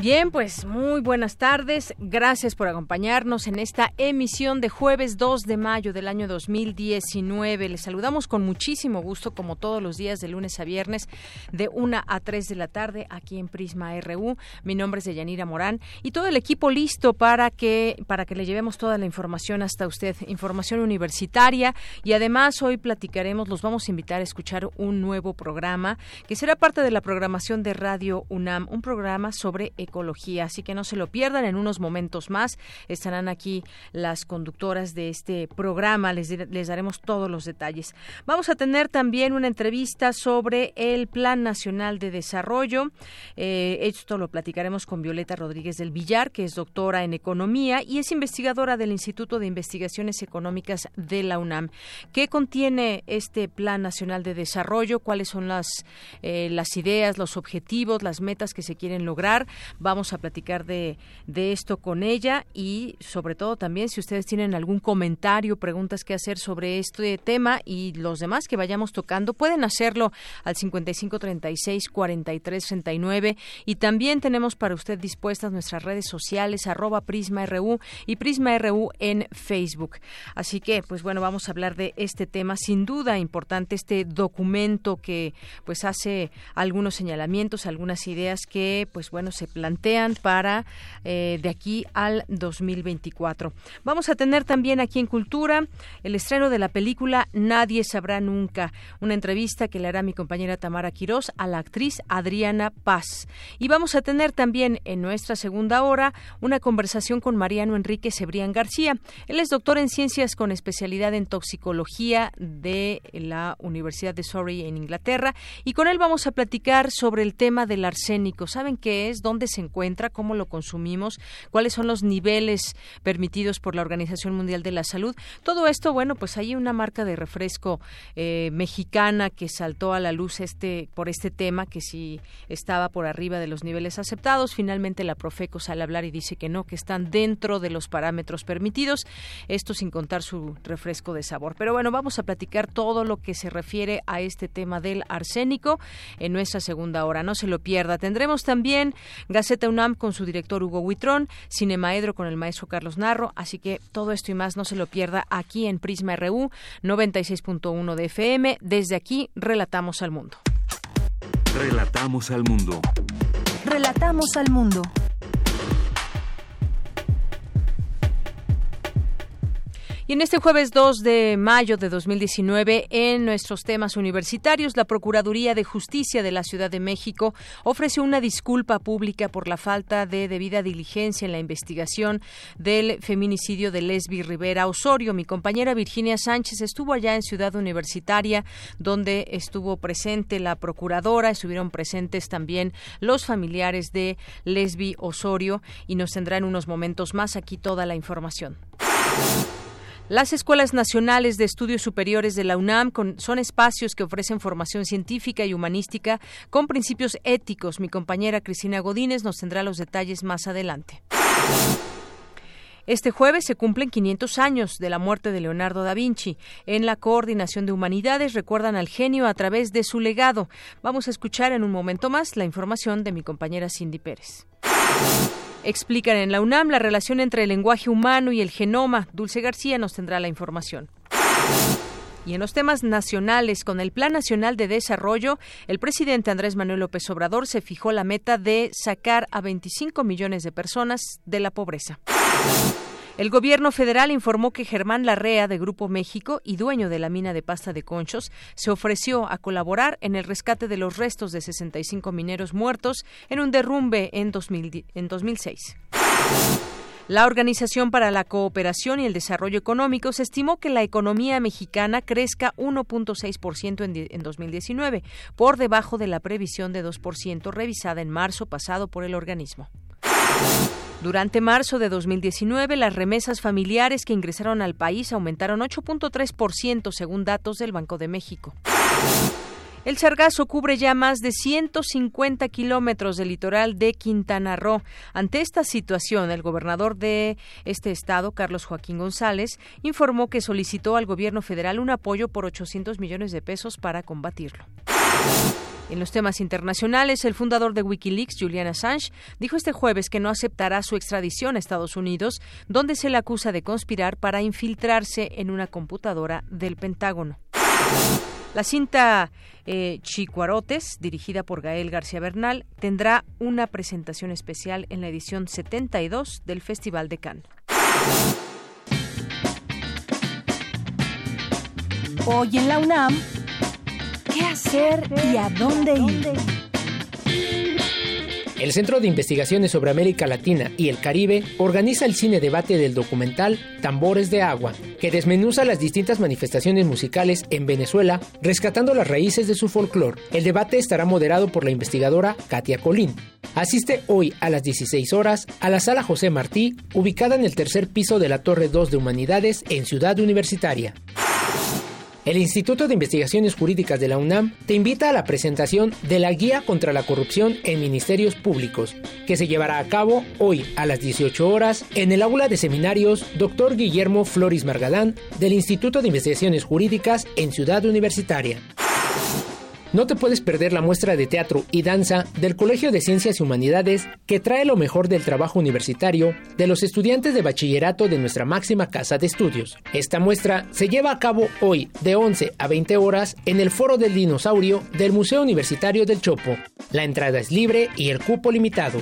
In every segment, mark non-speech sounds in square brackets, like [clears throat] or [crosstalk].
Bien, pues muy buenas tardes. Gracias por acompañarnos en esta emisión de jueves 2 de mayo del año 2019. Les saludamos con muchísimo gusto, como todos los días de lunes a viernes, de 1 a 3 de la tarde aquí en Prisma RU. Mi nombre es Deyanira Morán y todo el equipo listo para que, para que le llevemos toda la información hasta usted, información universitaria. Y además hoy platicaremos, los vamos a invitar a escuchar un nuevo programa que será parte de la programación de Radio UNAM, un programa sobre ecología. Así que no se lo pierdan. En unos momentos más estarán aquí las conductoras de este programa. Les, les daremos todos los detalles. Vamos a tener también una entrevista sobre el Plan Nacional de Desarrollo. Eh, esto lo platicaremos con Violeta Rodríguez del Villar, que es doctora en economía y es investigadora del Instituto de Investigaciones Económicas de la UNAM. ¿Qué contiene este Plan Nacional de Desarrollo? ¿Cuáles son las, eh, las ideas, los objetivos, las metas que se quieren lograr? Vamos a platicar de, de esto con ella y sobre todo también si ustedes tienen algún comentario, preguntas que hacer sobre este tema y los demás que vayamos tocando, pueden hacerlo al 5536-4339 y también tenemos para usted dispuestas nuestras redes sociales arroba PrismaRU y PrismaRU en Facebook. Así que, pues bueno, vamos a hablar de este tema sin duda importante, este documento que pues hace algunos señalamientos, algunas ideas que pues bueno se plantean plantean para eh, de aquí al 2024. Vamos a tener también aquí en Cultura el estreno de la película Nadie sabrá nunca, una entrevista que le hará mi compañera Tamara Quirós a la actriz Adriana Paz. Y vamos a tener también en nuestra segunda hora una conversación con Mariano Enrique Cebrián García. Él es doctor en ciencias con especialidad en toxicología de la Universidad de Surrey en Inglaterra y con él vamos a platicar sobre el tema del arsénico. ¿Saben qué es? ¿Dónde se encuentra, cómo lo consumimos, cuáles son los niveles permitidos por la Organización Mundial de la Salud. Todo esto, bueno, pues hay una marca de refresco eh, mexicana que saltó a la luz este por este tema, que si estaba por arriba de los niveles aceptados. Finalmente la Profeco sale a hablar y dice que no, que están dentro de los parámetros permitidos. Esto sin contar su refresco de sabor. Pero bueno, vamos a platicar todo lo que se refiere a este tema del arsénico en nuestra segunda hora. No se lo pierda. Tendremos también gas Gaceta UNAM con su director Hugo Huitrón, Cinemaedro con el maestro Carlos Narro, así que todo esto y más no se lo pierda aquí en Prisma RU 96.1 de FM. Desde aquí relatamos al mundo. Relatamos al mundo. Relatamos al mundo. Y en este jueves 2 de mayo de 2019, en nuestros temas universitarios, la Procuraduría de Justicia de la Ciudad de México ofreció una disculpa pública por la falta de debida diligencia en la investigación del feminicidio de Lesbi Rivera Osorio. Mi compañera Virginia Sánchez estuvo allá en Ciudad Universitaria, donde estuvo presente la Procuradora, estuvieron presentes también los familiares de Lesbi Osorio y nos tendrán unos momentos más aquí toda la información. Las escuelas nacionales de estudios superiores de la UNAM son espacios que ofrecen formación científica y humanística con principios éticos. Mi compañera Cristina Godínez nos tendrá los detalles más adelante. Este jueves se cumplen 500 años de la muerte de Leonardo da Vinci. En la Coordinación de Humanidades recuerdan al genio a través de su legado. Vamos a escuchar en un momento más la información de mi compañera Cindy Pérez. Explican en la UNAM la relación entre el lenguaje humano y el genoma. Dulce García nos tendrá la información. Y en los temas nacionales, con el Plan Nacional de Desarrollo, el presidente Andrés Manuel López Obrador se fijó la meta de sacar a 25 millones de personas de la pobreza. El gobierno federal informó que Germán Larrea, de Grupo México y dueño de la mina de pasta de conchos, se ofreció a colaborar en el rescate de los restos de 65 mineros muertos en un derrumbe en, 2006. La Organización para la Cooperación y el Desarrollo Económico se estimó que la economía mexicana crezca 1.6% en, en 2019, por debajo de la previsión de 2% revisada en marzo pasado por el organismo. Durante marzo de 2019, las remesas familiares que ingresaron al país aumentaron 8.3% según datos del Banco de México. El Sargazo cubre ya más de 150 kilómetros del litoral de Quintana Roo. Ante esta situación, el gobernador de este estado, Carlos Joaquín González, informó que solicitó al gobierno federal un apoyo por 800 millones de pesos para combatirlo. En los temas internacionales, el fundador de Wikileaks, Julian Assange, dijo este jueves que no aceptará su extradición a Estados Unidos, donde se le acusa de conspirar para infiltrarse en una computadora del Pentágono. La cinta eh, Chicuarotes, dirigida por Gael García Bernal, tendrá una presentación especial en la edición 72 del Festival de Cannes. Hoy en la UNAM, ¿Qué hacer y a dónde ir? El Centro de Investigaciones sobre América Latina y el Caribe organiza el cine debate del documental Tambores de Agua, que desmenuza las distintas manifestaciones musicales en Venezuela, rescatando las raíces de su folclore. El debate estará moderado por la investigadora Katia Colín. Asiste hoy a las 16 horas a la Sala José Martí, ubicada en el tercer piso de la Torre 2 de Humanidades en Ciudad Universitaria. El Instituto de Investigaciones Jurídicas de la UNAM te invita a la presentación de la Guía contra la Corrupción en Ministerios Públicos, que se llevará a cabo hoy a las 18 horas en el aula de seminarios Dr. Guillermo Floris Margadán del Instituto de Investigaciones Jurídicas en Ciudad Universitaria. No te puedes perder la muestra de teatro y danza del Colegio de Ciencias y Humanidades que trae lo mejor del trabajo universitario de los estudiantes de bachillerato de nuestra máxima casa de estudios. Esta muestra se lleva a cabo hoy de 11 a 20 horas en el Foro del Dinosaurio del Museo Universitario del Chopo. La entrada es libre y el cupo limitado.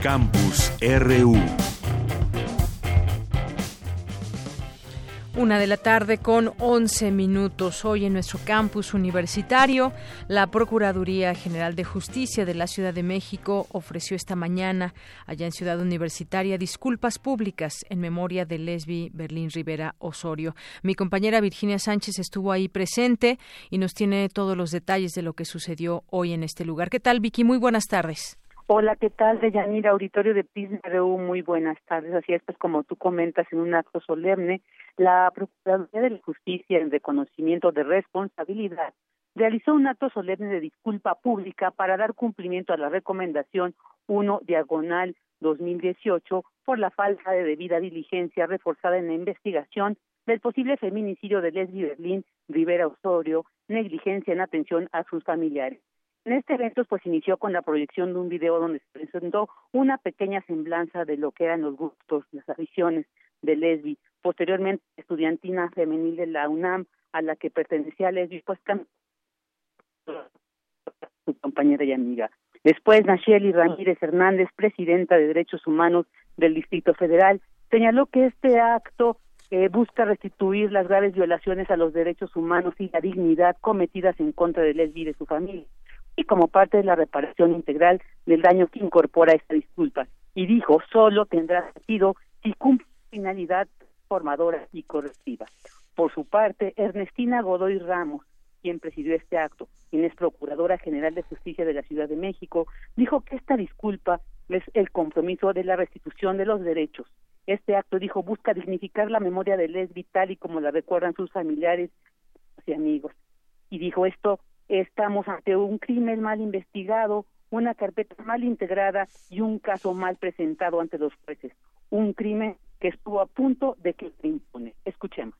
Campus RU Una de la tarde con 11 minutos. Hoy en nuestro campus universitario, la Procuraduría General de Justicia de la Ciudad de México ofreció esta mañana, allá en Ciudad Universitaria, disculpas públicas en memoria de Lesbi Berlín Rivera Osorio. Mi compañera Virginia Sánchez estuvo ahí presente y nos tiene todos los detalles de lo que sucedió hoy en este lugar. ¿Qué tal, Vicky? Muy buenas tardes. Hola, ¿qué tal? De Yanira, auditorio de PISRU, muy buenas tardes. Así es, pues como tú comentas, en un acto solemne, la Procuraduría de la Justicia en reconocimiento de responsabilidad realizó un acto solemne de disculpa pública para dar cumplimiento a la recomendación 1 diagonal 2018 por la falta de debida diligencia reforzada en la investigación del posible feminicidio de Leslie Berlín Rivera Osorio, negligencia en atención a sus familiares. En este evento pues inició con la proyección de un video donde se presentó una pequeña semblanza de lo que eran los gustos, las aficiones de Lesbi. Posteriormente, estudiantina femenil de la UNAM, a la que pertenecía Lesbi, pues su compañera y amiga. Después, Nacheli Ramírez Hernández, presidenta de Derechos Humanos del Distrito Federal, señaló que este acto eh, busca restituir las graves violaciones a los derechos humanos y la dignidad cometidas en contra de Lesbi y de su familia y como parte de la reparación integral del daño que incorpora esta disculpa. Y dijo, solo tendrá sentido si cumple finalidad formadora y correctiva. Por su parte, Ernestina Godoy Ramos, quien presidió este acto, quien es Procuradora General de Justicia de la Ciudad de México, dijo que esta disculpa es el compromiso de la restitución de los derechos. Este acto, dijo, busca dignificar la memoria de Les Vital y como la recuerdan sus familiares y amigos. Y dijo esto estamos ante un crimen mal investigado, una carpeta mal integrada y un caso mal presentado ante los jueces. Un crimen que estuvo a punto de que se impone. Escuchemos.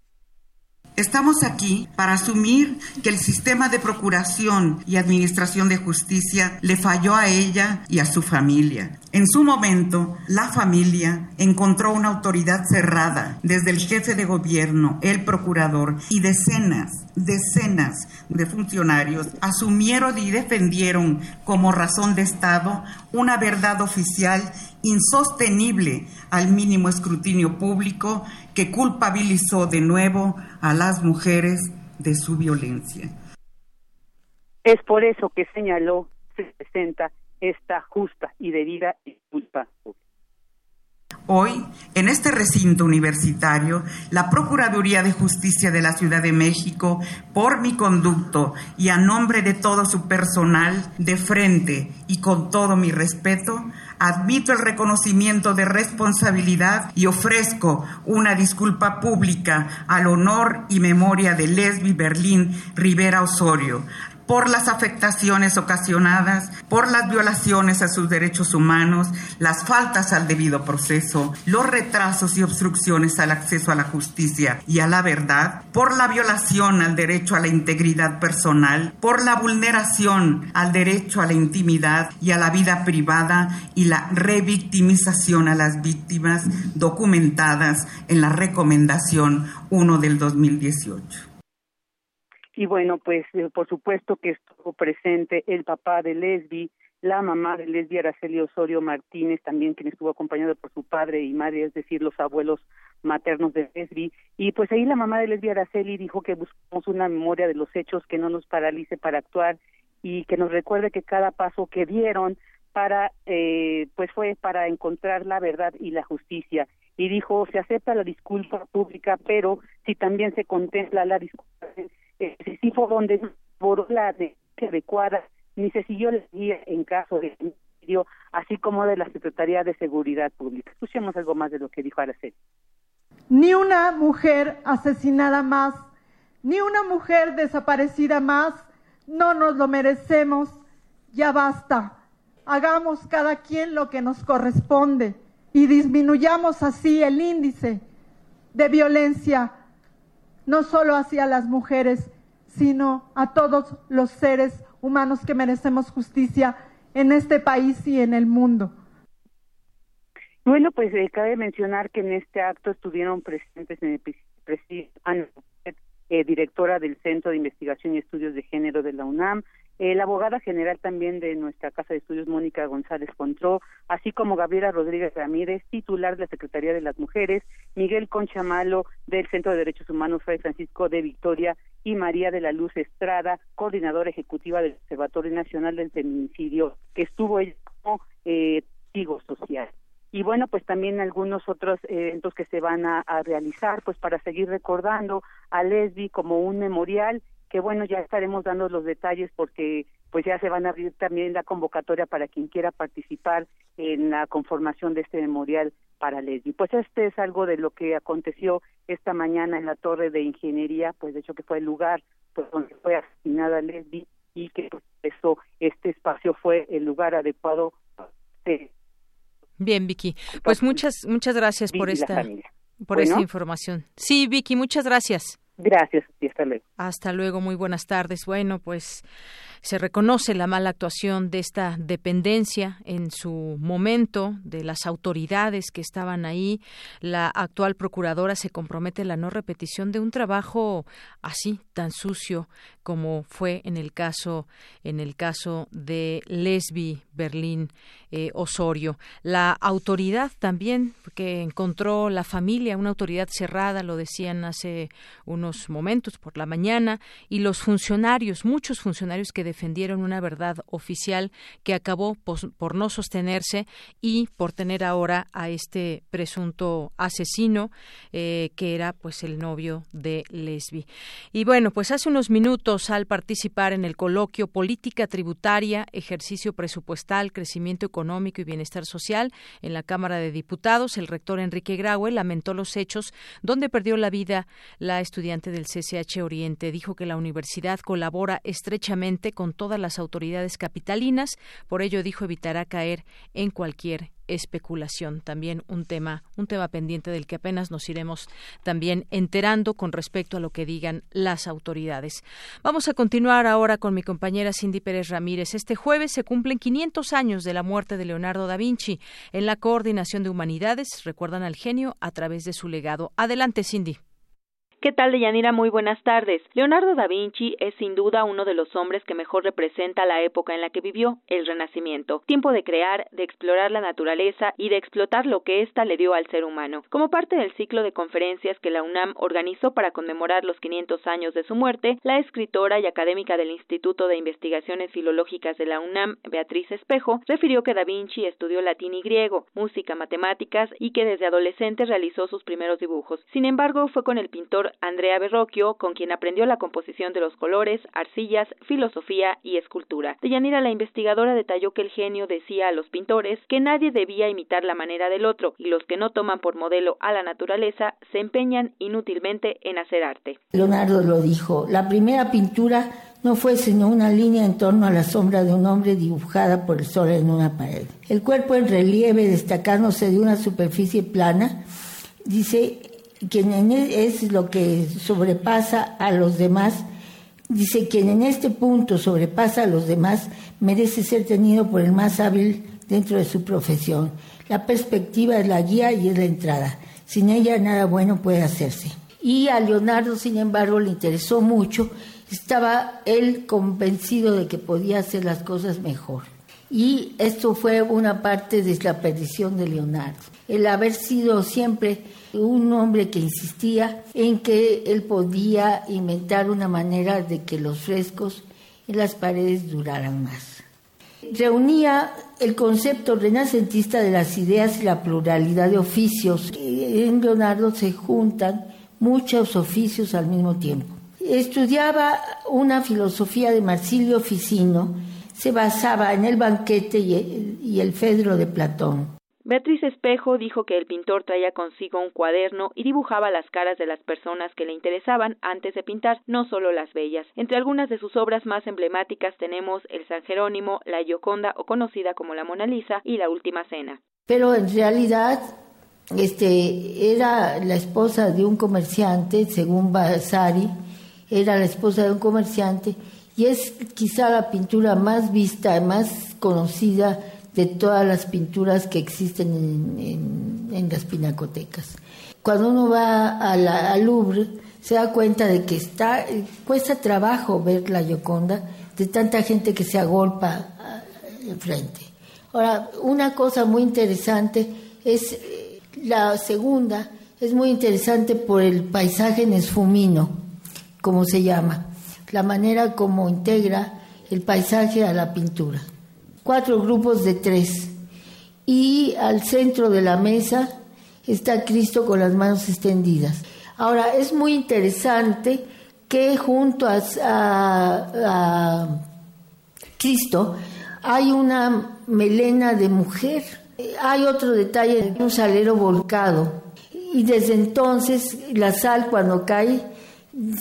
Estamos aquí para asumir que el sistema de procuración y administración de justicia le falló a ella y a su familia. En su momento, la familia encontró una autoridad cerrada, desde el jefe de gobierno, el procurador y decenas, decenas de funcionarios asumieron y defendieron como razón de Estado una verdad oficial insostenible al mínimo escrutinio público que culpabilizó de nuevo a las mujeres de su violencia. Es por eso que señaló se presenta esta justa y debida disculpa. Hoy, en este recinto universitario, la Procuraduría de Justicia de la Ciudad de México, por mi conducto y a nombre de todo su personal, de frente y con todo mi respeto, admito el reconocimiento de responsabilidad y ofrezco una disculpa pública al honor y memoria de Lesbi Berlín Rivera Osorio, por las afectaciones ocasionadas, por las violaciones a sus derechos humanos, las faltas al debido proceso, los retrasos y obstrucciones al acceso a la justicia y a la verdad, por la violación al derecho a la integridad personal, por la vulneración al derecho a la intimidad y a la vida privada y la revictimización a las víctimas documentadas en la recomendación 1 del 2018. Y bueno, pues eh, por supuesto que estuvo presente el papá de Lesbi, la mamá de Lesbi Araceli Osorio Martínez, también quien estuvo acompañado por su padre y madre, es decir, los abuelos maternos de Lesbi. Y pues ahí la mamá de Lesbi Araceli dijo que buscamos una memoria de los hechos que no nos paralice para actuar y que nos recuerde que cada paso que dieron para eh, pues fue para encontrar la verdad y la justicia y dijo se acepta la disculpa pública pero si también se contempla la disculpa si fue donde por la adecuada ni se siguió la guía en caso de homicidio, así como de la Secretaría de Seguridad Pública. Escuchemos algo más de lo que dijo Araceli. Ni una mujer asesinada más, ni una mujer desaparecida más, no nos lo merecemos, ya basta. Hagamos cada quien lo que nos corresponde y disminuyamos así el índice de violencia no solo hacia las mujeres, sino a todos los seres humanos que merecemos justicia en este país y en el mundo. Bueno, pues eh, cabe mencionar que en este acto estuvieron presentes en el eh, directora del Centro de Investigación y Estudios de Género de la UNAM, eh, la abogada general también de nuestra Casa de Estudios, Mónica González Contró, así como Gabriela Rodríguez Ramírez, titular de la Secretaría de las Mujeres, Miguel Concha Malo, del Centro de Derechos Humanos Fray Francisco de Victoria, y María de la Luz Estrada, coordinadora ejecutiva del Observatorio Nacional del Feminicidio, que estuvo ella como eh, social. Y bueno, pues también algunos otros eventos que se van a, a realizar, pues para seguir recordando a Lesbi como un memorial que bueno, ya estaremos dando los detalles porque pues ya se van a abrir también la convocatoria para quien quiera participar en la conformación de este memorial para Lesbi. Pues este es algo de lo que aconteció esta mañana en la Torre de Ingeniería, pues de hecho que fue el lugar pues donde fue asesinada Lesbi y que pues, eso este espacio fue el lugar adecuado Bien, Vicky. Pues muchas muchas gracias por esta por esta información. Sí, Vicky, muchas gracias. Gracias y hasta luego. Hasta luego, muy buenas tardes. Bueno, pues se reconoce la mala actuación de esta dependencia en su momento de las autoridades que estaban ahí. La actual procuradora se compromete a la no repetición de un trabajo así tan sucio como fue en el caso en el caso de Lesbi Berlín eh, Osorio. La autoridad también que encontró la familia, una autoridad cerrada, lo decían hace unos momentos por la mañana, y los funcionarios, muchos funcionarios que defendieron una verdad oficial que acabó por no sostenerse y por tener ahora a este presunto asesino eh, que era pues el novio de Lesbi. Y bueno, pues hace unos minutos al participar en el coloquio Política Tributaria, Ejercicio Presupuestal, Crecimiento Económico y Bienestar Social en la Cámara de Diputados, el rector Enrique Graue lamentó los hechos donde perdió la vida la estudiante del CCH Oriente, dijo que la universidad colabora estrechamente con todas las autoridades capitalinas, por ello dijo evitará caer en cualquier especulación. También un tema, un tema pendiente del que apenas nos iremos también enterando con respecto a lo que digan las autoridades. Vamos a continuar ahora con mi compañera Cindy Pérez Ramírez. Este jueves se cumplen 500 años de la muerte de Leonardo da Vinci. En la Coordinación de Humanidades recuerdan al genio a través de su legado. Adelante, Cindy. ¿Qué tal, Deyanira? Muy buenas tardes. Leonardo da Vinci es sin duda uno de los hombres que mejor representa la época en la que vivió, el Renacimiento. Tiempo de crear, de explorar la naturaleza y de explotar lo que ésta le dio al ser humano. Como parte del ciclo de conferencias que la UNAM organizó para conmemorar los 500 años de su muerte, la escritora y académica del Instituto de Investigaciones Filológicas de la UNAM, Beatriz Espejo, refirió que da Vinci estudió latín y griego, música, matemáticas y que desde adolescente realizó sus primeros dibujos. Sin embargo, fue con el pintor Andrea Berrocchio, con quien aprendió la composición de los colores, arcillas, filosofía y escultura. Deyanira, la investigadora, detalló que el genio decía a los pintores que nadie debía imitar la manera del otro y los que no toman por modelo a la naturaleza se empeñan inútilmente en hacer arte. Leonardo lo dijo, la primera pintura no fue sino una línea en torno a la sombra de un hombre dibujada por el sol en una pared. El cuerpo en relieve destacándose de una superficie plana, dice, quien e, es lo que sobrepasa a los demás, dice quien en este punto sobrepasa a los demás merece ser tenido por el más hábil dentro de su profesión. La perspectiva es la guía y es la entrada. Sin ella nada bueno puede hacerse. Y a Leonardo, sin embargo, le interesó mucho. Estaba él convencido de que podía hacer las cosas mejor. Y esto fue una parte de la perdición de Leonardo. El haber sido siempre un hombre que insistía en que él podía inventar una manera de que los frescos en las paredes duraran más. Reunía el concepto renacentista de las ideas y la pluralidad de oficios. En Leonardo se juntan muchos oficios al mismo tiempo. Estudiaba una filosofía de Marsilio Ficino, se basaba en el banquete y el, y el Fedro de Platón. Beatriz Espejo dijo que el pintor traía consigo un cuaderno y dibujaba las caras de las personas que le interesaban antes de pintar, no solo las bellas. Entre algunas de sus obras más emblemáticas tenemos El San Jerónimo, La Gioconda o conocida como La Mona Lisa y La Última Cena. Pero en realidad este era la esposa de un comerciante, según Vasari, era la esposa de un comerciante y es quizá la pintura más vista, más conocida de todas las pinturas que existen en, las pinacotecas. Cuando uno va a la, al Louvre, se da cuenta de que está, cuesta trabajo ver la Gioconda de tanta gente que se agolpa ah, enfrente. Ahora, una cosa muy interesante es eh, la segunda, es muy interesante por el paisaje nesfumino, como se llama, la manera como integra el paisaje a la pintura cuatro grupos de tres. Y al centro de la mesa está Cristo con las manos extendidas. Ahora, es muy interesante que junto a, Cristo hay una melena de mujer. Hay otro detalle, un salero volcado. Y desde entonces la sal cuando cae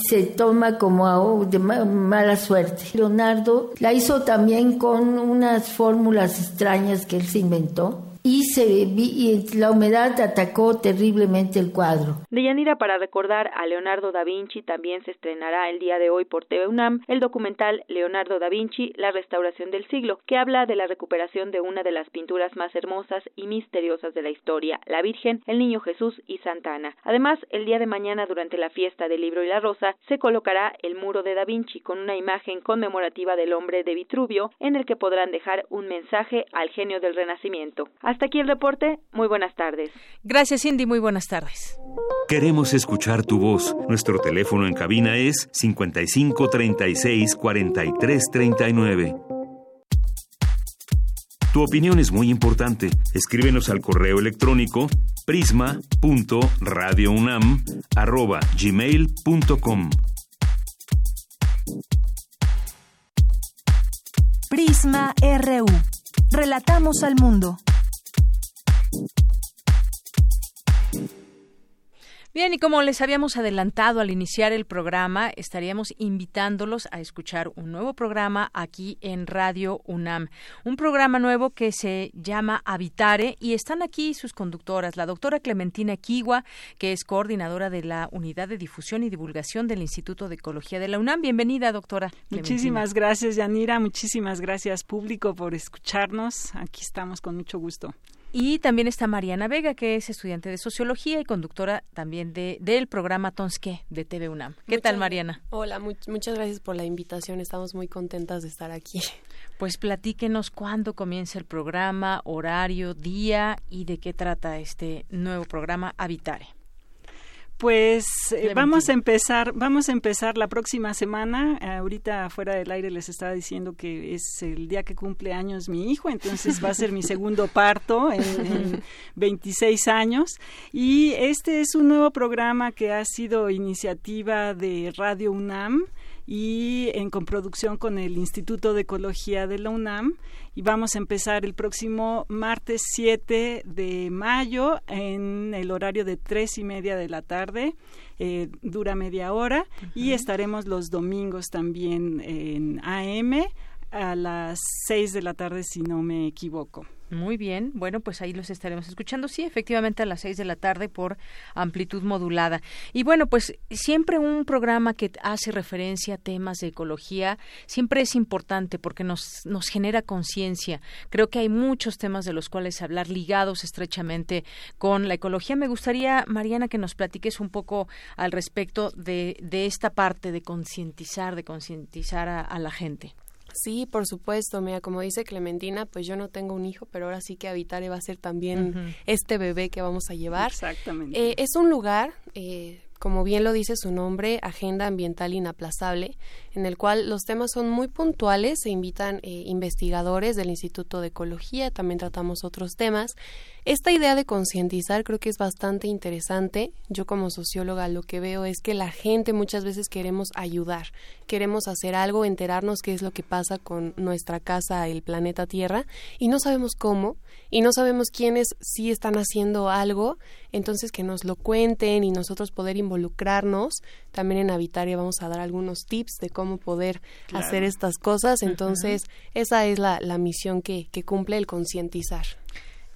se toma como de mala suerte. Leonardo la hizo también con unas fórmulas extrañas que él se inventó y, la humedad atacó terriblemente el cuadro. Deyanira, para recordar a Leonardo da Vinci, también se estrenará el día de hoy por TV UNAM el documental Leonardo da Vinci, la restauración del siglo, que habla de la recuperación de una de las pinturas más hermosas y misteriosas de la historia, la Virgen, el Niño Jesús y Santa Ana. Además, el día de mañana, durante la fiesta del libro y la rosa, se colocará el muro de da Vinci con una imagen conmemorativa del hombre de Vitruvio, en el que podrán dejar un mensaje al genio del Renacimiento. Hasta aquí el reporte. Muy buenas tardes. Gracias, Cindy. Muy buenas tardes. Queremos escuchar tu voz. Nuestro teléfono en cabina es 55 36 43 39. Tu opinión es muy importante. Escríbenos al correo electrónico prisma.radiounam@gmail.com. Prisma RU. Relatamos al mundo. Bien, y como les habíamos adelantado al iniciar el programa, estaríamos invitándolos a escuchar un nuevo programa aquí en Radio UNAM. Un programa nuevo que se llama Habitare y están aquí sus conductoras, la doctora Clementina Kiwa, que es coordinadora de la Unidad de Difusión y Divulgación del Instituto de Ecología de la UNAM. Bienvenida, doctora. Muchísimas gracias, Yanira. Muchísimas gracias, público, por escucharnos. Aquí estamos con mucho gusto. Y también está Mariana Vega, que es estudiante de Sociología y conductora también de, del programa Tonske de TV UNAM. ¿Qué tal, Mariana? Hola, muchas gracias por la invitación. Estamos muy contentas de estar aquí. Pues platíquenos cuándo comienza el programa, horario, día y de qué trata este nuevo programa Habitare. Pues eh, vamos a empezar, vamos a empezar la próxima semana. ahorita fuera del aire les estaba diciendo que es el día que cumple años mi hijo, entonces va a ser mi segundo [laughs] parto en, en 26 años. Y este es un nuevo programa que ha sido iniciativa de Radio UNAM y en comproducción con el Instituto de Ecología de la UNAM y vamos a empezar el próximo martes 7 de mayo en el horario de tres y media de la tarde. Eh, dura media hora y estaremos los domingos también en AM a las 6 de la tarde si no me equivoco. Muy bien, bueno, pues ahí los estaremos escuchando, sí, efectivamente a las seis de la tarde por amplitud modulada. Y bueno, pues siempre un programa que hace referencia a temas de ecología siempre es importante porque nos, nos genera conciencia. Creo que hay muchos temas de los cuales hablar ligados estrechamente con la ecología. Me gustaría, Mariana, que nos platiques un poco al respecto de, de esta parte de concientizar, de concientizar a la gente. Sí, por supuesto. Mira, como dice Clementina, pues yo no tengo un hijo, pero ahora sí que Habitare va a ser también este bebé que vamos a llevar. Exactamente. Eh, es un lugar, eh, como bien lo dice su nombre, Agenda Ambiental Inaplazable, en el cual los temas son muy puntuales, se invitan eh, investigadores del Instituto de Ecología, también tratamos otros temas. Esta idea de concientizar creo que es bastante interesante. Yo como socióloga lo que veo es que la gente muchas veces queremos ayudar, queremos hacer algo, enterarnos qué es lo que pasa con nuestra casa, el planeta Tierra, y no sabemos cómo, y no sabemos quiénes sí están haciendo algo, entonces que nos lo cuenten y nosotros poder involucrarnos. También en Habitaria vamos a dar algunos tips de cómo poder hacer estas cosas, entonces esa es la, la misión que, que cumple el concientizar.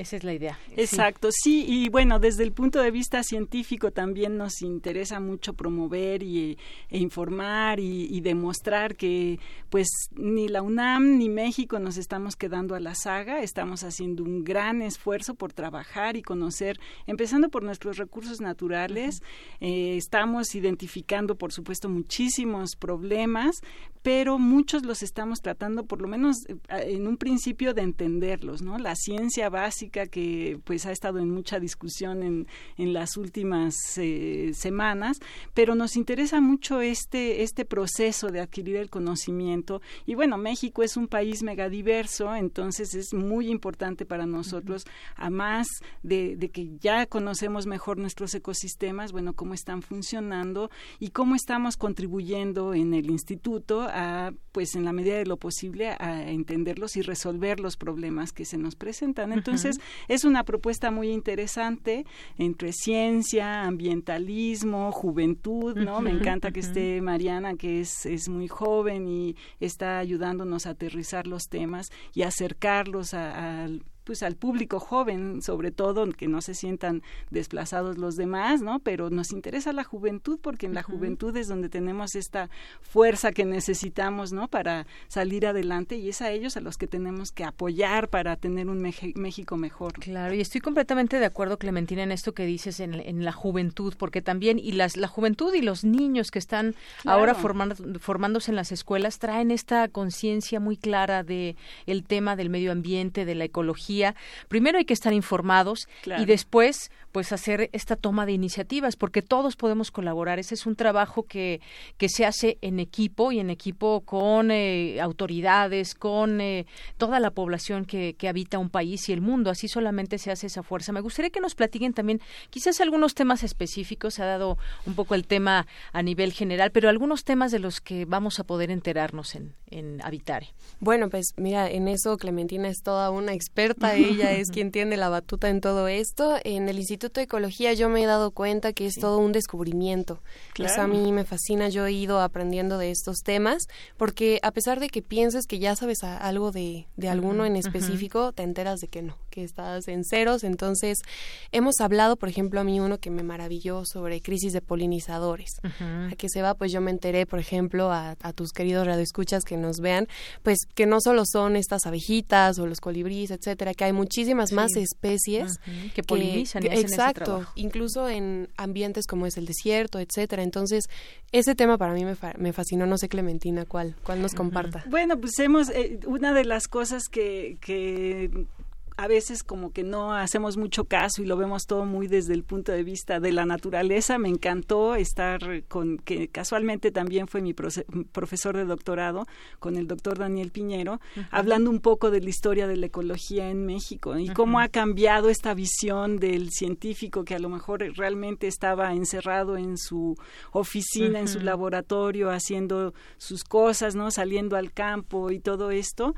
Esa es la idea. Exacto, sí. y bueno, desde el punto de vista científico también nos interesa mucho promover y, e informar y, demostrar que pues ni la UNAM ni México nos estamos quedando a la saga, estamos haciendo un gran esfuerzo por trabajar y conocer, empezando por nuestros recursos naturales, eh, estamos identificando por supuesto muchísimos problemas, pero muchos los estamos tratando por lo menos eh, en un principio de entenderlos, ¿no? La ciencia básica que pues ha estado en mucha discusión en, en las últimas eh, semanas, pero nos interesa mucho este, este proceso de adquirir el conocimiento. Y bueno, México es un país megadiverso, entonces es muy importante para nosotros, a más de, de que ya conocemos mejor nuestros ecosistemas, bueno, cómo están funcionando y cómo estamos contribuyendo en el instituto a, pues en la medida de lo posible, a entenderlos y resolver los problemas que se nos presentan. Entonces, es una propuesta muy interesante entre ciencia, ambientalismo, juventud, ¿no? Me encanta que esté Mariana, que es, es muy joven y está ayudándonos a aterrizar los temas y acercarlos al pues al público joven, sobre todo, que no se sientan desplazados los demás, ¿no? Pero nos interesa la juventud porque en la juventud es donde tenemos esta fuerza que necesitamos, ¿no? Para salir adelante y es a ellos a los que tenemos que apoyar para tener un México mejor. Claro, y estoy completamente de acuerdo, Clementina, en esto que dices en, la juventud, porque también, y las, la juventud y los niños que están ahora formando, formándose en las escuelas traen esta conciencia muy clara de el tema del medio ambiente, de la ecología, primero hay que estar informados y después pues hacer esta toma de iniciativas porque todos podemos colaborar. Ese es un trabajo que, que se hace en equipo y en equipo con eh, autoridades, con eh, toda la población que, que habita un país y el mundo. Así solamente se hace esa fuerza. Me gustaría que nos platiquen también quizás algunos temas específicos. Se ha dado un poco el tema a nivel general, pero algunos temas de los que vamos a poder enterarnos en, en Habitare. Bueno, pues mira, en eso Clementina es toda una experta [laughs] ella es quien tiene la batuta en todo esto. En el Instituto de Ecología yo me he dado cuenta que es todo un descubrimiento. Eso a mí me fascina, yo he ido aprendiendo de estos temas, porque a pesar de que pienses que ya sabes algo de, de alguno en específico, te enteras de que no, que estás en ceros. Entonces, hemos hablado, por ejemplo, a mí uno que me maravilló sobre crisis de polinizadores. A que se va, pues yo me enteré, por ejemplo, a, a tus queridos radioescuchas que nos vean, pues que no solo son estas abejitas o los colibríes, etcétera, que hay muchísimas más especies que polinizan. Exacto, incluso en ambientes como es el desierto, etcétera. Entonces, ese tema para mí me, me fascinó. No sé, Clementina, cuál, cuál nos comparta. Bueno, pues hemos, eh, una de las cosas que, que a veces como que no hacemos mucho caso y lo vemos todo muy desde el punto de vista de la naturaleza. Me encantó estar con, que casualmente también fue mi profesor de doctorado, con el doctor Daniel Piñero, hablando un poco de la historia de la ecología en México y cómo ha cambiado esta visión del científico que a lo mejor realmente estaba encerrado en su oficina, en su laboratorio, haciendo sus cosas, ¿no? Saliendo al campo y todo esto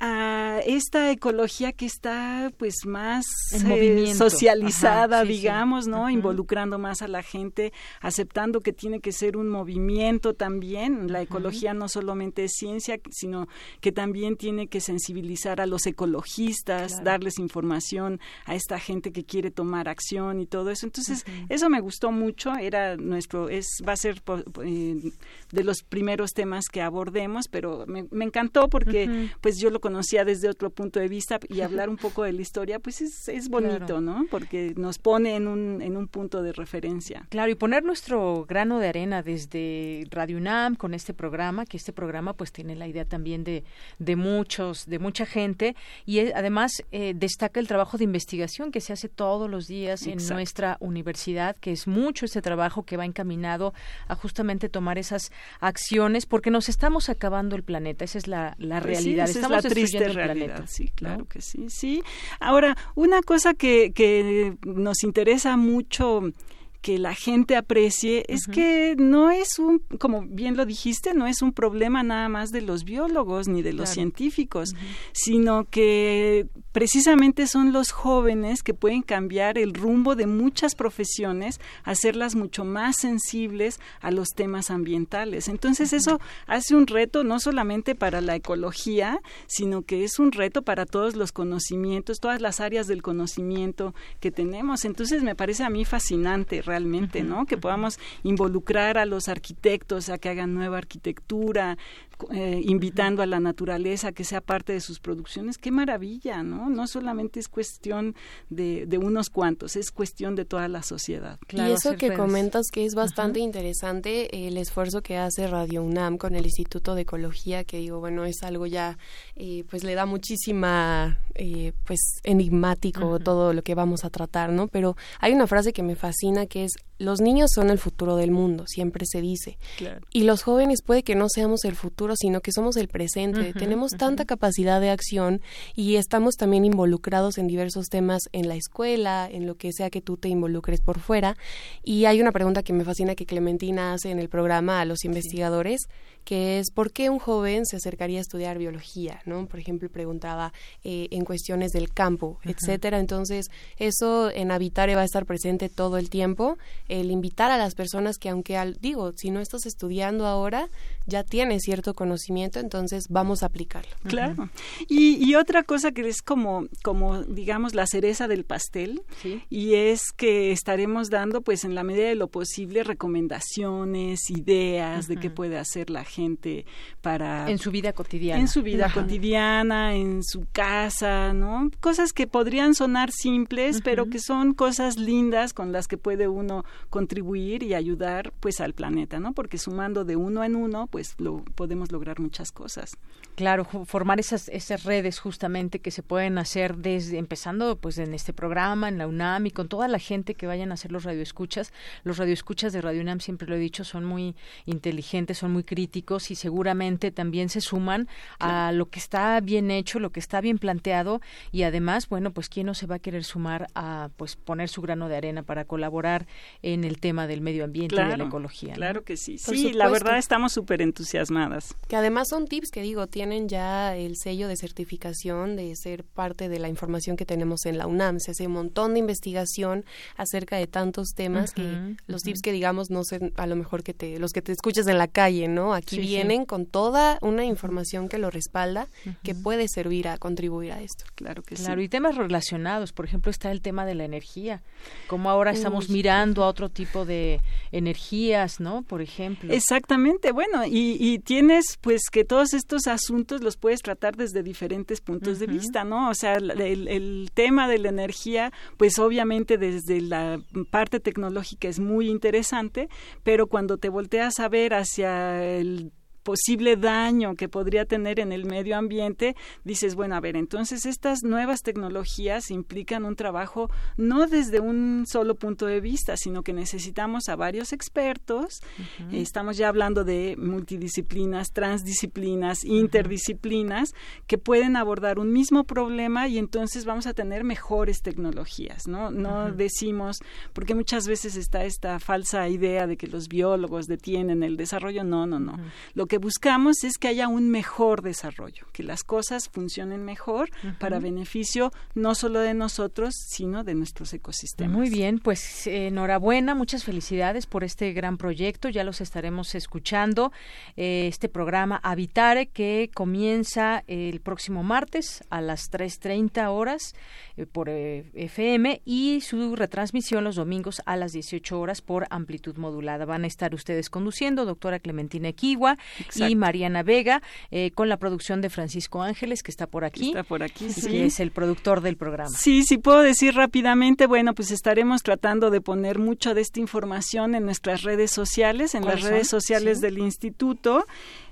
a esta ecología que está pues más eh, socializada, digamos, ¿no? Involucrando más a la gente, aceptando que tiene que ser un movimiento también. La ecología no solamente es ciencia, sino que también tiene que sensibilizar a los ecologistas, darles información a esta gente que quiere tomar acción y todo eso. Entonces, eso me gustó mucho, era nuestro es va a ser eh, de los primeros temas que abordemos, pero me, encantó porque pues yo lo conocía desde otro punto de vista y hablar un poco de la historia, pues es, es bonito, ¿no? Porque nos pone en un, en un punto de referencia. Claro, y poner nuestro grano de arena desde Radio UNAM con este programa, que este programa pues tiene la idea también de, de muchos, de mucha gente y eh, además eh, destaca el trabajo de investigación que se hace todos los días en nuestra universidad, que es mucho este trabajo que va encaminado a justamente tomar esas acciones porque nos estamos acabando el planeta, esa es la, la pues realidad. estamos es la triste realidad, sí, claro que sí, sí. Ahora, una cosa que, que nos interesa mucho que la gente aprecie es que no es un, como bien lo dijiste, no es un problema nada más de los biólogos ni de los científicos, sino que precisamente son los jóvenes que pueden cambiar el rumbo de muchas profesiones, hacerlas mucho más sensibles a los temas ambientales. Entonces eso hace un reto no solamente para la ecología, sino que es un reto para todos los conocimientos, todas las áreas del conocimiento que tenemos. Entonces me parece a mí fascinante realmente, ¿no? Que podamos involucrar a los arquitectos a que hagan nueva arquitectura, eh, invitando a la naturaleza que sea parte de sus producciones. Qué maravilla, ¿no? No solamente es cuestión de, de unos cuantos, es cuestión de toda la sociedad. y eso que comentas que es bastante interesante, el esfuerzo que hace Radio UNAM con el Instituto de Ecología, que digo, bueno, es algo ya, eh, pues le da muchísima, eh, pues enigmático todo lo que vamos a tratar, ¿no? Pero hay una frase que me fascina que es, los niños son el futuro del mundo, siempre se dice. Y los jóvenes puede que no seamos el futuro, sino que somos el presente. Tenemos tanta capacidad de acción y estamos también involucrados en diversos temas en la escuela, en lo que sea que tú te involucres por fuera. Y hay una pregunta que me fascina que Clementina hace en el programa a los investigadores, que es ¿por qué un joven se acercaría a estudiar biología? ¿no? Por ejemplo, preguntaba eh, en cuestiones del campo, etcétera. Entonces, eso en Habitare va a estar presente todo el tiempo. El invitar a las personas que, aunque al, digo, si no estás estudiando ahora, ya tienes cierto conocimiento, entonces vamos a aplicarlo. Claro. y, y, otra cosa que es como, como, digamos, la cereza del pastel, y es que estaremos dando, pues, en la medida de lo posible, recomendaciones, ideas de qué puede hacer la gente gente para... En su vida cotidiana. En su vida cotidiana, en su casa, ¿no? Cosas que podrían sonar simples, pero que son cosas lindas con las que puede uno contribuir y ayudar pues al planeta, ¿no? Porque sumando de uno en uno, pues lo podemos lograr muchas cosas. Claro, formar esas, esas redes justamente que se pueden hacer desde, empezando pues en este programa, en la UNAM y con toda la gente que vayan a hacer los radioescuchas. Los radioescuchas de Radio UNAM, siempre lo he dicho, son muy inteligentes, son muy críticos y seguramente también se suman a lo que está bien hecho, lo que está bien planteado y además, bueno, pues quién no se va a querer sumar a pues poner su grano de arena para colaborar en el tema del medio ambiente y de la ecología. Claro que sí. sí, la verdad estamos súper entusiasmadas. Que además son tips que digo, tienen ya el sello de certificación de ser parte de la información que tenemos en la UNAM. Se hace un montón de investigación acerca de tantos temas que los tips que digamos no sé a lo mejor que te los que te escuchas en la calle, ¿no? Aquí vienen con toda una información que lo respalda que puede servir a contribuir a esto. Claro que claro, y temas relacionados, por ejemplo, está el tema de la energía, como ahora estamos mirando a otro tipo de energías, ¿no? Por ejemplo. Exactamente, bueno, y, tienes pues que todos estos asuntos los puedes tratar desde diferentes puntos de vista, ¿no? O sea, el, el tema de la energía, pues obviamente desde la parte tecnológica es muy interesante, pero cuando te volteas a ver hacia el posible daño que podría tener en el medio ambiente, dices, bueno, a ver, entonces estas nuevas tecnologías implican un trabajo no desde un solo punto de vista, sino que necesitamos a varios expertos. estamos ya hablando de multidisciplinas, transdisciplinas, interdisciplinas, que pueden abordar un mismo problema y entonces vamos a tener mejores tecnologías, ¿no? No decimos, porque muchas veces está esta falsa idea de que los biólogos detienen el desarrollo. No, no, no. Lo que buscamos es que haya un mejor desarrollo, que las cosas funcionen mejor para beneficio no solo de nosotros, sino de nuestros ecosistemas. Muy bien, pues enhorabuena, muchas felicidades por este gran proyecto. Ya los estaremos escuchando. Eh, este programa Habitare que comienza el próximo martes a las 3.30 horas eh, por eh, FM y su retransmisión los domingos a las 18 horas por amplitud modulada. Van a estar ustedes conduciendo, doctora Clementina Equigua y Mariana Vega, eh, con la producción de Francisco Ángeles, que está por aquí. Está por aquí, sí. Que es el productor del programa. Sí, sí puedo decir rápidamente, bueno, pues estaremos tratando de poner mucho de esta información en nuestras redes sociales, en las redes sociales del instituto.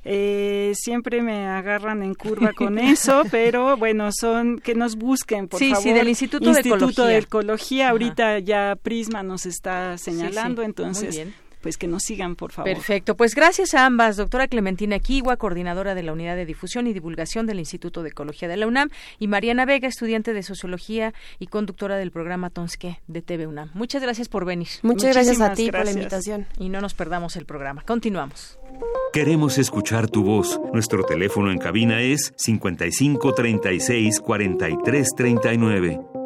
Eh, siempre me agarran en curva con [laughs] eso, pero bueno, son que nos busquen, por favor. Sí, del Instituto, de Ecología. De Ecología. Ahorita ya Prisma nos está señalando, entonces pues que nos sigan, por favor. Perfecto. Pues gracias a ambas, doctora Clementina Kiwa, coordinadora de la Unidad de Difusión y Divulgación del Instituto de Ecología de la UNAM, y Mariana Vega, estudiante de Sociología y conductora del programa Tonske de TV UNAM. Muchas gracias por venir. Muchas gracias a ti por la invitación. Y no nos perdamos el programa. Continuamos. Queremos escuchar tu voz. Nuestro teléfono en cabina es 55 36 43 39.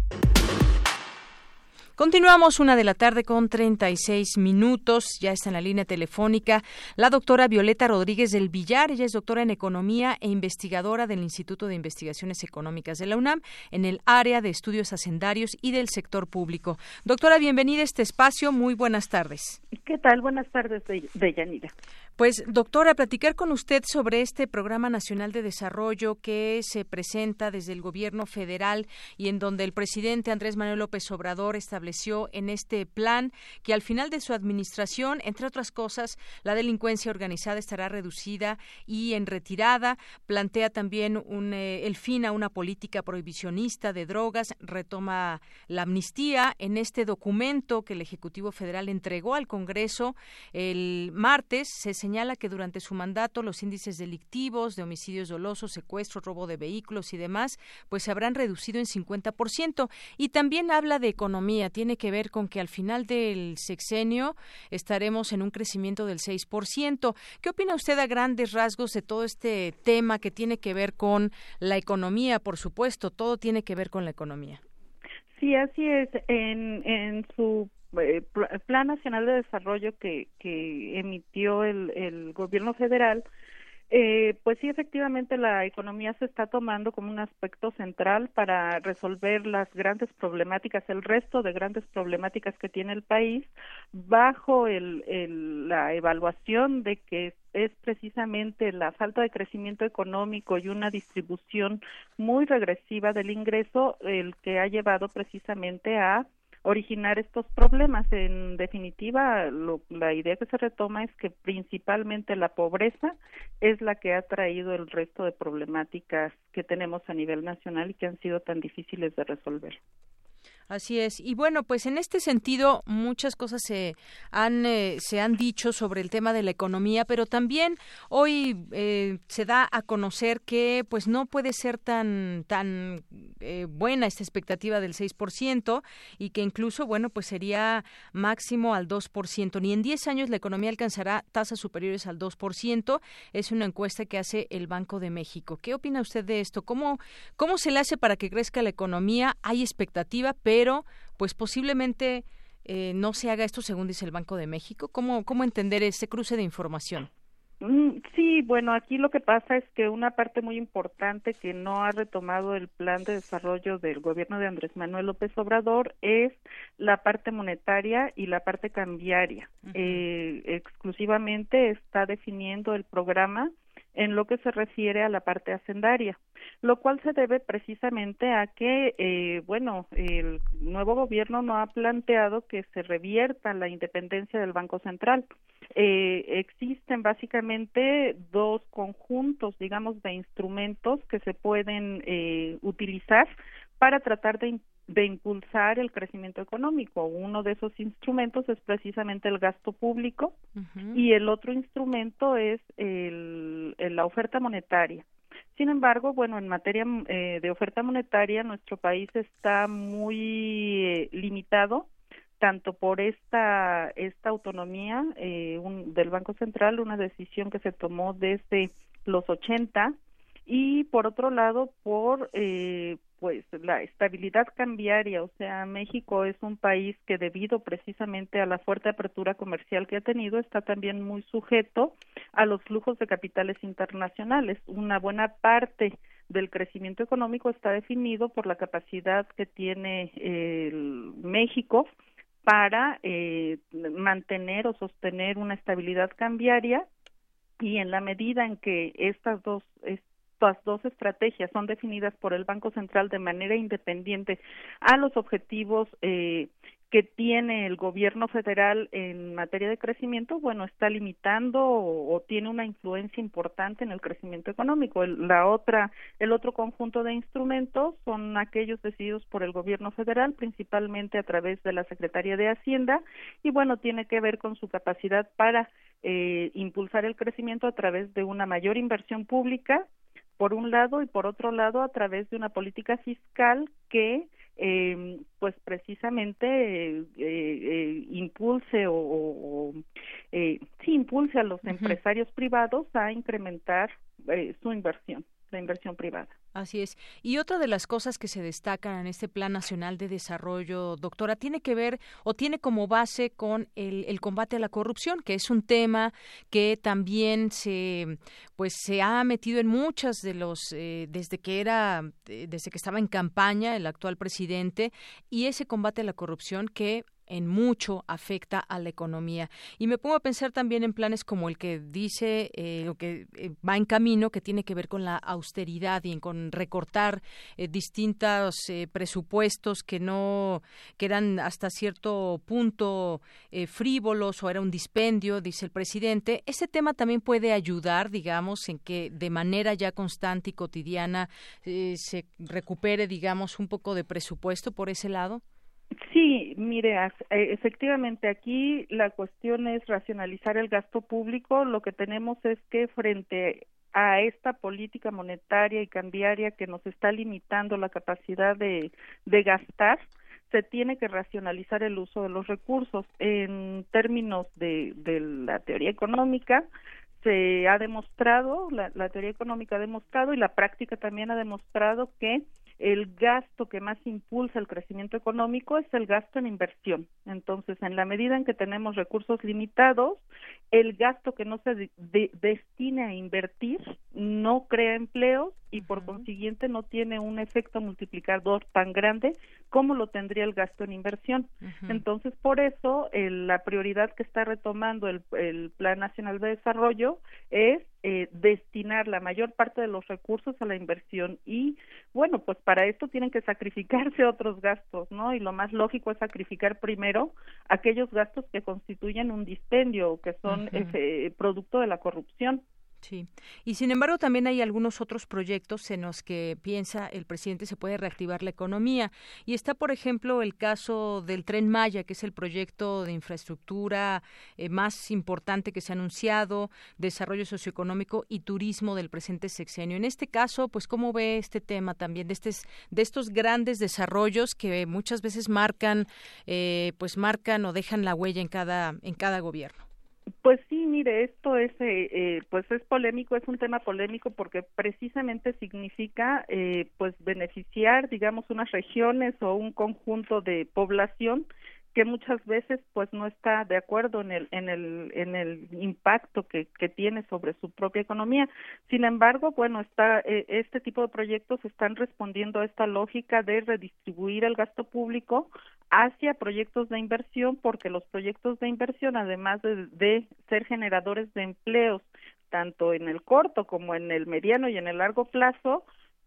Continuamos una de la tarde con 36 minutos. Ya está en la línea telefónica la doctora Violeta Rodríguez del Villar. Ella es doctora en Economía e investigadora del Instituto de Investigaciones Económicas de la UNAM en el área de estudios hacendarios y del sector público. Doctora, bienvenida a este espacio. Muy buenas tardes. ¿Qué tal? Buenas tardes, Deyanira. Pues, doctora, platicar con usted sobre este Programa Nacional de Desarrollo que se presenta desde el Gobierno federal y en donde el presidente Andrés Manuel López Obrador estableció en este plan que al final de su administración, entre otras cosas, la delincuencia organizada estará reducida y en retirada. Plantea también un, eh, el fin a una política prohibicionista de drogas, retoma la amnistía en este documento que el Ejecutivo Federal entregó al Congreso el martes. Señala que durante su mandato los índices delictivos de homicidios dolosos, secuestro, robo de vehículos y demás, pues se habrán reducido en 50%. Y también habla de economía, tiene que ver con que al final del sexenio estaremos en un crecimiento del 6%. ¿Qué opina usted a grandes rasgos de todo este tema que tiene que ver con la economía? Por supuesto, todo tiene que ver con la economía. Sí, así es. En, en su eh, Plan Nacional de Desarrollo que, que emitió el, el gobierno federal, eh, pues sí, efectivamente la economía se está tomando como un aspecto central para resolver las grandes problemáticas, el resto de grandes problemáticas que tiene el país, bajo el, el, la evaluación de que es precisamente la falta de crecimiento económico y una distribución muy regresiva del ingreso el que ha llevado precisamente a originar estos problemas. En definitiva, la idea que se retoma es que principalmente la pobreza es la que ha traído el resto de problemáticas que tenemos a nivel nacional y que han sido tan difíciles de resolver. Así es. Y bueno, pues en este sentido muchas cosas se han eh, se han dicho sobre el tema de la economía, pero también hoy eh, se da a conocer que pues no puede ser tan tan eh, buena esta expectativa del 6% y que incluso bueno, pues sería máximo al 2%. Ni en 10 años la economía alcanzará tasas superiores al 2%. Es una encuesta que hace el Banco de México. ¿Qué opina usted de esto? ¿Cómo cómo se le hace para que crezca la economía? Hay expectativa, pero pero pues posiblemente eh, no se haga esto según dice el Banco de México. ¿Cómo, cómo entender ese cruce de información? Mm, sí, bueno, aquí lo que pasa es que una parte muy importante que no ha retomado el plan de desarrollo del gobierno de Andrés Manuel López Obrador es la parte monetaria y la parte cambiaria. eh, exclusivamente está definiendo el programa en lo que se refiere a la parte hacendaria, lo cual se debe precisamente a que, eh, bueno, el nuevo gobierno no ha planteado que se revierta la independencia del Banco Central. Eh, existen básicamente dos conjuntos, digamos, de instrumentos que se pueden eh, utilizar para tratar de de impulsar el crecimiento económico. Uno de esos instrumentos es precisamente el gasto público y el otro instrumento es el, la oferta monetaria. Sin embargo, bueno, en materia eh, de oferta monetaria, nuestro país está muy eh, limitado tanto por esta esta autonomía eh, del Banco Central, una decisión que se tomó desde los 80 y por otro lado por eh, pues la estabilidad cambiaria, o sea, México es un país que debido precisamente a la fuerte apertura comercial que ha tenido está también muy sujeto a los flujos de capitales internacionales. Una buena parte del crecimiento económico está definido por la capacidad que tiene el México para eh, mantener o sostener una estabilidad cambiaria y en la medida en que estas dos estas dos estrategias son definidas por el Banco Central de manera independiente a los objetivos eh, que tiene el gobierno federal en materia de crecimiento, bueno, está limitando o, tiene una influencia importante en el crecimiento económico. El, la otra, el otro conjunto de instrumentos son aquellos decididos por el gobierno federal, principalmente a través de la Secretaría de Hacienda, y bueno, tiene que ver con su capacidad para eh, impulsar el crecimiento a través de una mayor inversión pública por un lado y por otro lado a través de una política fiscal que eh, pues precisamente eh, eh, impulse o, o eh, sí impulse a los empresarios privados a incrementar eh, su inversión la inversión privada. Así es. Y otra de las cosas que se destacan en este Plan Nacional de Desarrollo, doctora, tiene que ver o tiene como base con el, combate a la corrupción, que es un tema que también se, pues, se ha metido en muchas de los, eh, desde que era, desde que estaba en campaña el actual presidente, y ese combate a la corrupción que en mucho afecta a la economía. Y me pongo a pensar también en planes como el que dice, eh, que eh, va en camino, que tiene que ver con la austeridad y con recortar eh, distintos eh, presupuestos que no, que eran hasta cierto punto eh, frívolos o era un dispendio, dice el presidente. Ese tema también puede ayudar, digamos, en que de manera ya constante y cotidiana se recupere, digamos, un poco de presupuesto por ese lado. Sí, mire, eh, efectivamente aquí la cuestión es racionalizar el gasto público. Lo que tenemos es que frente a esta política monetaria y cambiaria que nos está limitando la capacidad de, de gastar, se tiene que racionalizar el uso de los recursos. En términos de, de la teoría económica, se ha demostrado, la, la teoría económica ha demostrado y la práctica también ha demostrado que el gasto que más impulsa el crecimiento económico es el gasto en inversión. Entonces, en la medida en que tenemos recursos limitados, el gasto que no se de- de- destine a invertir no crea empleos y por consiguiente no tiene un efecto multiplicador tan grande como lo tendría el gasto en inversión. Entonces, por eso, el- la prioridad que está retomando el, el Plan Nacional de Desarrollo es eh, destinar la mayor parte de los recursos a la inversión y, bueno, pues para esto tienen que sacrificarse [laughs] otros gastos, ¿no? Y lo más lógico es sacrificar primero aquellos gastos que constituyen un dispendio o que son eh, producto de la corrupción. Sí, y sin embargo también hay algunos otros proyectos en los que piensa el presidente se puede reactivar la economía. Y está, por ejemplo, el caso del tren Maya, que es el proyecto de infraestructura eh, más importante que se ha anunciado, desarrollo socioeconómico y turismo del presente sexenio. En este caso, pues, ¿cómo ve este tema también de, estos, de estos grandes desarrollos que muchas veces marcan, eh, pues, marcan o dejan la huella en cada, en cada gobierno? Pues sí, mire, esto es, eh, eh, pues es polémico, es un tema polémico porque precisamente significa, eh, pues beneficiar, digamos, unas regiones o un conjunto de población que muchas veces pues no está de acuerdo en el en el en el impacto que, que tiene sobre su propia economía. Sin embargo bueno está eh, este tipo de proyectos están respondiendo a esta lógica de redistribuir el gasto público hacia proyectos de inversión porque los proyectos de inversión además de, ser generadores de empleos tanto en el corto como en el mediano y en el largo plazo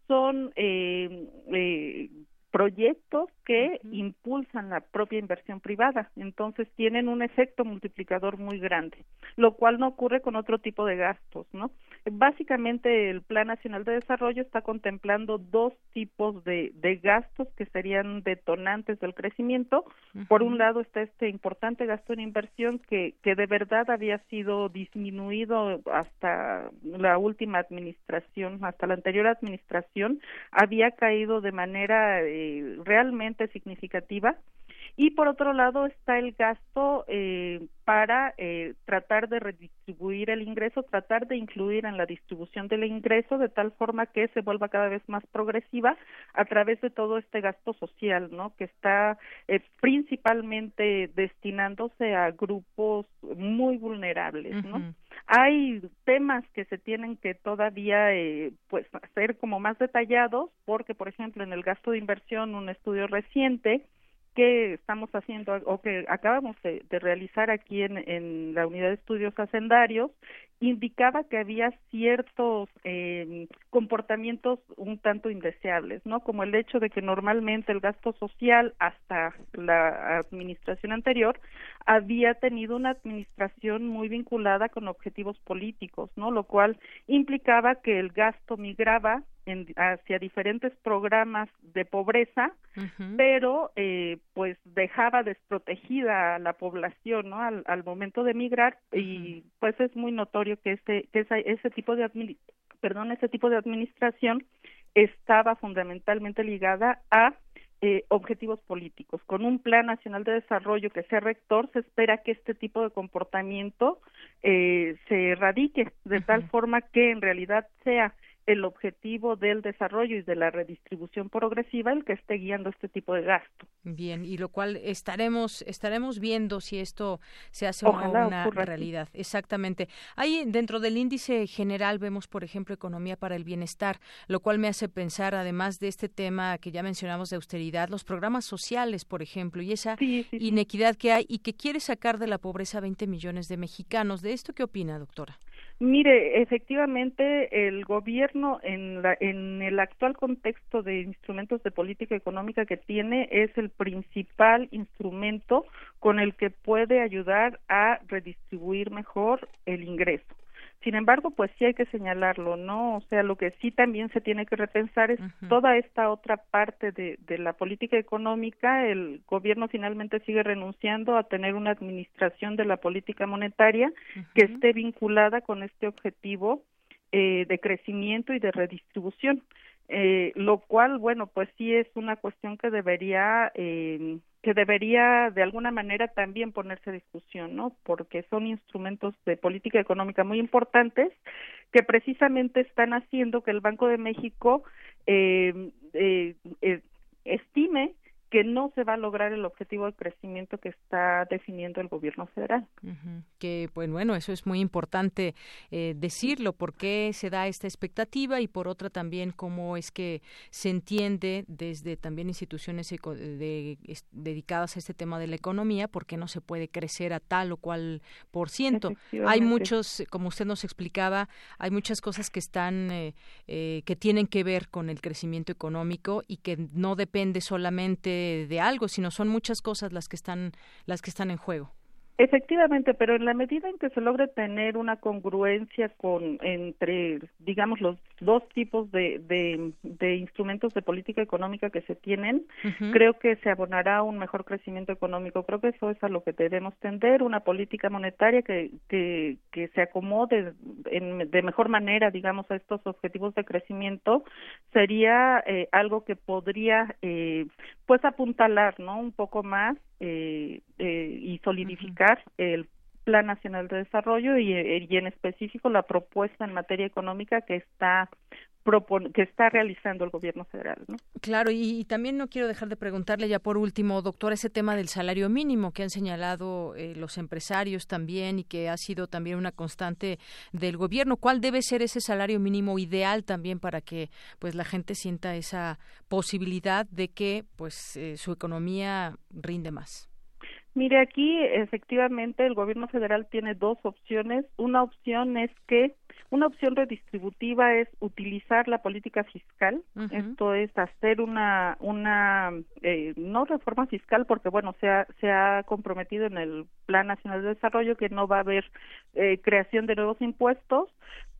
son eh, eh, proyectos que impulsan la propia inversión privada, entonces tienen un efecto multiplicador muy grande, lo cual no ocurre con otro tipo de gastos, ¿no? Básicamente el Plan Nacional de Desarrollo está contemplando dos tipos de, de gastos que serían detonantes del crecimiento. Por un lado está este importante gasto en inversión que, que de verdad había sido disminuido hasta la última administración, hasta la anterior administración, había caído de manera eh, realmente significativa y por otro lado está el gasto eh, para eh, tratar de redistribuir el ingreso, tratar de incluir en la distribución del ingreso de tal forma que se vuelva cada vez más progresiva a través de todo este gasto social, ¿no? Que está eh, principalmente destinándose a grupos muy vulnerables, ¿no? Hay temas que se tienen que todavía eh, pues hacer como más detallados porque por ejemplo en el gasto de inversión un estudio reciente que estamos haciendo o que acabamos de, realizar aquí en, en, la unidad de estudios hacendarios indicaba que había ciertos eh, comportamientos un tanto indeseables, ¿no? Como el hecho de que normalmente el gasto social hasta la administración anterior había tenido una administración muy vinculada con objetivos políticos, ¿no? Lo cual implicaba que el gasto migraba en, hacia diferentes programas de pobreza, pero eh, pues dejaba desprotegida a la población, ¿no? Al, al momento de migrar y pues es muy notorio que ese que ese tipo de perdón ese tipo de administración estaba fundamentalmente ligada a eh, objetivos políticos. Con un plan nacional de desarrollo que sea rector, se espera que este tipo de comportamiento eh, se erradique de tal forma que en realidad sea el objetivo del desarrollo y de la redistribución progresiva el que esté guiando este tipo de gasto. Bien, y lo cual estaremos estaremos viendo si esto se hace una realidad. Exactamente. Ahí dentro del índice general vemos, por ejemplo, economía para el bienestar, lo cual me hace pensar, además de este tema que ya mencionamos de austeridad, los programas sociales, por ejemplo, y esa inequidad que hay y que quiere sacar de la pobreza a 20 millones de mexicanos. ¿De esto qué opina, doctora? Mire, efectivamente, el gobierno en, la, en el actual contexto de instrumentos de política económica que tiene es el principal instrumento con el que puede ayudar a redistribuir mejor el ingreso. Sin embargo, pues sí hay que señalarlo, ¿no? O sea, lo que sí también se tiene que repensar es toda esta otra parte de, de la política económica. El gobierno finalmente sigue renunciando a tener una administración de la política monetaria que esté vinculada con este objetivo eh, de crecimiento y de redistribución. Eh, lo cual, bueno, pues sí es una cuestión que debería eh, que debería de alguna manera también ponerse a discusión, ¿no? Porque son instrumentos de política económica muy importantes que precisamente están haciendo que el Banco de México eh, eh, eh estime que no se va a lograr el objetivo de crecimiento que está definiendo el gobierno federal. Que, pues bueno, eso es muy importante eh, decirlo, por qué se da esta expectativa y por otra también cómo es que se entiende desde también instituciones dedicadas a este tema de la economía, por qué no se puede crecer a tal o cual por ciento. Hay muchos, como usted nos explicaba, hay muchas cosas que están, eh, eh, que tienen que ver con el crecimiento económico y que no depende solamente de, algo, sino son muchas cosas las que están las que están en juego. Efectivamente, pero en la medida en que se logre tener una congruencia con entre, digamos, los dos tipos de, de, instrumentos de política económica que se tienen, creo que se abonará un mejor crecimiento económico. Creo que eso es a lo que debemos tender, una política monetaria que, que, que se acomode en, de mejor manera, digamos, a estos objetivos de crecimiento, sería eh, algo que podría, eh, pues, apuntalar, ¿no? Un poco más eh, eh, y solidificar el Plan Nacional de Desarrollo y, eh, y, en específico la propuesta en materia económica que está que está realizando el gobierno federal. ¿no? Claro, y, también no quiero dejar de preguntarle ya por último, doctor, ese tema del salario mínimo que han señalado eh, los empresarios también y que ha sido también una constante del gobierno. ¿Cuál debe ser ese salario mínimo ideal también para que pues la gente sienta esa posibilidad de que pues eh, su economía rinde más? Mire, aquí efectivamente el gobierno federal tiene dos opciones. Una opción es que una opción redistributiva es utilizar la política fiscal, esto es hacer una una eh, no reforma fiscal porque bueno se ha se ha comprometido en el Plan Nacional de Desarrollo que no va a haber eh, creación de nuevos impuestos,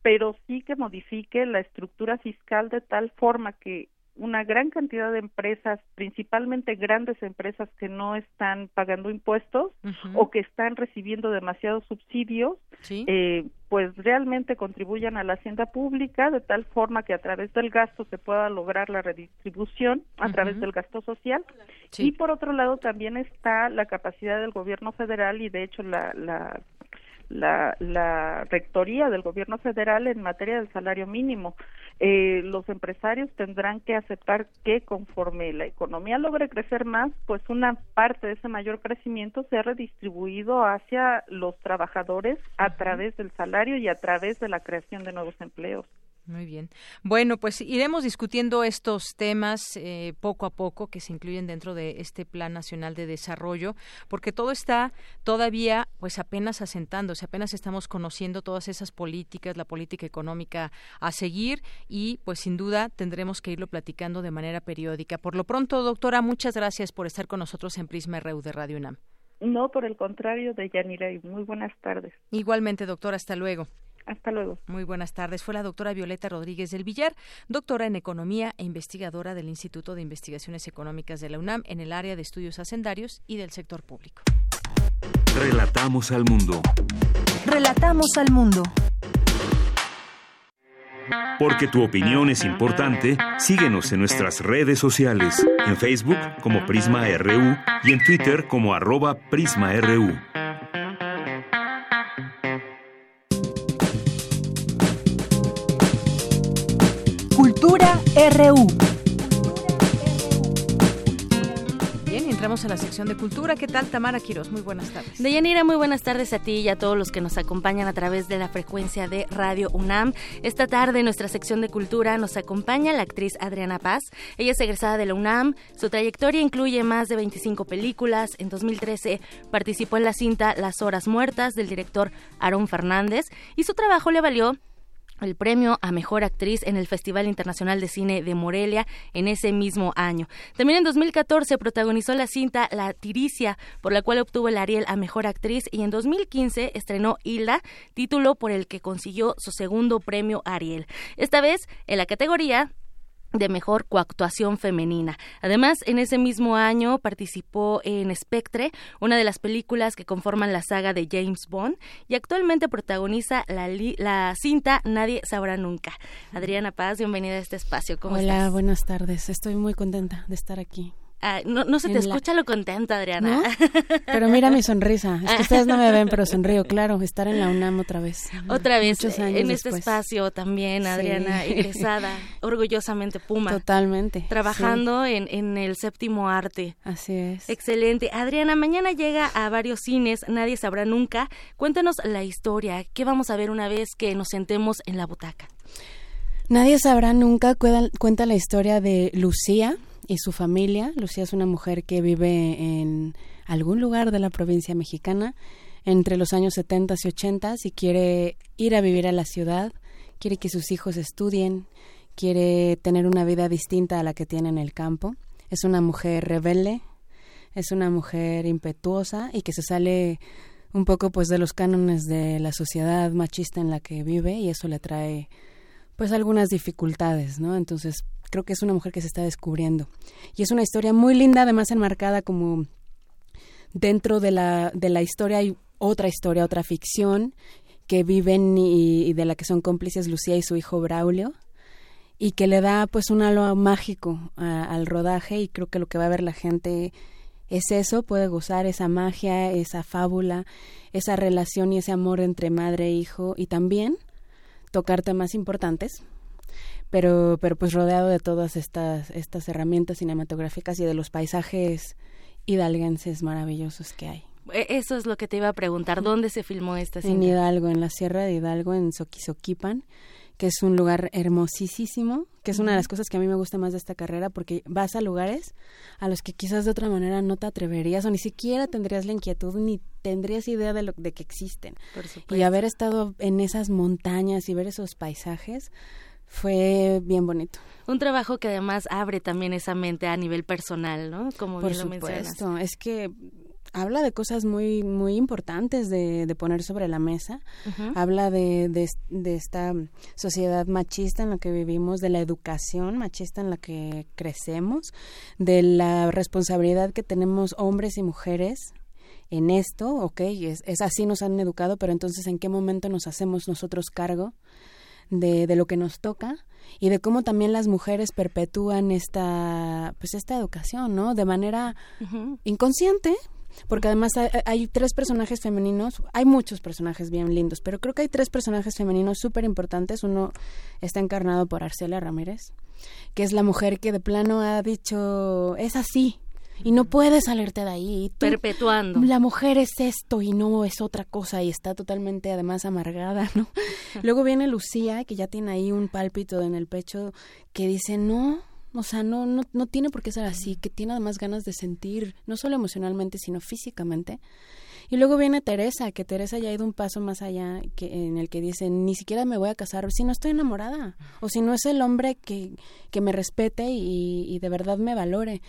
pero sí que modifique la estructura fiscal de tal forma que una gran cantidad de empresas, principalmente grandes empresas que no están pagando impuestos o que están recibiendo demasiados subsidios, eh, pues realmente contribuyan a la hacienda pública de tal forma que a través del gasto se pueda lograr la redistribución a través del gasto social. Y por otro lado también está la capacidad del gobierno federal y de hecho la, la la, la rectoría del gobierno federal en materia del salario mínimo. Eh, los empresarios tendrán que aceptar que conforme la economía logre crecer más, pues una parte de ese mayor crecimiento sea redistribuido hacia los trabajadores a través del salario y a través de la creación de nuevos empleos. Muy bien. Bueno, pues iremos discutiendo estos temas eh, poco a poco que se incluyen dentro de este Plan Nacional de Desarrollo, porque todo está todavía, pues apenas asentándose, apenas estamos conociendo todas esas políticas, la política económica a seguir y, pues sin duda, tendremos que irlo platicando de manera periódica. Por lo pronto, doctora, muchas gracias por estar con nosotros en Prisma RU de Radio UNAM. No, por el contrario, de Yanira, y muy buenas tardes. Igualmente, doctora, hasta luego. Hasta luego. Muy buenas tardes. Fue la doctora Violeta Rodríguez del Villar, doctora en Economía e investigadora del Instituto de Investigaciones Económicas de la UNAM en el área de estudios hacendarios y del sector público. Relatamos al mundo. Relatamos al mundo. Porque tu opinión es importante, síguenos en nuestras redes sociales, en Facebook como Prisma RU y en Twitter como arroba PrismaRU. RU. Bien, entramos a la sección de cultura. ¿Qué tal, Tamara Quiros? Muy buenas tardes. Deyanira, muy buenas tardes a ti y a todos los que nos acompañan a través de la frecuencia de Radio UNAM. Esta tarde en nuestra sección de cultura nos acompaña la actriz Adriana Paz. Ella es egresada de la UNAM. Su trayectoria incluye más de 25 películas. En 2013 participó en la cinta Las Horas Muertas del director Aaron Fernández y su trabajo le valió el premio a Mejor Actriz en el Festival Internacional de Cine de Morelia en ese mismo año. También en 2014 protagonizó la cinta La Tiricia, por la cual obtuvo el Ariel a Mejor Actriz y en 2015 estrenó Hilda, título por el que consiguió su segundo premio Ariel. Esta vez en la categoría de mejor coactuación femenina. Además, en ese mismo año participó en Spectre, una de las películas que conforman la saga de James Bond, y actualmente protagoniza la, la cinta Nadie sabrá nunca. Adriana Paz, bienvenida a este espacio. ¿Cómo Hola, buenas tardes. Estoy muy contenta de estar aquí. Ah, no, se te escucha lo contenta, Adriana. [laughs] Pero mira mi sonrisa. Es que ustedes no me ven, pero sonrío, claro. Estar en la UNAM otra vez. Otra vez, en este espacio también, Adriana, egresada, [laughs] orgullosamente Puma. Totalmente. Trabajando en, en el séptimo arte. Así es. Excelente. Adriana, mañana llega a varios cines, nadie sabrá nunca. Cuéntanos la historia. ¿Qué vamos a ver una vez que nos sentemos en la butaca? Nadie sabrá nunca cuenta la historia de Lucía, y su familia. Lucía es una mujer que vive en algún lugar de la provincia mexicana entre los años 70 y 80 y quiere ir a vivir a la ciudad, quiere que sus hijos estudien, quiere tener una vida distinta a la que tiene en el campo. Es una mujer rebelde, es una mujer impetuosa y que se sale un poco pues de los cánones de la sociedad machista en la que vive y eso le trae pues algunas dificultades, ¿no? Entonces creo que es una mujer que se está descubriendo. Y es una historia muy linda, además enmarcada como dentro de la, de la historia hay otra historia, otra ficción que viven y, de la que son cómplices Lucía y su hijo Braulio y que le da pues un halo mágico al rodaje y creo que lo que va a ver la gente es eso, puede gozar esa magia, esa fábula, esa relación y ese amor entre madre e hijo y también tocar temas importantes, pero, pero pues rodeado de todas estas, estas herramientas cinematográficas y de los paisajes hidalguenses maravillosos que hay. E, eso es lo que te iba a preguntar, ¿dónde se filmó esta cinta? En Hidalgo, en la Sierra de Hidalgo, en Soquizoquipan, que es un lugar hermosísimo, que es una de las cosas que a mí me gusta más de esta carrera, porque vas a lugares a los que quizás de otra manera no te atreverías o ni siquiera tendrías la inquietud ni tendrías idea de, lo, de que existen. y haber estado en esas montañas y ver esos paisajes fue bien bonito. Un trabajo que además abre también esa mente a nivel personal, ¿no? Como Por bien lo mencionas. es que habla de cosas muy muy importantes de, poner sobre la mesa. Habla de, de, esta sociedad machista en la que vivimos, de la educación machista en la que crecemos, de la responsabilidad que tenemos hombres y mujeres en esto, ok, es, es así nos han educado, pero entonces en qué momento nos hacemos nosotros cargo de, de lo que nos toca y de cómo también las mujeres perpetúan esta pues esta educación no de manera inconsciente porque además hay, tres personajes femeninos, hay muchos personajes bien lindos, pero creo que hay tres personajes femeninos súper importantes. Uno está encarnado por Arcelia Ramírez, que es la mujer que de plano ha dicho, es así, y no puedes salirte de ahí. Perpetuando. La mujer es esto y no es otra cosa y está totalmente además amargada, ¿no? [laughs] Luego viene Lucía, que ya tiene ahí un pálpito en el pecho que dice, no, o sea, no, no, no tiene por qué ser así, que tiene además ganas de sentir, no solo emocionalmente, sino físicamente. Y luego viene Teresa, que Teresa ya ha ido un paso más allá, que, en el que dice, ni siquiera me voy a casar si no estoy enamorada, o si no es el hombre que, que me respete y, y de verdad me valore.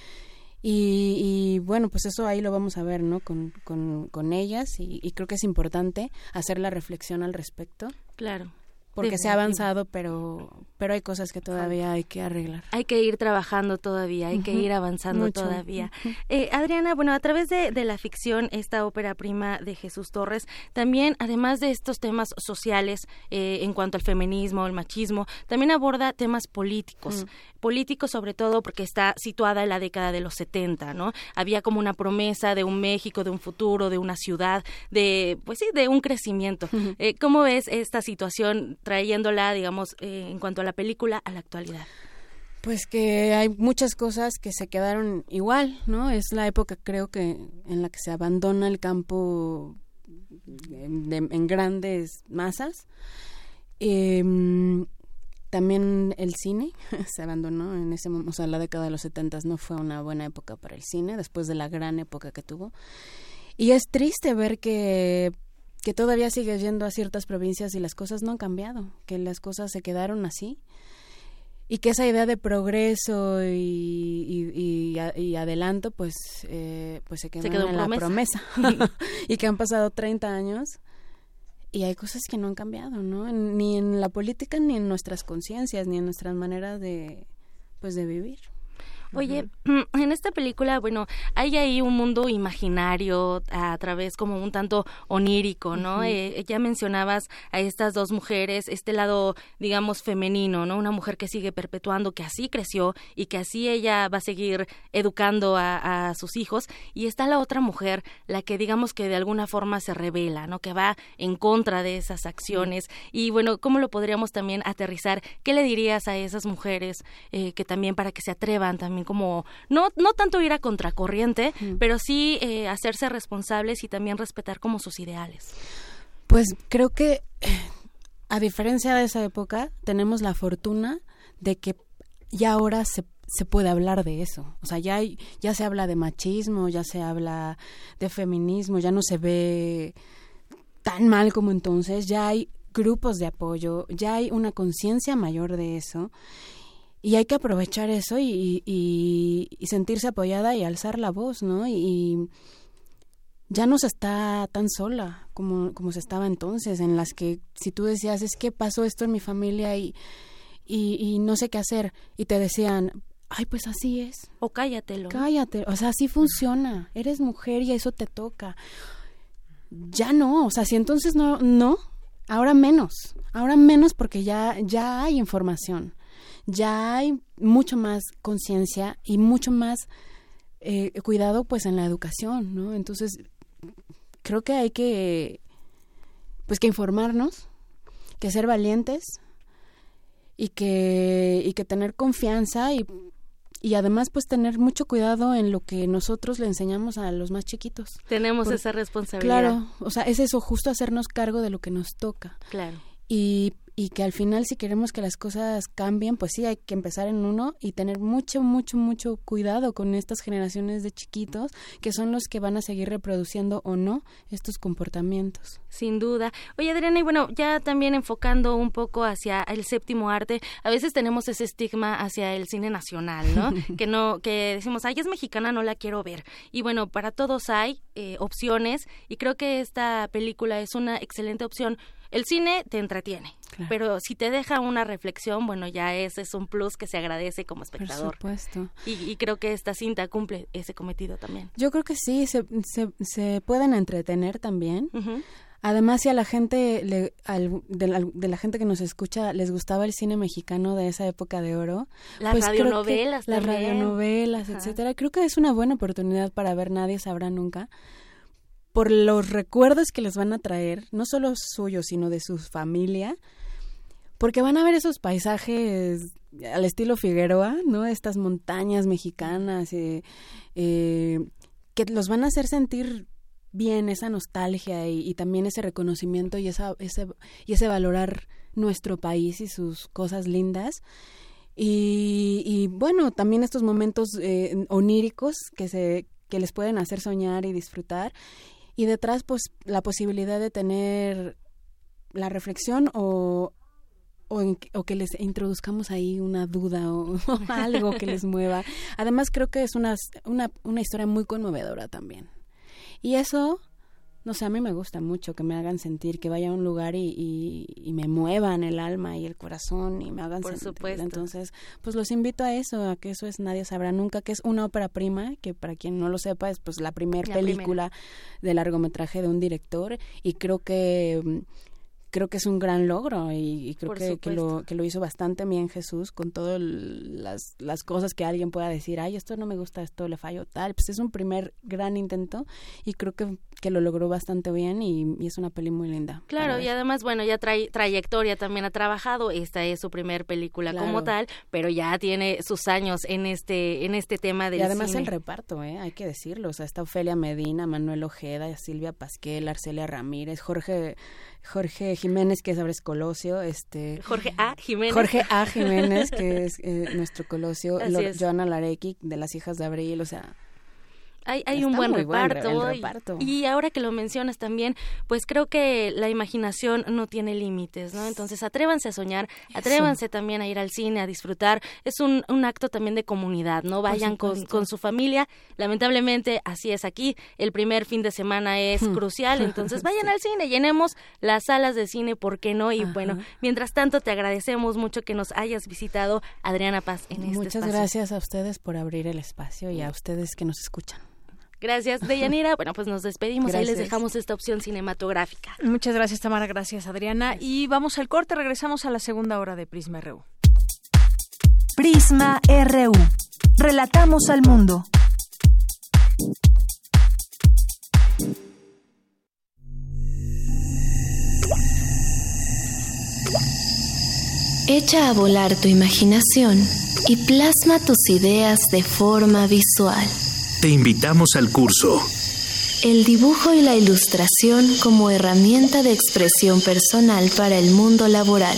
Y, y, bueno, pues eso ahí lo vamos a ver, ¿no? Con, con, con ellas y, y creo que es importante hacer la reflexión al respecto. Claro porque se ha avanzado, pero, pero hay cosas que todavía hay que arreglar. Hay que ir trabajando todavía, hay que ir avanzando todavía. Eh, Adriana, bueno, a través de, de, la ficción, esta ópera prima de Jesús Torres, también, además de estos temas sociales eh, en cuanto al feminismo, el machismo, también aborda temas políticos. Mm. Políticos sobre todo porque está situada en la década de los 70, ¿no? Había como una promesa de un México, de un futuro, de una ciudad, de, pues sí, de un crecimiento. Eh, ¿Cómo ves esta situación trayéndola, digamos, eh, en cuanto a la película, a la actualidad? Pues que hay muchas cosas que se quedaron igual, ¿no? Es la época, creo que, en la que se abandona el campo en grandes masas. Em, también el cine [laughs] se abandonó en ese momento, o sea, la década de los setentas no fue una buena época para el cine, después de la gran época que tuvo. Y es triste ver que que todavía sigue yendo a ciertas provincias y las cosas no han cambiado, que las cosas se quedaron así y que esa idea de progreso y, y, adelanto pues eh, pues se quedó, en la promesa [laughs] y que han pasado 30 años y hay cosas que no han cambiado, ¿no? Ni en la política ni en nuestras conciencias ni en nuestras maneras de pues de vivir. Oye, [clears throat] en esta película, bueno, hay ahí un mundo imaginario a través como un tanto onírico, ¿no? Eh, ya mencionabas a estas dos mujeres, este lado, digamos, femenino, ¿no? Una mujer que sigue perpetuando, que así creció y que así ella va a seguir educando a, a sus hijos. Y está la otra mujer, la que digamos que de alguna forma se revela, ¿no? Que va en contra de esas acciones. Y bueno, ¿cómo lo podríamos también aterrizar? ¿Qué le dirías a esas mujeres eh, que también para que se atrevan también como, no, no tanto ir a contracorriente, pero sí eh, hacerse responsables y también respetar como sus ideales. Pues creo que, a diferencia de esa época, tenemos la fortuna de que ya ahora se se puede hablar de eso. O sea, ya, ya se habla de machismo, ya se habla de feminismo, ya no se ve tan mal como entonces, ya hay grupos de apoyo, ya hay una conciencia mayor de eso y hay que aprovechar eso y, y, sentirse apoyada y alzar la voz, ¿no? Y, ya no se está tan sola como, como se estaba entonces, en las que si tú decías, es que pasó esto en mi familia y, y, no sé qué hacer, y te decían, ay, pues así es. O cállatelo. Cállate, o sea, así funciona, eres mujer y eso te toca. Ya no, o sea, si entonces no, no, ahora menos, ahora menos porque ya, ya hay información, ya hay mucho más conciencia y mucho más eh, cuidado pues en la educación, ¿no? Entonces, creo que hay que, pues que informarnos, que ser valientes y que, y que tener confianza y, y además pues tener mucho cuidado en lo que nosotros le enseñamos a los más chiquitos. Tenemos esa responsabilidad. Claro, o sea, es eso, justo hacernos cargo de lo que nos toca. Claro. Y y que al final si queremos que las cosas cambien, pues sí, hay que empezar en uno y tener mucho, mucho, mucho cuidado con estas generaciones de chiquitos que son los que van a seguir reproduciendo o no estos comportamientos. Sin duda. Oye, Adriana, y bueno, ya también enfocando un poco hacia el séptimo arte, a veces tenemos ese estigma hacia el cine nacional, ¿no? [laughs] que no, que decimos, ay, es mexicana, no la quiero ver. Y bueno, para todos hay eh, opciones y creo que esta película es una excelente opción el cine te entretiene, pero si te deja una reflexión, bueno, ya ese es un plus que se agradece como espectador. Por supuesto. Y, creo que esta cinta cumple ese cometido también. Yo creo que sí, se, se, pueden entretener también. Además, si a la gente, de, la, gente que nos escucha, les gustaba el cine mexicano de esa época de oro. Las pues radionovelas Las radionovelas, etcétera. Creo que es una buena oportunidad para ver Nadie Sabrá Nunca por los recuerdos que les van a traer, no solo suyos, sino de su familia, porque van a ver esos paisajes al estilo Figueroa, ¿no? Estas montañas mexicanas, eh, eh, que los van a hacer sentir bien esa nostalgia y, también ese reconocimiento y, esa, ese, y ese valorar nuestro país y sus cosas lindas. Y, bueno, también estos momentos eh, oníricos que, se, que les pueden hacer soñar y disfrutar y detrás pues la posibilidad de tener la reflexión o o, que les introduzcamos ahí una duda [laughs] o, algo que les mueva. Además creo que es una, una, una historia muy conmovedora también. Y eso no sé, a mí me gusta mucho que me hagan sentir, que vaya a un lugar y, y, me muevan el alma y el corazón y me hagan Por sentir. Supuesto. Entonces, pues los invito a eso, a que eso es Nadie Sabrá Nunca, que es una ópera prima, que para quien no lo sepa es pues la primera película de largometraje de un director y creo que mm, creo que es un gran logro y, creo que, que, lo, que lo hizo bastante bien Jesús con todas las, las cosas que alguien pueda decir, ay, esto no me gusta, esto le fallo tal. Pues es un primer gran intento y creo que, que lo logró bastante bien y, es una peli muy linda. Claro, y además, bueno, ya trae trayectoria, también ha trabajado, esta es su primer película como tal, pero ya tiene sus años en este, en este tema del Y además el reparto, ¿eh? hay que decirlo, o sea, está Ofelia Medina, Manuel Ojeda, Silvia Pasquel, Arcelia Ramírez, Jorge Jorge Jiménez, que es ahora Colosio, este Jorge A. Jiménez. Jorge A. [laughs] Jiménez, que es eh, nuestro Colosio, Joana Larequi, de las hijas de Abril, o sea, hay, un buen reparto, Y, ahora que lo mencionas también, pues creo que la imaginación no tiene límites, ¿no? Entonces atrévanse a soñar, atrévanse también a ir al cine, a disfrutar. Es un, un acto también de comunidad, ¿no? Vayan con, con, su familia. Lamentablemente así es aquí. El primer fin de semana es hmm. crucial, entonces [laughs] vayan al cine, llenemos las salas de cine, ¿por qué no? Y bueno, mientras tanto te agradecemos mucho que nos hayas visitado, Adriana Paz, en este Muchas gracias a ustedes por abrir el espacio y a ustedes que nos escuchan. Gracias, Deyanira. Bueno, pues nos despedimos. Ahí les dejamos esta opción cinematográfica. Muchas gracias, Tamara. Gracias, Adriana. Y vamos al corte. Regresamos a la segunda hora de Prisma RU. Prisma RU. Relatamos al mundo. Echa a volar tu imaginación y plasma tus ideas de forma visual. Te invitamos al curso. El dibujo y la ilustración como herramienta de expresión personal para el mundo laboral.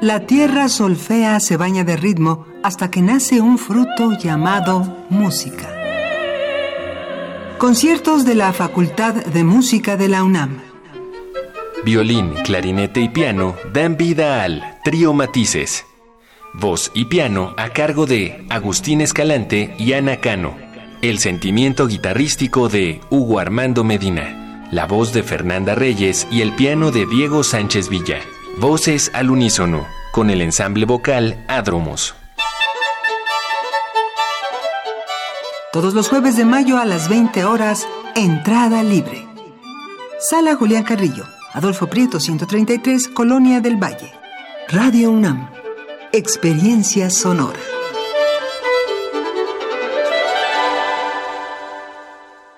La tierra solfea se baña de ritmo hasta que nace un fruto llamado música. Conciertos de la Facultad de Música de la UNAM. Violín, clarinete y piano dan vida al Trío Matices. Voz y piano a cargo de Agustín Escalante y Ana Cano. El sentimiento guitarrístico de Hugo Armando Medina. La voz de Fernanda Reyes y el piano de Diego Sánchez Villa. Voces al unísono, con el ensamble vocal Adromos. Todos los jueves de mayo a las 20 horas, entrada libre. Sala Julián Carrillo, Adolfo Prieto 133, Colonia del Valle. Radio UNAM, experiencia sonora.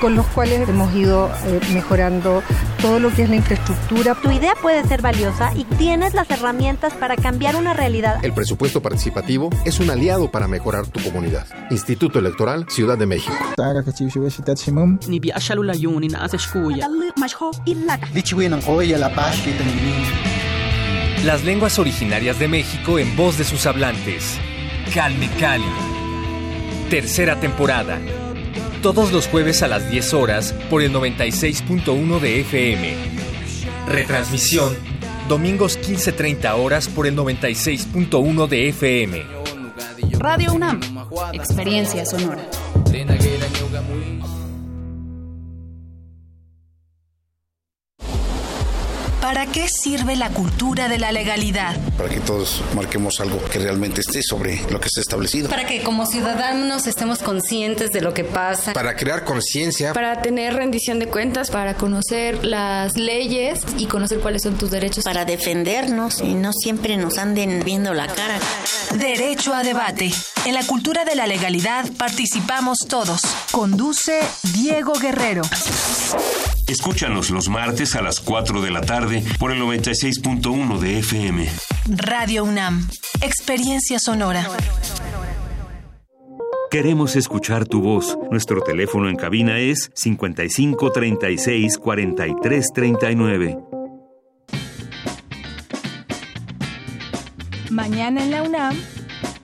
con los cuales hemos ido eh, mejorando todo lo que es la infraestructura. Tu idea puede ser valiosa y tienes las herramientas para cambiar una realidad. El presupuesto participativo es un aliado para mejorar tu comunidad. Instituto Electoral Ciudad de México. Las lenguas originarias de México en voz de sus hablantes. Calme Cali. Tercera temporada todos los jueves a las 10 horas por el 96.1 de FM. Retransmisión, domingos 15.30 horas por el 96.1 de FM. Radio UNAM, experiencia sonora. ¿Para qué sirve la cultura de la legalidad? Para que todos marquemos algo que realmente esté sobre lo que está establecido. Para que como ciudadanos estemos conscientes de lo que pasa. Para crear conciencia. Para tener rendición de cuentas. Para conocer las leyes y conocer cuáles son tus derechos. Para defendernos y no siempre nos anden viendo la cara. Derecho a debate. En la cultura de la legalidad participamos todos. Conduce Diego Guerrero. Escúchanos los martes a las 4 de la tarde por el 96.1 de FM. Radio UNAM, experiencia sonora. Queremos escuchar tu voz. Nuestro teléfono en cabina es 55 36 43 39. Mañana en la UNAM,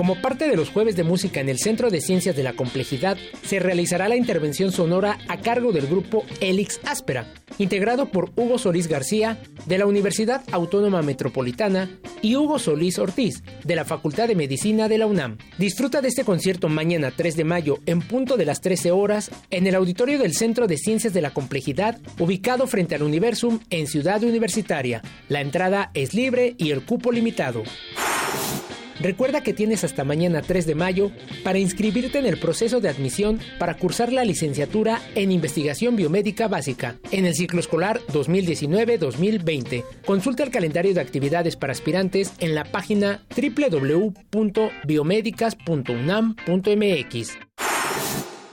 Como parte de los jueves de música en el Centro de Ciencias de la Complejidad, se realizará la intervención sonora a cargo del grupo Elix Áspera, integrado por Hugo Solís García, de la Universidad Autónoma Metropolitana, y Hugo Solís Ortiz, de la Facultad de Medicina de la UNAM. Disfruta de este concierto mañana 3 de mayo en punto de las 13 horas en el auditorio del Centro de Ciencias de la Complejidad, ubicado frente al Universum en Ciudad Universitaria. La entrada es libre y el cupo limitado. Recuerda que tienes hasta mañana 3 de mayo para inscribirte en el proceso de admisión para cursar la licenciatura en investigación biomédica básica en el ciclo escolar 2019-2020. Consulta el calendario de actividades para aspirantes en la página www.biomedicas.unam.mx.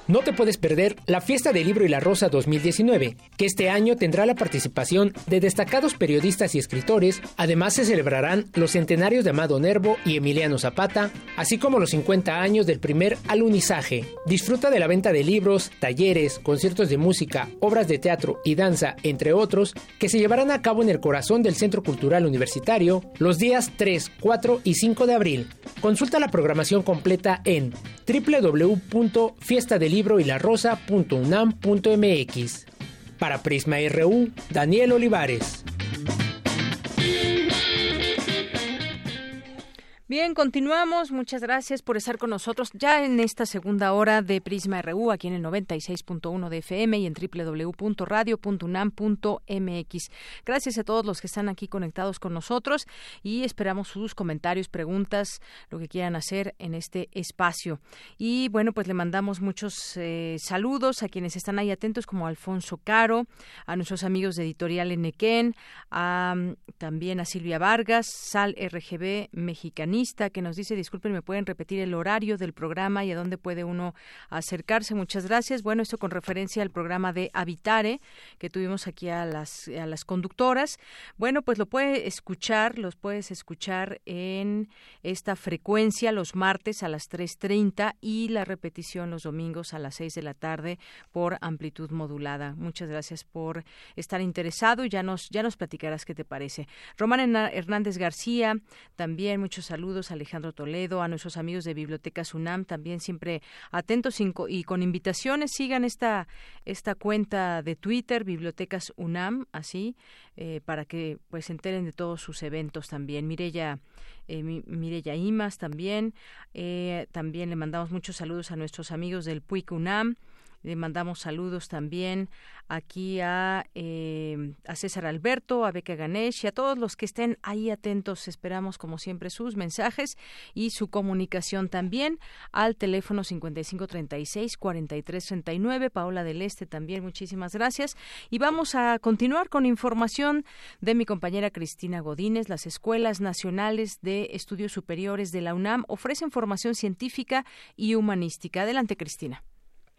No te puedes perder la Fiesta del Libro y la Rosa 2019, que este año tendrá la participación de destacados periodistas y escritores. Además se celebrarán los centenarios de Amado Nervo y Emiliano Zapata, así como los 50 años del primer alunizaje. Disfruta de la venta de libros, talleres, conciertos de música, obras de teatro y danza, entre otros, que se llevarán a cabo en el corazón del Centro Cultural Universitario los días 3, 4 y 5 de abril. Consulta la programación completa en www.fiestadelibro libro y la rosa.unam.mx. Para Prisma RU, Daniel Olivares. Bien, continuamos. Muchas gracias por estar con nosotros ya en esta segunda hora de Prisma RU, aquí en el 96.1 de FM y en www.radio.unam.mx. Gracias a todos los que están aquí conectados con nosotros y esperamos sus comentarios, preguntas, lo que quieran hacer en este espacio. Y bueno, pues le mandamos muchos eh, saludos a quienes están ahí atentos, como Alfonso Caro, a nuestros amigos de Editorial Enequén, a, también a Silvia Vargas, Sal RGB Que nos dice, disculpen, me pueden repetir el horario del programa y a dónde puede uno acercarse. Muchas gracias. Bueno, esto con referencia al programa de Habitare que tuvimos aquí a las, a las conductoras. Bueno, pues lo puede escuchar, los puedes escuchar en esta frecuencia los martes a las 3.30 y la repetición los domingos a las 6 de la tarde por amplitud modulada. Muchas gracias por estar interesado y ya nos, ya nos platicarás qué te parece. Román Hernández García, también muchos saludos saludos a Alejandro Toledo, a nuestros amigos de Bibliotecas UNAM, también siempre atentos y con invitaciones. Sigan esta, esta cuenta de Twitter, Bibliotecas UNAM, así, eh, para que pues se enteren de todos sus eventos también. Mirella, eh, Mirella Imas también. Eh, también le mandamos muchos saludos a nuestros amigos del PUIC UNAM. Le mandamos saludos también aquí a, eh, a César Alberto, a Beca Ganesh y a todos los que estén ahí atentos. Esperamos, como siempre, sus mensajes y su comunicación también al teléfono 5536-4339. Paola del Este también, muchísimas gracias. Y vamos a continuar con información de mi compañera Cristina Godínez. Las escuelas nacionales de estudios superiores de la UNAM ofrecen formación científica y humanística. Adelante, Cristina.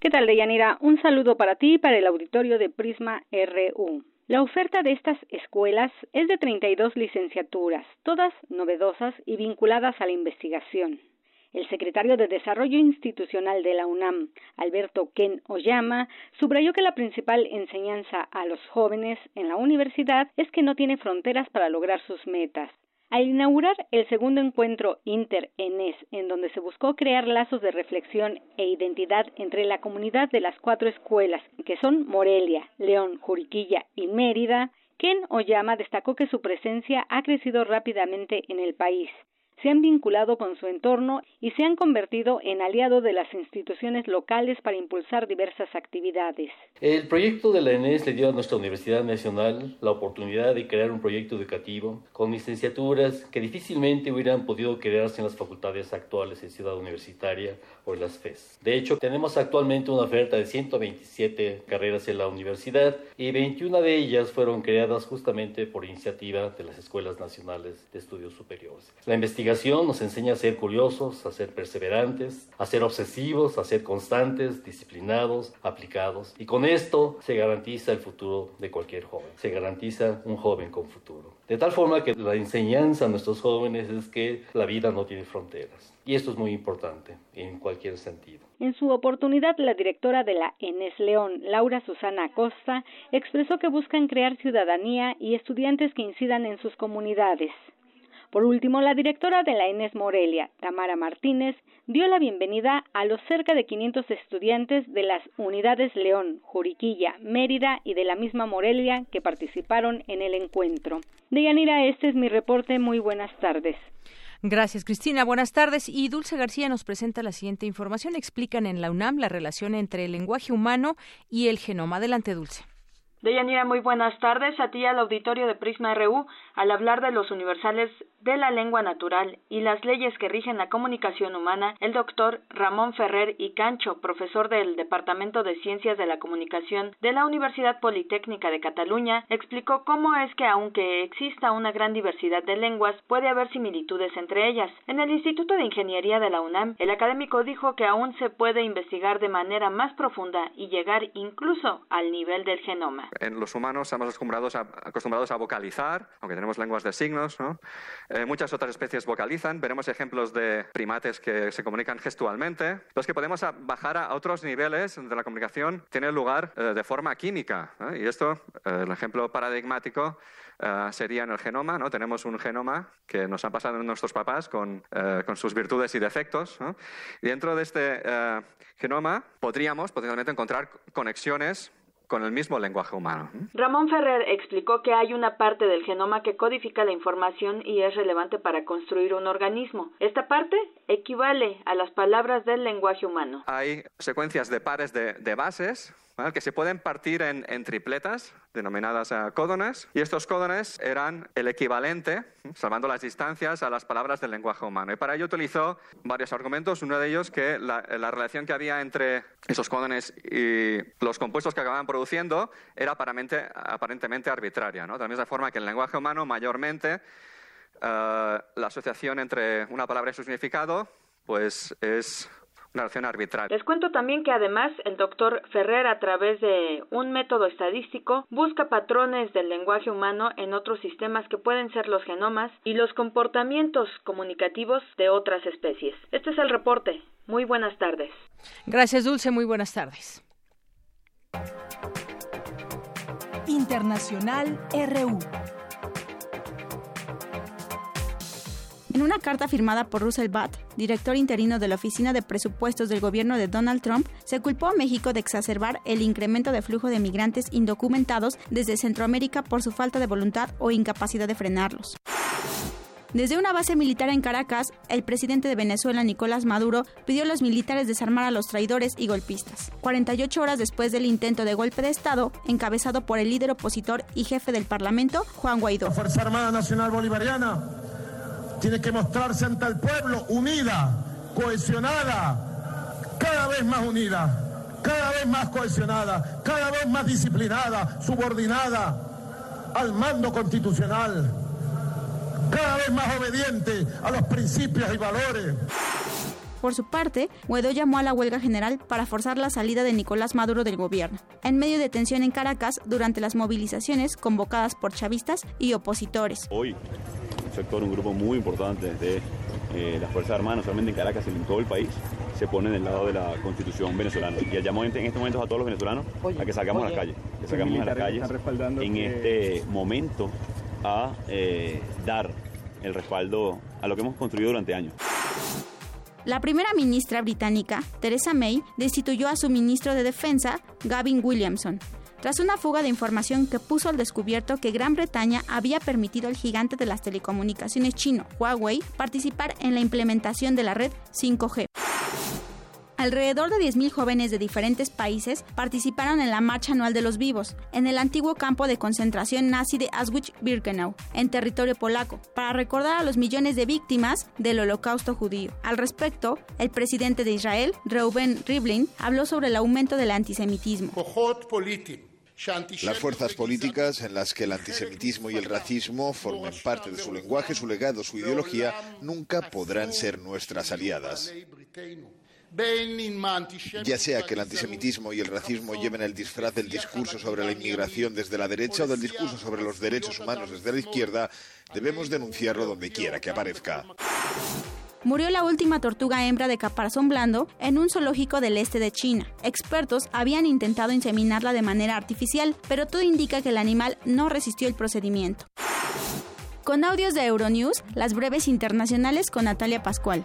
¿Qué tal, Deyanira? Un saludo para ti y para el auditorio de Prisma RU. La oferta de estas escuelas es de 32 licenciaturas, todas novedosas y vinculadas a la investigación. El secretario de Desarrollo Institucional de la UNAM, Alberto Ken Oyama, subrayó que la principal enseñanza a los jóvenes en la universidad es que no tiene fronteras para lograr sus metas. Al inaugurar el segundo encuentro Inter-ENES, en donde se buscó crear lazos de reflexión e identidad entre la comunidad de las cuatro escuelas, que son Morelia, León, Juriquilla y Mérida, Ken Oyama destacó que su presencia ha crecido rápidamente en el país se han vinculado con su entorno y se han convertido en aliado de las instituciones locales para impulsar diversas actividades. El proyecto de la ENES le dio a nuestra Universidad Nacional la oportunidad de crear un proyecto educativo con licenciaturas que difícilmente hubieran podido crearse en las facultades actuales en Ciudad Universitaria o en las FES. De hecho, tenemos actualmente una oferta de 127 carreras en la universidad y 21 de ellas fueron creadas justamente por iniciativa de las Escuelas Nacionales de Estudios Superiores. La investigación investigación nos enseña a ser curiosos, a ser perseverantes, a ser obsesivos, a ser constantes, disciplinados, aplicados. Y con esto se garantiza el futuro de cualquier joven. Se garantiza un joven con futuro. De tal forma que la enseñanza a nuestros jóvenes es que la vida no tiene fronteras. Y esto es muy importante en cualquier sentido. En su oportunidad, la directora de la ENES León, Laura Susana Acosta, expresó que buscan crear ciudadanía y estudiantes que incidan en sus comunidades. Por último, la directora de la ENES Morelia, Tamara Martínez, dio la bienvenida a los cerca de 500 estudiantes de las unidades León, Juriquilla, Mérida y de la misma Morelia que participaron en el encuentro. Deyanira, este es mi reporte. Muy buenas tardes. Gracias, Cristina. Buenas tardes. Y Dulce García nos presenta la siguiente información. Explican en la UNAM la relación entre el lenguaje humano y el genoma. Adelante, Dulce. Deyanira, muy buenas tardes. A ti al auditorio de Prisma RU, al hablar de los universales de la lengua natural y las leyes que rigen la comunicación humana, el doctor Ramón Ferrer y Cancho, profesor del Departamento de Ciencias de la Comunicación de la Universidad Politécnica de Cataluña, explicó cómo es que aunque exista una gran diversidad de lenguas, puede haber similitudes entre ellas. En el Instituto de Ingeniería de la UNAM, el académico dijo que aún se puede investigar de manera más profunda y llegar incluso al nivel del genoma. En los humanos estamos acostumbrados a, acostumbrados a vocalizar, aunque tenemos lenguas de signos. ¿no? Eh, muchas otras especies vocalizan. Veremos ejemplos de primates que se comunican gestualmente. Los que podemos bajar a otros niveles de la comunicación tiene lugar eh, de forma química. Y esto, eh, el ejemplo paradigmático, sería en el genoma. ¿no? Tenemos un genoma que nos han pasado nuestros papás con, con sus virtudes y defectos. Y dentro de este genoma podríamos potencialmente encontrar conexiones con el mismo lenguaje humano. Ramón Ferrer explicó que hay una parte del genoma que codifica la información y es relevante para construir un organismo. Esta parte equivale a las palabras del lenguaje humano. Hay secuencias de pares de, bases que se pueden partir en, tripletas, denominadas uh, códones, y estos códones eran el equivalente, salvando las distancias, a las palabras del lenguaje humano. Y para ello utilizó varios argumentos, uno de ellos que la, relación que había entre esos códones y los compuestos que acababan produciendo era aparentemente, arbitraria. ¿no? De la misma forma que en el lenguaje humano, mayormente, uh, la asociación entre una palabra y su significado pues es una relación arbitraria. Les cuento también que además el doctor Ferrer a través de un método estadístico busca patrones del lenguaje humano en otros sistemas que pueden ser los genomas y los comportamientos comunicativos de otras especies. Este es el reporte. Muy buenas tardes. Gracias, Dulce. Muy buenas tardes. Internacional RU. En una carta firmada por Russell Butt, director interino de la Oficina de Presupuestos del gobierno de Donald Trump, se culpó a México de exacerbar el incremento de flujo de migrantes indocumentados desde Centroamérica por su falta de voluntad o incapacidad de frenarlos. Desde una base militar en Caracas, el presidente de Venezuela, Nicolás Maduro, pidió a los militares desarmar a los traidores y golpistas. 48 horas después del intento de golpe de Estado, encabezado por el líder opositor y jefe del Parlamento, Juan Guaidó. Fuerza Armada Nacional Bolivariana tiene que mostrarse ante el pueblo unida, cohesionada, cada vez más unida, cada vez más cohesionada, cada vez más disciplinada, subordinada al mando constitucional, cada vez más obediente a los principios y valores. Por su parte, Guaidó llamó a la huelga general para forzar la salida de Nicolás Maduro del gobierno, en medio de tensión en Caracas durante las movilizaciones convocadas por chavistas y opositores. Hoy sector, un grupo muy importante de eh, las Fuerzas Armadas, no solamente en Caracas, sino en todo el país, se ponen del lado de la constitución venezolana. Y llamamos en este momento a todos los venezolanos a que salgamos a las calles, que salgamos a las calles en este momento a eh, dar el respaldo a lo que hemos construido durante años. La primera ministra británica, Theresa May, destituyó a su ministro de Defensa, Gavin Williamson, tras una fuga de información que puso al descubierto que Gran Bretaña había permitido al gigante de las telecomunicaciones chino, Huawei, participar en la implementación de la red 5G. Alrededor de 10.000 jóvenes de diferentes países participaron en la Marcha Anual de los Vivos, en el antiguo campo de concentración nazi de Auschwitz-Birkenau, en territorio polaco, para recordar a los millones de víctimas del holocausto judío. Al respecto, el presidente de Israel, Reuben Rivlin, habló sobre el aumento del antisemitismo. Las fuerzas políticas en las que el antisemitismo y el racismo formen parte de su lenguaje, su legado, su ideología, nunca podrán ser nuestras aliadas. Ya sea que el antisemitismo y el racismo lleven el disfraz del discurso sobre la inmigración desde la derecha o del discurso sobre los derechos humanos desde la izquierda, debemos denunciarlo donde quiera que aparezca. Murió la última tortuga hembra de caparazón blando en un zoológico del este de China. Expertos habían intentado inseminarla de manera artificial, pero todo indica que el animal no resistió el procedimiento. Con audios de Euronews, las breves internacionales con Natalia Pascual.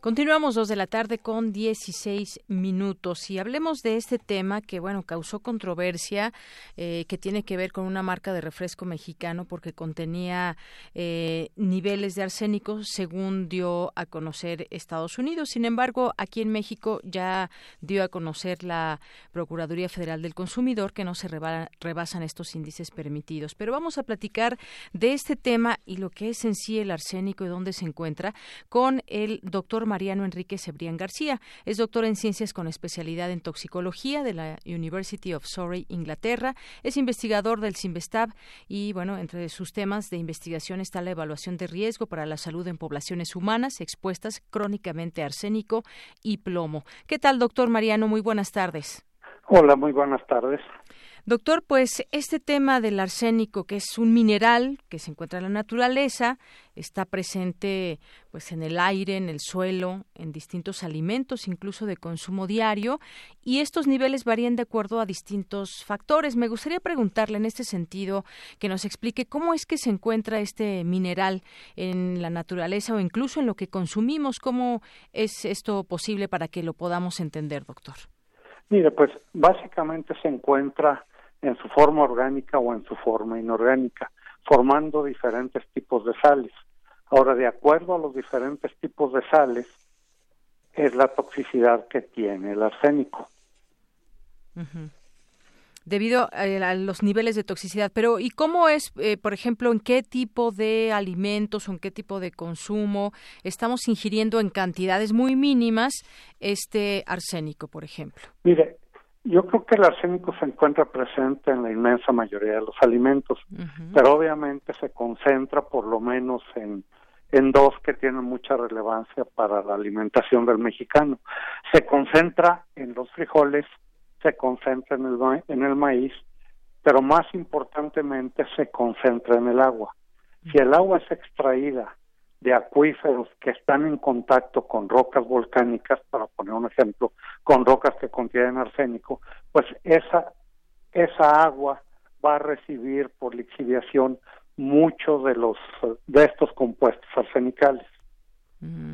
Continuamos dos de la tarde con 16 minutos y hablemos de este tema que, bueno, causó controversia, eh, que tiene que ver con una marca de refresco mexicano porque contenía eh, niveles de arsénico, según dio a conocer Estados Unidos. Sin embargo, aquí en México ya dio a conocer la Procuraduría Federal del Consumidor que no se rebasan estos índices permitidos. Pero vamos a platicar de este tema y lo que es en sí el arsénico y dónde se encuentra con el doctor Mariano Enrique Cebrián García. Es doctor en ciencias con especialidad en toxicología de la University of Surrey, Inglaterra. Es investigador del CIMBESTAB y, bueno, entre sus temas de investigación está la evaluación de riesgo para la salud en poblaciones humanas expuestas crónicamente a arsénico y plomo. ¿Qué tal, doctor Mariano? Muy buenas tardes. Hola, muy buenas tardes. Doctor, pues este tema del arsénico, que es un mineral que se encuentra en la naturaleza, está presente pues en el aire, en el suelo, en distintos alimentos, incluso de consumo diario, y estos niveles varían de acuerdo a distintos factores. Me gustaría preguntarle en este sentido que nos explique cómo es que se encuentra este mineral en la naturaleza o incluso en lo que consumimos, cómo es esto posible para que lo podamos entender, doctor. Mire, pues básicamente se encuentra en su forma orgánica o en su forma inorgánica, formando diferentes tipos de sales. Ahora, de acuerdo a los diferentes tipos de sales, es la toxicidad que tiene el arsénico. Debido eh, a, los niveles de toxicidad. Pero, ¿y cómo es, eh, por ejemplo, en qué tipo de alimentos o en qué tipo de consumo estamos ingiriendo en cantidades muy mínimas este arsénico, por ejemplo? Mire, yo creo que el arsénico se encuentra presente en la inmensa mayoría de los alimentos, pero obviamente se concentra por lo menos en, en dos que tienen mucha relevancia para la alimentación del mexicano. Se concentra en los frijoles, se concentra en el, en el maíz, pero más importantemente se concentra en el agua. Si el agua es extraída de acuíferos que están en contacto con rocas volcánicas, para poner un ejemplo, con rocas que contienen arsénico, pues esa, esa agua va a recibir por lixiviación muchos de los de estos compuestos arsenicales.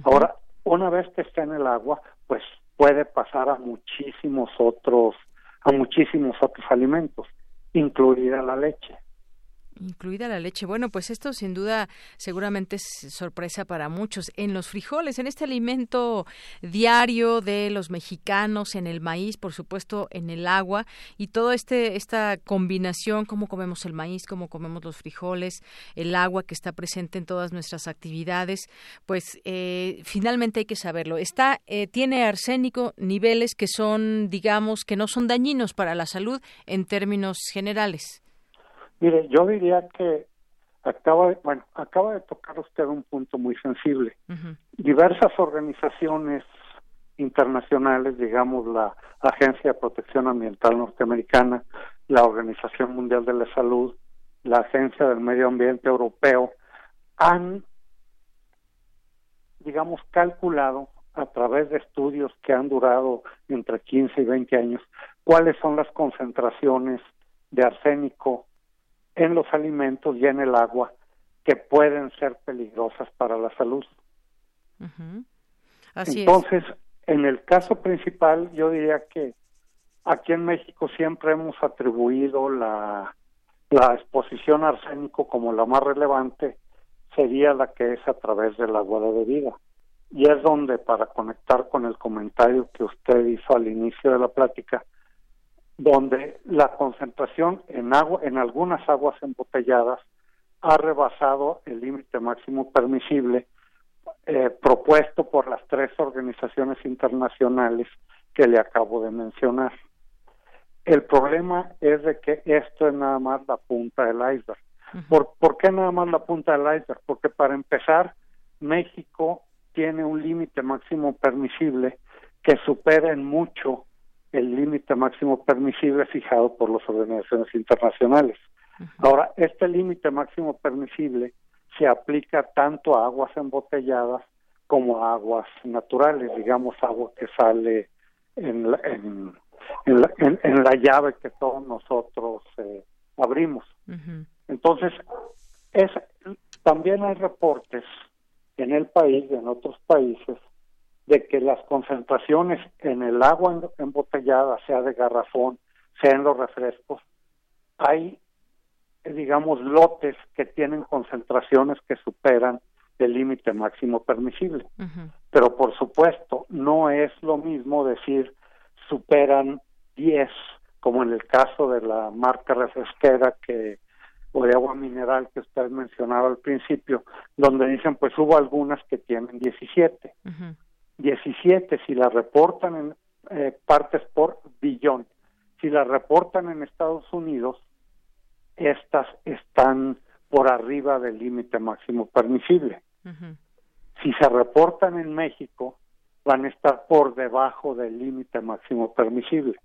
Ahora, una vez que está en el agua, pues puede pasar a muchísimos otros a muchísimos otros alimentos, incluida la leche. Incluida la leche. Bueno, pues esto sin duda seguramente es sorpresa para muchos. En los frijoles, en este alimento diario de los mexicanos, en el maíz, por supuesto, en el agua y toda este esta combinación, cómo comemos el maíz, cómo comemos los frijoles, el agua que está presente en todas nuestras actividades, pues eh, finalmente hay que saberlo. Está eh, tiene arsénico niveles que son, digamos, que no son dañinos para la salud en términos generales. Mire, yo diría que acaba de, bueno, acaba de tocar usted un punto muy sensible. Diversas organizaciones internacionales, digamos la Agencia de Protección Ambiental Norteamericana, la Organización Mundial de la Salud, la Agencia del Medio Ambiente Europeo, han, digamos, calculado a través de estudios que han durado entre 15 y 20 años cuáles son las concentraciones de arsénico en los alimentos y en el agua que pueden ser peligrosas para la salud. Entonces, en el caso principal, yo diría que aquí en México siempre hemos atribuido la, la exposición a arsénico como la más relevante, sería la que es a través del agua de bebida. Y es donde, para conectar con el comentario que usted hizo al inicio de la plática, donde la concentración en agua en algunas aguas embotelladas ha rebasado el límite máximo permisible eh, propuesto por las tres organizaciones internacionales que le acabo de mencionar. El problema es de que esto es nada más la punta del iceberg. ¿Por, ¿Por qué nada más la punta del iceberg? Porque para empezar, México tiene un límite máximo permisible que supera en mucho el límite máximo permisible fijado por las organizaciones internacionales. Ahora, este límite máximo permisible se aplica tanto a aguas embotelladas como a aguas naturales, digamos agua que sale en la, en, la, llave que todos nosotros eh, abrimos. Entonces, es, también hay reportes en el país y en otros países de que las concentraciones en el agua embotellada, sea de garrafón, sea en los refrescos, hay, digamos, lotes que tienen concentraciones que superan el límite máximo permisible. Pero por supuesto, no es lo mismo decir superan 10, como en el caso de la marca refresquera que o de agua mineral que usted mencionaba al principio, donde dicen pues hubo algunas que tienen 17. 17 si la reportan en eh, partes por billón. Si la reportan en Estados Unidos, estas están por arriba del límite máximo permisible. Si se reportan en México, van a estar por debajo del límite máximo permisible.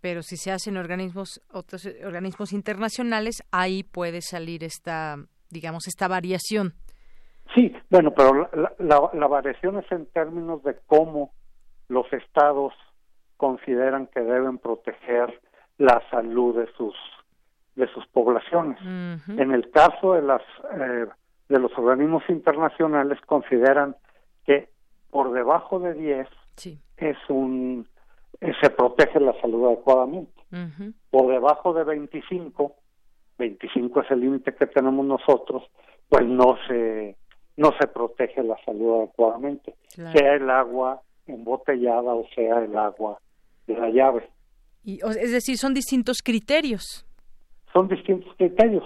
Pero si se hacen organismos, otros organismos internacionales, ahí puede salir esta, digamos, esta variación. Sí, bueno, pero la, la variación es en términos de cómo los estados consideran que deben proteger la salud de sus de sus poblaciones. En el caso de las eh, de los organismos internacionales consideran que por debajo de 10 es un eh, se protege la salud adecuadamente. Por debajo de 25, 25 es el límite que tenemos nosotros, pues no se no se protege la salud adecuadamente, sea el agua embotellada o sea el agua de la llave. Y, es decir, son distintos criterios. Son distintos criterios.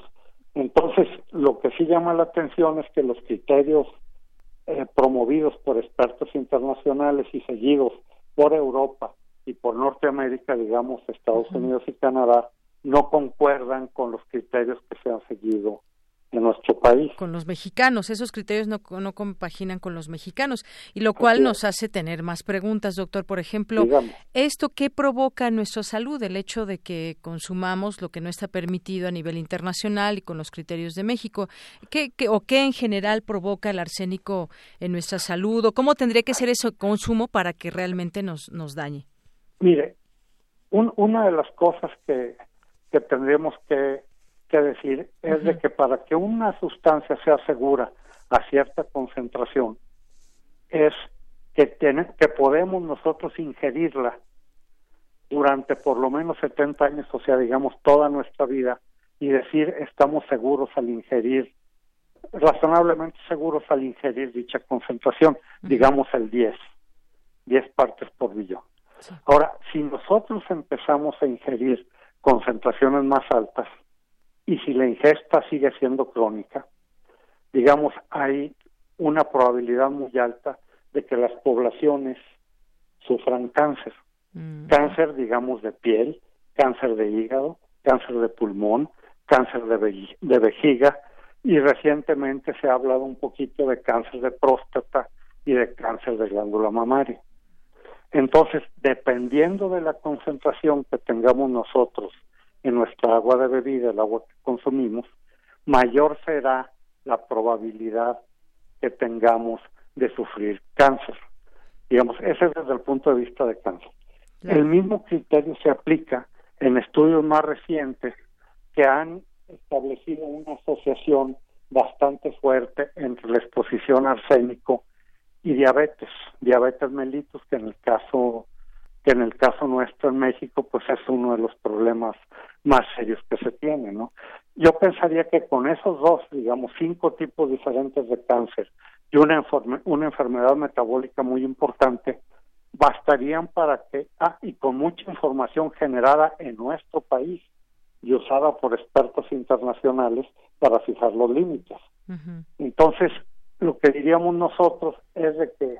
Entonces, lo que sí llama la atención es que los criterios eh, promovidos por expertos internacionales y seguidos por Europa y por Norteamérica, digamos Estados Unidos y Canadá, no concuerdan con los criterios que se han seguido en nuestro país. Con los mexicanos, esos criterios no, no compaginan con los mexicanos, y lo cual nos hace tener más preguntas, doctor. Por ejemplo, ¿esto qué provoca en nuestra salud? El hecho de que consumamos lo que no está permitido a nivel internacional y con los criterios de México. ¿Qué, o qué en general provoca el arsénico en nuestra salud? ¿O cómo tendría que ser ese consumo para que realmente nos, nos dañe? Mire, una de las cosas que, que tendríamos que que decir es de que para que una sustancia sea segura a cierta concentración es que, tiene, que podemos nosotros ingerirla durante por lo menos 70 años, o sea, digamos toda nuestra vida, y decir estamos seguros al ingerir, razonablemente seguros al ingerir dicha concentración, digamos el 10, 10 partes por billón. Ahora, si nosotros empezamos a ingerir concentraciones más altas, y si la ingesta sigue siendo crónica, digamos, hay una probabilidad muy alta de que las poblaciones sufran cáncer. Mm. Cáncer, digamos, de piel, cáncer de hígado, cáncer de pulmón, cáncer de, de vejiga y recientemente se ha hablado un poquito de cáncer de próstata y de cáncer de glándula mamaria. Entonces, dependiendo de la concentración que tengamos nosotros en nuestra agua de bebida, el agua que consumimos, mayor será la probabilidad que tengamos de sufrir cáncer. Digamos, ese es desde el punto de vista de cáncer. El mismo criterio se aplica en estudios más recientes que han establecido una asociación bastante fuerte entre la exposición a arsénico y diabetes, diabetes mellitus, que en el caso que en el caso nuestro en México pues es uno de los problemas más serios que se tiene, ¿no? Yo pensaría que con esos dos, digamos, cinco tipos diferentes de cáncer y una, una enfermedad metabólica muy importante, bastarían para que, ah, y con mucha información generada en nuestro país y usada por expertos internacionales para fijar los límites. Entonces, lo que diríamos nosotros es de que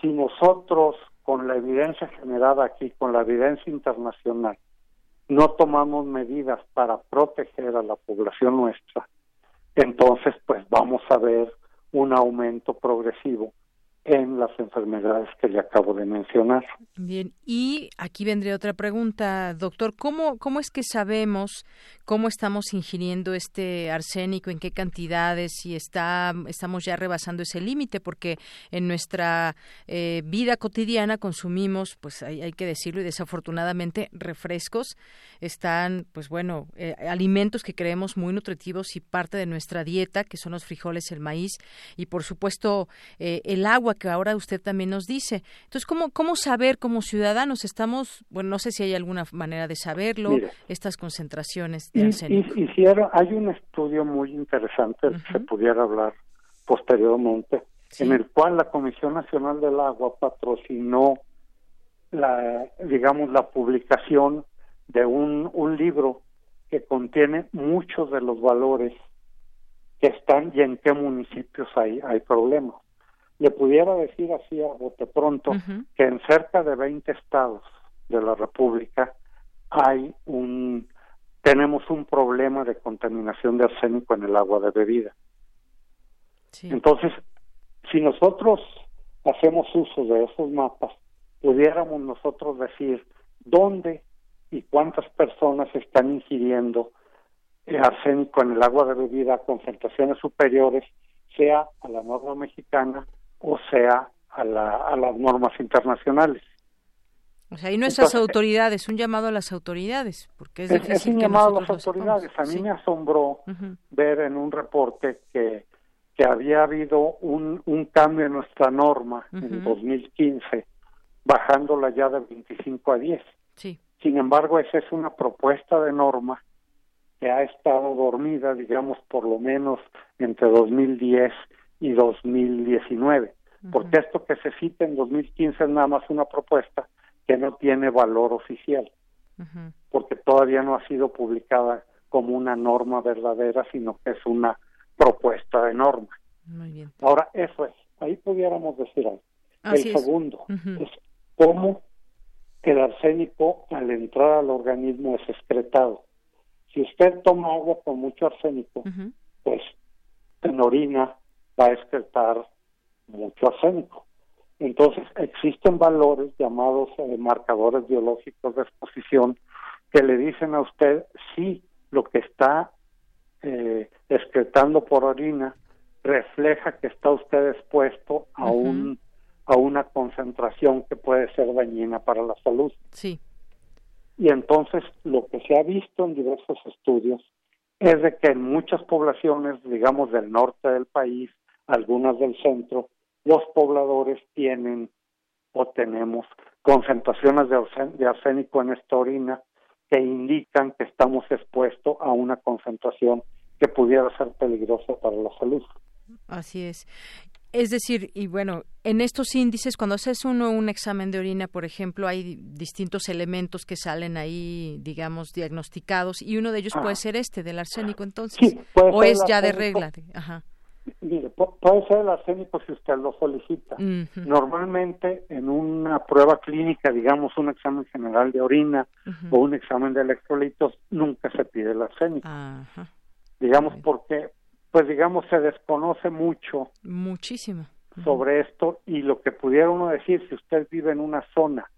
si nosotros con la evidencia generada aquí, con la evidencia internacional, no tomamos medidas para proteger a la población nuestra, entonces pues vamos a ver un aumento progresivo en las enfermedades que le acabo de mencionar. Bien, y aquí vendría otra pregunta, doctor, ¿cómo, cómo es que sabemos cómo estamos ingiriendo este arsénico, en qué cantidades, si está, estamos ya rebasando ese límite? Porque en nuestra eh, vida cotidiana consumimos, pues hay, hay, que decirlo, y desafortunadamente refrescos, están, pues bueno, eh, alimentos que creemos muy nutritivos y parte de nuestra dieta, que son los frijoles, el maíz, y por supuesto eh, el agua que ahora usted también nos dice. Entonces, ¿cómo, cómo saber como ciudadanos estamos, bueno, no sé si hay alguna manera de saberlo, estas concentraciones de arsénico? hay un estudio muy interesante, se pudiera hablar posteriormente, en el cual la Comisión Nacional del Agua patrocinó la, digamos, la publicación de un, un libro que contiene muchos de los valores que están y en qué municipios hay, hay problemas le pudiera decir así a bote pronto que en cerca de 20 estados de la República hay un tenemos un problema de contaminación de arsénico en el agua de bebida. Entonces, si nosotros hacemos uso de esos mapas, pudiéramos nosotros decir dónde y cuántas personas están ingiriendo arsénico en el agua de bebida a concentraciones superiores, sea a la norma mexicana o sea a, a las normas internacionales. O sea, y nuestras autoridades, un llamado a las autoridades, porque es, es, un llamado a las autoridades. A mí me asombró ver en un reporte que, que había habido un, un cambio en nuestra norma en 2015, bajándola ya de 25 a 10. Sí. Sin embargo, esa es una propuesta de norma que ha estado dormida, digamos, por lo menos entre 2010 y 2019. Porque esto que se cita en 2015 es nada más una propuesta que no tiene valor oficial, porque todavía no ha sido publicada como una norma verdadera, sino que es una propuesta de norma. Ahora, eso es, ahí pudiéramos decir algo. el segundo es cómo el arsénico al entrar al organismo es excretado. Si usted toma agua con mucho arsénico, pues en orina va a excretar mucho arsénico. Entonces, existen valores llamados eh, marcadores biológicos de exposición que le dicen a usted si lo que está eh, excretando por orina refleja que está usted expuesto a un a una concentración que puede ser dañina para la salud. Sí. Y entonces lo que se ha visto en diversos estudios es de que en muchas poblaciones, digamos del norte del país, algunas del centro, los pobladores tienen o tenemos concentraciones de, arsénico en esta orina que indican que estamos expuestos a una concentración que pudiera ser peligrosa para la salud. Así es. Es decir, y bueno, en estos índices, cuando haces uno un examen de orina, por ejemplo, hay distintos elementos que salen ahí, digamos, diagnosticados, y uno de ellos puede ser este, del arsénico, entonces. o es ya de regla. Ajá. Mire, puede ser el arsénico si usted lo solicita. Normalmente en una prueba clínica, digamos un examen general de orina o un examen de electrolitos, nunca se pide el arsénico. Digamos porque, pues digamos, se desconoce mucho. Muchísimo. Sobre esto y lo que pudiera uno decir, si usted vive en una zona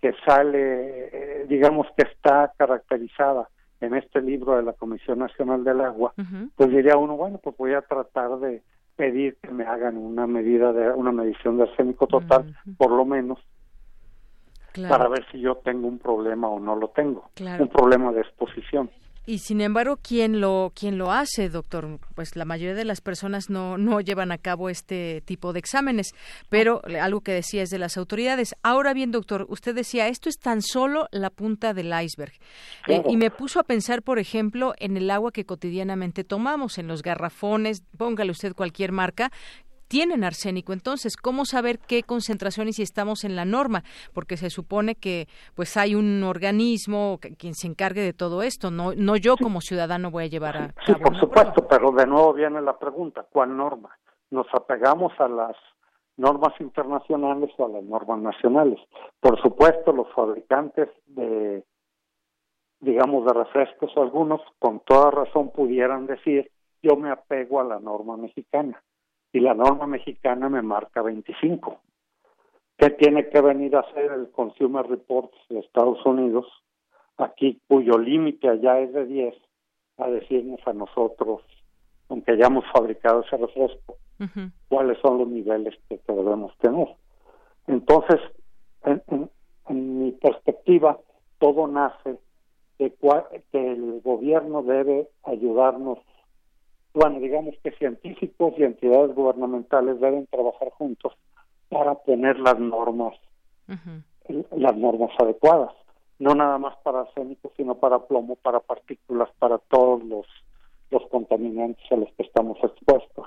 que sale, eh, digamos que está caracterizada en este libro de la Comisión Nacional del Agua, pues diría uno, bueno, pues voy a tratar de pedir que me hagan una medida de una medición de arsénico total, por lo menos, para ver si yo tengo un problema o no lo tengo, un problema de exposición. Y sin embargo, ¿quién lo, quién lo hace, doctor? Pues la mayoría de las personas no, no llevan a cabo este tipo de exámenes, pero algo que decía es de las autoridades. Ahora bien, doctor, usted decía, esto es tan solo la punta del iceberg. Eh, y me puso a pensar, por ejemplo, en el agua que cotidianamente tomamos, en los garrafones, póngale usted cualquier marca, tienen arsénico. Entonces, ¿cómo saber qué concentración y si estamos en la norma? Porque se supone que pues hay un organismo quien se encargue de todo esto, no no yo como ciudadano voy a llevar a Sí, por supuesto, pero de nuevo viene la pregunta, ¿cuál norma? ¿Nos apegamos a las normas internacionales o a las normas nacionales? Por supuesto, los fabricantes de digamos de refrescos algunos con toda razón pudieran decir, yo me apego a la norma mexicana y la norma mexicana me marca 25. ¿Qué tiene que venir a hacer el Consumer Reports de Estados Unidos, aquí cuyo límite allá es de 10, a decirnos a nosotros, aunque hayamos fabricado ese refresco, cuáles son los niveles que, debemos tener? Entonces, en, mi perspectiva, todo nace de que el gobierno debe ayudarnos bueno, digamos que científicos y entidades gubernamentales deben trabajar juntos para poner las normas, las normas adecuadas, no nada más para arsénico, sino para plomo, para partículas, para todos los, los contaminantes a los que estamos expuestos.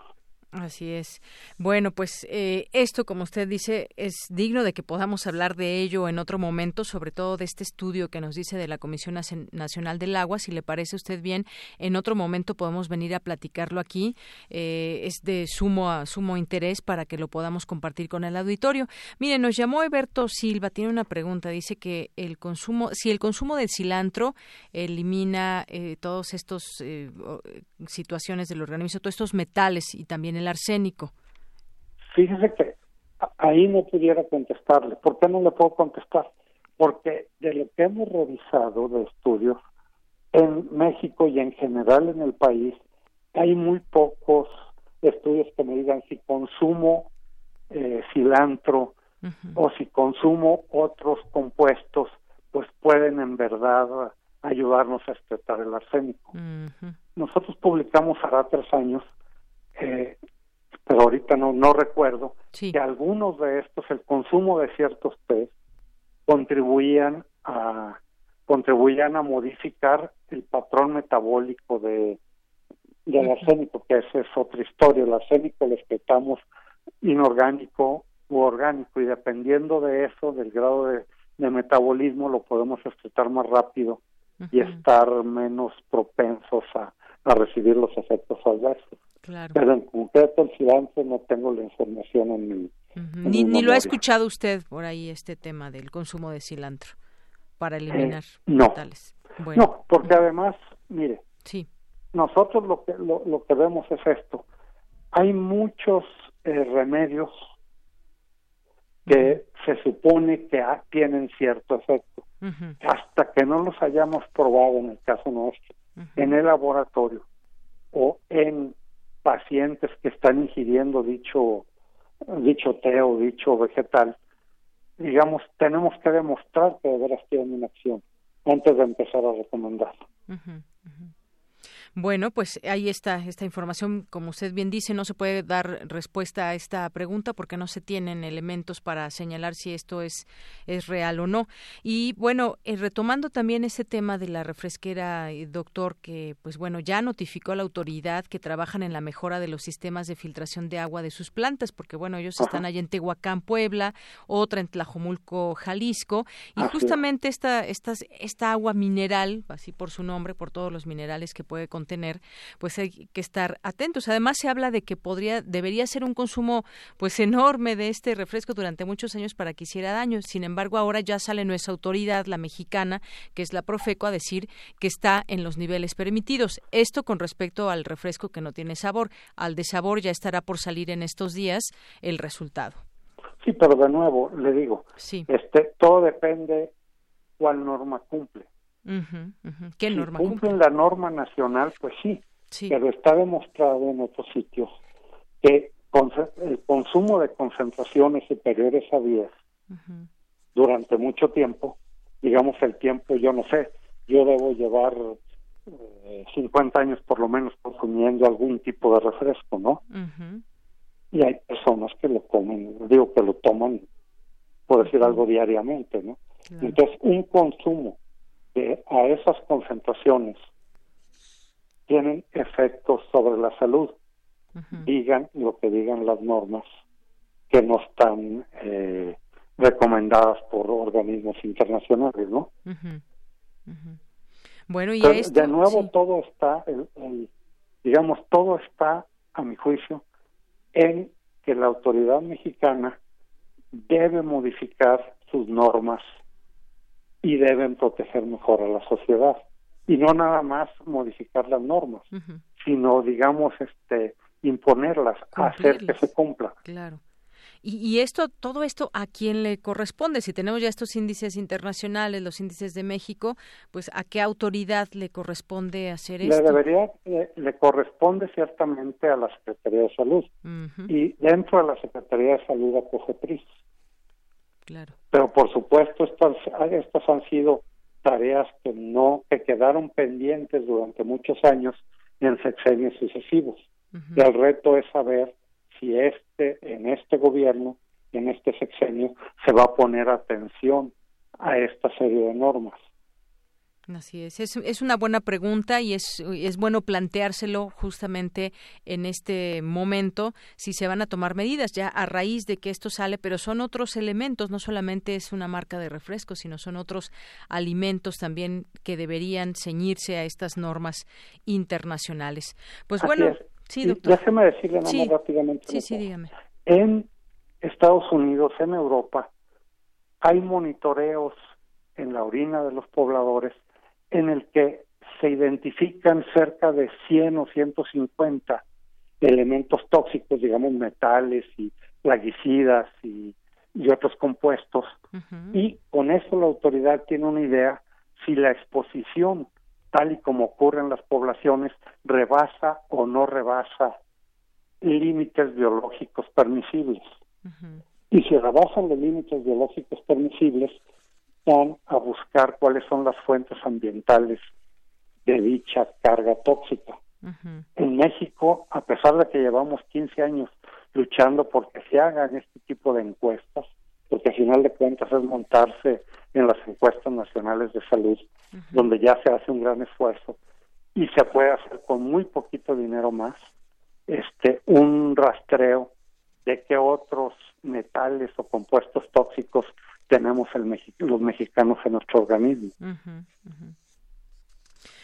Así es. Bueno, pues eh, esto, como usted dice, es digno de que podamos hablar de ello en otro momento, sobre todo de este estudio que nos dice de la Comisión Nacional del Agua. Si le parece a usted bien, en otro momento podemos venir a platicarlo aquí. Eh, es de sumo a sumo interés para que lo podamos compartir con el auditorio. Mire, nos llamó Eberto Silva, tiene una pregunta. Dice que el consumo, si el consumo de cilantro elimina eh, todas estas situaciones del organismo, todos estos metales y también el arsénico? Fíjese que ahí no pudiera contestarle. ¿Por qué no le puedo contestar? porque de lo que hemos revisado de estudios en México y en general en el país, hay muy pocos estudios que me digan si consumo eh, cilantro o si consumo otros compuestos, pues pueden en verdad ayudarnos a explotar el arsénico. Nosotros publicamos hará tres años, eh, pero ahorita no, no recuerdo, que algunos de estos, el consumo de ciertos pez, contribuían a contribuían a modificar el patrón metabólico de del arsénico, que esa es otra historia. El arsénico lo respetamos inorgánico u orgánico y dependiendo de eso, del grado de, metabolismo, lo podemos excretar más rápido y estar menos propensos a, recibir los efectos adversos. Pero en concreto el cilantro no tengo la información en mi... ni, ni lo ha escuchado usted por ahí este tema del consumo de cilantro para eh, eliminar no. No, porque además, mire, sí. nosotros lo que, lo, que vemos es esto. Hay muchos eh, remedios que se supone que tienen cierto efecto. Hasta que no los hayamos probado en el caso nuestro, en el laboratorio o en pacientes que están ingiriendo dicho dicho té o dicho vegetal, digamos, tenemos que demostrar que de veras tienen una acción antes de empezar a recomendarlo. Bueno, pues ahí está esta información. Como usted bien dice, no se puede dar respuesta a esta pregunta porque no se tienen elementos para señalar si esto es, es real o no. Y bueno, eh, retomando también ese tema de la refresquera, eh, doctor, que pues bueno, ya notificó a la autoridad que trabajan en la mejora de los sistemas de filtración de agua de sus plantas, porque bueno, ellos están allá en Tehuacán, Puebla, otra en Tlajomulco, Jalisco, y justamente esta, esta, esta agua mineral, así por su nombre, por todos los minerales que puede contener, tener, pues hay que estar atentos. Además se habla de que podría, debería ser un consumo pues enorme de este refresco durante muchos años para que hiciera daño. Sin embargo, ahora ya sale nuestra autoridad, la mexicana, que es la Profeco, a decir que está en los niveles permitidos. Esto con respecto al refresco que no tiene sabor. Al de sabor ya estará por salir en estos días el resultado. Sí, pero de nuevo le digo, sí. este todo depende cuál norma cumple. ¿Qué norma si cumplen la norma nacional, pues sí, pero está demostrado en otros sitios que el consumo de concentraciones superiores a 10 durante mucho tiempo, digamos el tiempo, yo no sé, yo debo llevar eh, 50 años por lo menos consumiendo algún tipo de refresco, ¿no? Y hay personas que lo comen, digo que lo toman, por decir algo, diariamente, ¿no? Entonces, un consumo que a esas concentraciones tienen efectos sobre la salud. Digan lo que digan las normas que no están eh, recomendadas por organismos internacionales, ¿no? Bueno, y de nuevo todo está, digamos, todo está, a mi juicio, en que la autoridad mexicana debe modificar sus normas y deben proteger mejor a la sociedad y no nada más modificar las normas, sino digamos este imponerlas, hacer que se cumpla. Claro. Y, y, esto, todo esto, ¿a quién le corresponde? Si tenemos ya estos índices internacionales, los índices de México, pues ¿a qué autoridad le corresponde hacer esto? Le debería, le, corresponde ciertamente a la Secretaría de Salud. Y dentro de la Secretaría de Salud a COGEPRIS. Pero por supuesto estas, estas han sido tareas que no que quedaron pendientes durante muchos años en sexenios sucesivos. Y el reto es saber si este en este gobierno, en este sexenio, se va a poner atención a esta serie de normas. Así es. es. una buena pregunta y es, es bueno planteárselo justamente en este momento si se van a tomar medidas ya a raíz de que esto sale, pero son otros elementos, no solamente es una marca de refresco, sino son otros alimentos también que deberían ceñirse a estas normas internacionales. Pues bueno, sí, doctor. Déjeme decirle nada más rápidamente. Sí, sí, dígame. En Estados Unidos, en Europa, hay monitoreos en la orina de los pobladores en el que se identifican cerca de 100 o 150 elementos tóxicos, digamos metales y plaguicidas y, y otros compuestos. Y con eso la autoridad tiene una idea si la exposición, tal y como ocurre en las poblaciones, rebasa o no rebasa límites biológicos permisibles. Y si rebasan los límites biológicos permisibles, a buscar cuáles son las fuentes ambientales de dicha carga tóxica. En México, a pesar de que llevamos 15 años luchando por que se hagan este tipo de encuestas, porque al final de cuentas es montarse en las encuestas nacionales de salud, donde ya se hace un gran esfuerzo y se puede hacer con muy poquito dinero más, este, un rastreo de qué otros metales o compuestos tóxicos tenemos los mexicanos en nuestro organismo.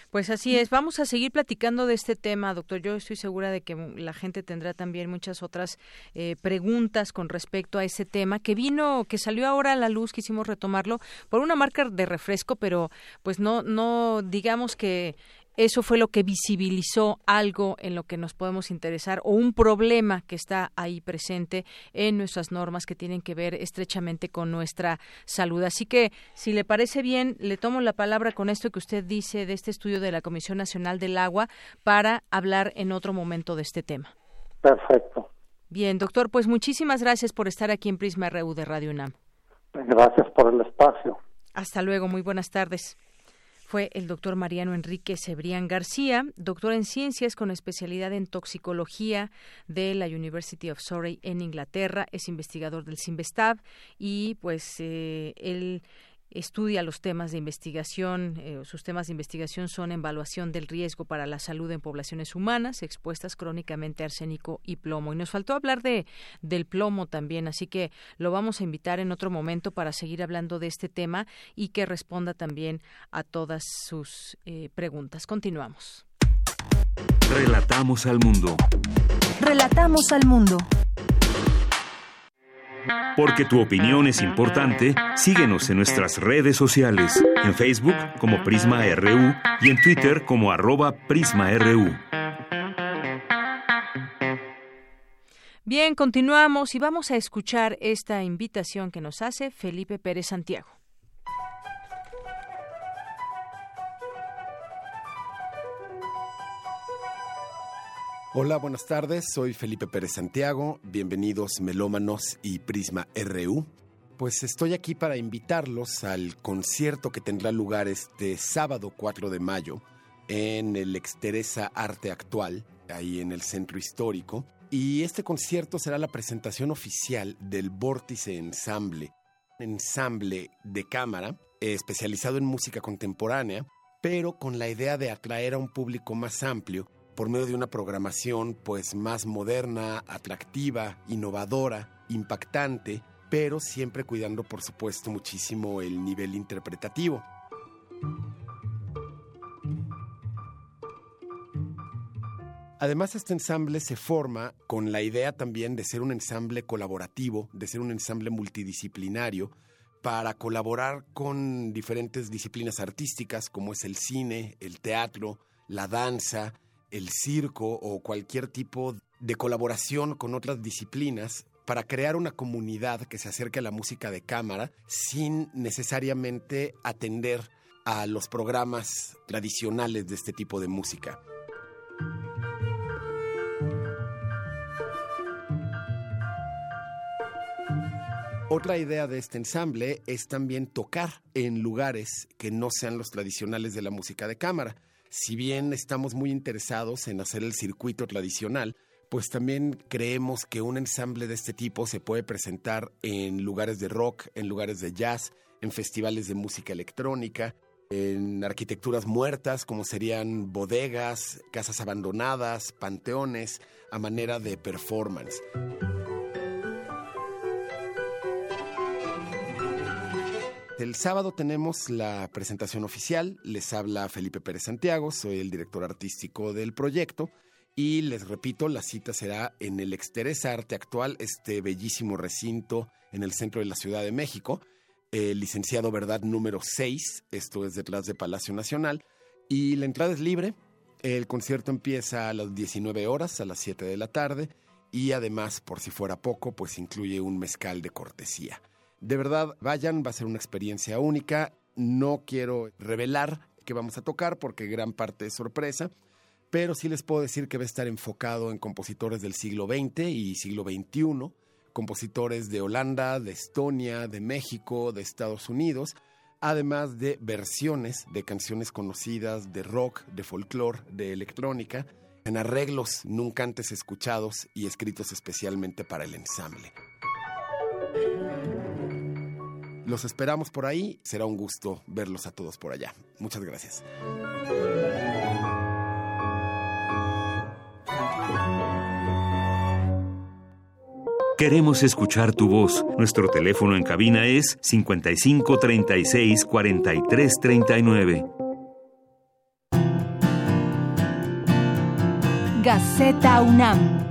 Pues así es. Vamos a seguir platicando de este tema, doctor. Yo estoy segura de que la gente tendrá también muchas otras eh, preguntas con respecto a ese tema que vino, que salió ahora a la luz, quisimos retomarlo por una marca de refresco, pero pues no, no digamos que eso fue lo que visibilizó algo en lo que nos podemos interesar o un problema que está ahí presente en nuestras normas que tienen que ver estrechamente con nuestra salud. Así que, si le parece bien, le tomo la palabra con esto que usted dice de este estudio de la Comisión Nacional del Agua para hablar en otro momento de este tema. Perfecto. Bien, doctor, pues muchísimas gracias por estar aquí en Prisma RU de Radio UNAM. Gracias por el espacio. Hasta luego, muy buenas tardes fue el doctor Mariano Enrique Cebrián García, doctor en ciencias con especialidad en toxicología de la University of Surrey en Inglaterra, es investigador del CIMBESTAB y pues eh, él estudia los temas de investigación, eh, sus temas de investigación son evaluación del riesgo para la salud en poblaciones humanas expuestas crónicamente a arsénico y plomo. Y nos faltó hablar de del plomo también, así que lo vamos a invitar en otro momento para seguir hablando de este tema y que responda también a todas sus eh, preguntas. Continuamos. Relatamos al mundo. Relatamos al mundo. Porque tu opinión es importante, síguenos en nuestras redes sociales, en Facebook como Prisma RU y en Twitter como arroba PrismaRU. Bien, continuamos y vamos a escuchar esta invitación que nos hace Felipe Pérez Santiago. Hola, buenas tardes. Soy Felipe Pérez Santiago. Bienvenidos Melómanos y Prisma RU. Pues estoy aquí para invitarlos al concierto que tendrá lugar este sábado 4 de mayo en el Exteresa Arte Actual, ahí en el Centro Histórico. Y este concierto será la presentación oficial del Vórtice Ensamble, ensamble de cámara especializado en música contemporánea, pero con la idea de atraer a un público más amplio por medio de una programación pues más moderna, atractiva, innovadora, impactante, pero siempre cuidando por supuesto muchísimo el nivel interpretativo. Además, este ensamble se forma con la idea también de ser un ensamble colaborativo, de ser un ensamble multidisciplinario, para colaborar con diferentes disciplinas artísticas como es el cine, el teatro, la danza, el circo o cualquier tipo de colaboración con otras disciplinas para crear una comunidad que se acerque a la música de cámara sin necesariamente atender a los programas tradicionales de este tipo de música. Otra idea de este ensamble es también tocar en lugares que no sean los tradicionales de la música de cámara si bien estamos muy interesados en hacer el circuito tradicional, pues también creemos que un ensamble de este tipo se puede presentar en lugares de rock, en lugares de jazz, en festivales de música electrónica, en arquitecturas muertas como serían bodegas, casas abandonadas, panteones, a manera de performance. El sábado tenemos la presentación oficial. Les habla Felipe Pérez Santiago, soy el director artístico del proyecto. Y les repito, la cita será en el Exteresa Arte Actual, este bellísimo recinto en el centro de la Ciudad de México. El licenciado Verdad número 6, esto es detrás de Palacio Nacional. Y la entrada es libre. El concierto empieza a las 19 horas, a las 7 de la tarde. y además, por si fuera poco, pues incluye un mezcal de cortesía. De verdad, vayan, va a ser una experiencia única. No quiero revelar qué vamos a tocar porque gran parte es sorpresa, pero sí les puedo decir que va a estar enfocado en compositores del siglo XX y siglo XXI, compositores de Holanda, de Estonia, de México, de Estados Unidos, además de versiones de canciones conocidas de rock, de folclore, de electrónica, en arreglos nunca antes escuchados y escritos especialmente para el ensamble. Los esperamos por ahí. Será un gusto verlos a todos por allá. Muchas gracias. Queremos escuchar tu voz. Nuestro teléfono en cabina es 55 36 43 39. Gaceta UNAM.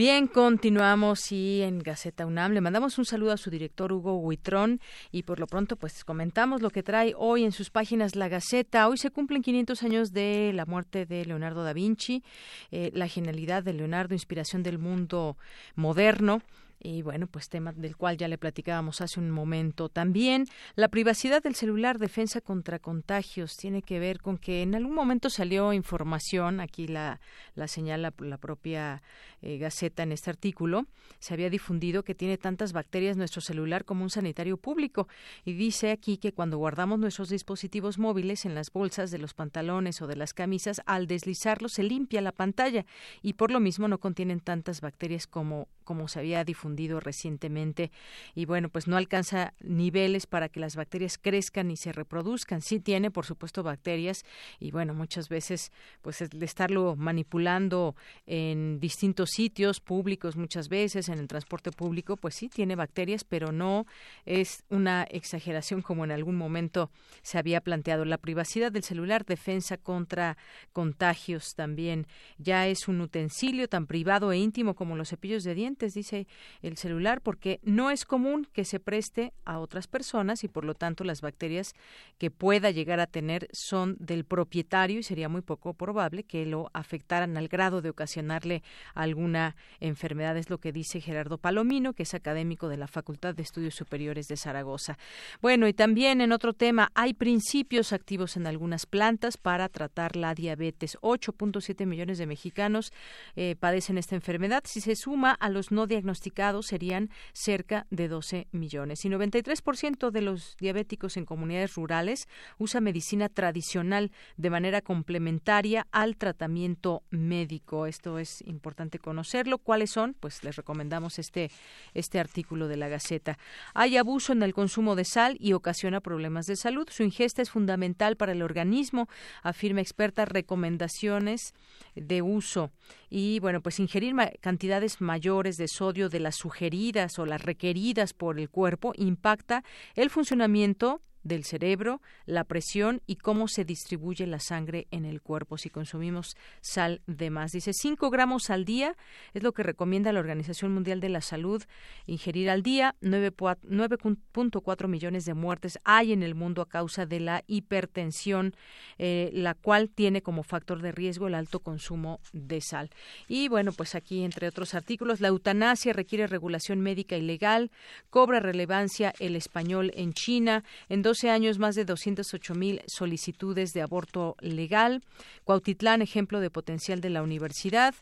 Bien, continuamos y en Gaceta UNAM le mandamos un saludo a su director Hugo Huitrón y por lo pronto pues comentamos lo que trae hoy en sus páginas la Gaceta. Hoy se cumplen 500 años de la muerte de Leonardo da Vinci, eh, la genialidad de Leonardo, inspiración del mundo moderno. Y bueno, pues tema del cual ya le platicábamos hace un momento. También la privacidad del celular, defensa contra contagios, tiene que ver con que en algún momento salió información, aquí la, la señala la propia eh, Gaceta en este artículo, se había difundido que tiene tantas bacterias nuestro celular como un sanitario público. Y dice aquí que cuando guardamos nuestros dispositivos móviles en las bolsas de los pantalones o de las camisas, al deslizarlos se limpia la pantalla y por lo mismo no contienen tantas bacterias como, como se había difundido recientemente. Y bueno, pues no alcanza niveles para que las bacterias crezcan y se reproduzcan. Sí tiene, por supuesto, bacterias y bueno, muchas veces pues el estarlo manipulando en distintos sitios públicos muchas veces, en el transporte público, pues sí tiene bacterias, pero no es una exageración como en algún momento se había planteado. La privacidad del celular, defensa contra contagios también. Ya es un utensilio tan privado e íntimo como los cepillos de dientes, dice el celular, porque no es común que se preste a otras personas y por lo tanto las bacterias que pueda llegar a tener son del propietario y sería muy poco probable que lo afectaran al grado de ocasionarle algún una enfermedad, es lo que dice Gerardo Palomino, que es académico de la Facultad de Estudios Superiores de Zaragoza. Bueno, y también en otro tema, hay principios activos en algunas plantas para tratar la diabetes. 8.7 millones de mexicanos eh, padecen esta enfermedad. Si se suma a los no diagnosticados, serían cerca de 12 millones. Y 93% de los diabéticos en comunidades rurales usa medicina tradicional de manera complementaria al tratamiento médico. Esto es importante conocerlo. ¿Cuáles son? Pues les recomendamos este, este artículo de la Gaceta. Hay abuso en el consumo de sal y ocasiona problemas de salud. Su ingesta es fundamental para el organismo, afirma experta recomendaciones de uso. Y bueno, pues ingerir cantidades mayores de sodio de las sugeridas o las requeridas por el cuerpo impacta el funcionamiento del cerebro, la presión y cómo se distribuye la sangre en el cuerpo si consumimos sal de más. Dice 5 gramos al día es lo que recomienda la Organización Mundial de la Salud ingerir al día. 9.4 millones de muertes hay en el mundo a causa de la hipertensión, eh, la cual tiene como factor de riesgo el alto consumo de sal. Y bueno, pues aquí entre otros artículos, la eutanasia requiere regulación médica y legal, cobra relevancia el español en China, 12 años, más de 208 mil solicitudes de aborto legal. Cuautitlán, ejemplo de potencial de la universidad.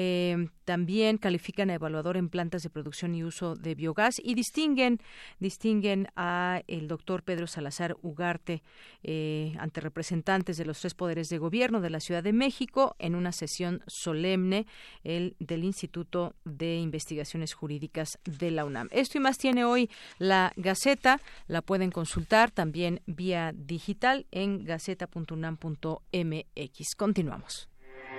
Eh, también califican a evaluador en plantas de producción y uso de biogás y distinguen, distinguen a el doctor Pedro Salazar Ugarte eh, ante representantes de los tres poderes de gobierno de la Ciudad de México en una sesión solemne el, del Instituto de Investigaciones Jurídicas de la UNAM. Esto y más tiene hoy la Gaceta, la pueden consultar también vía digital en gaceta.unam.mx. Continuamos.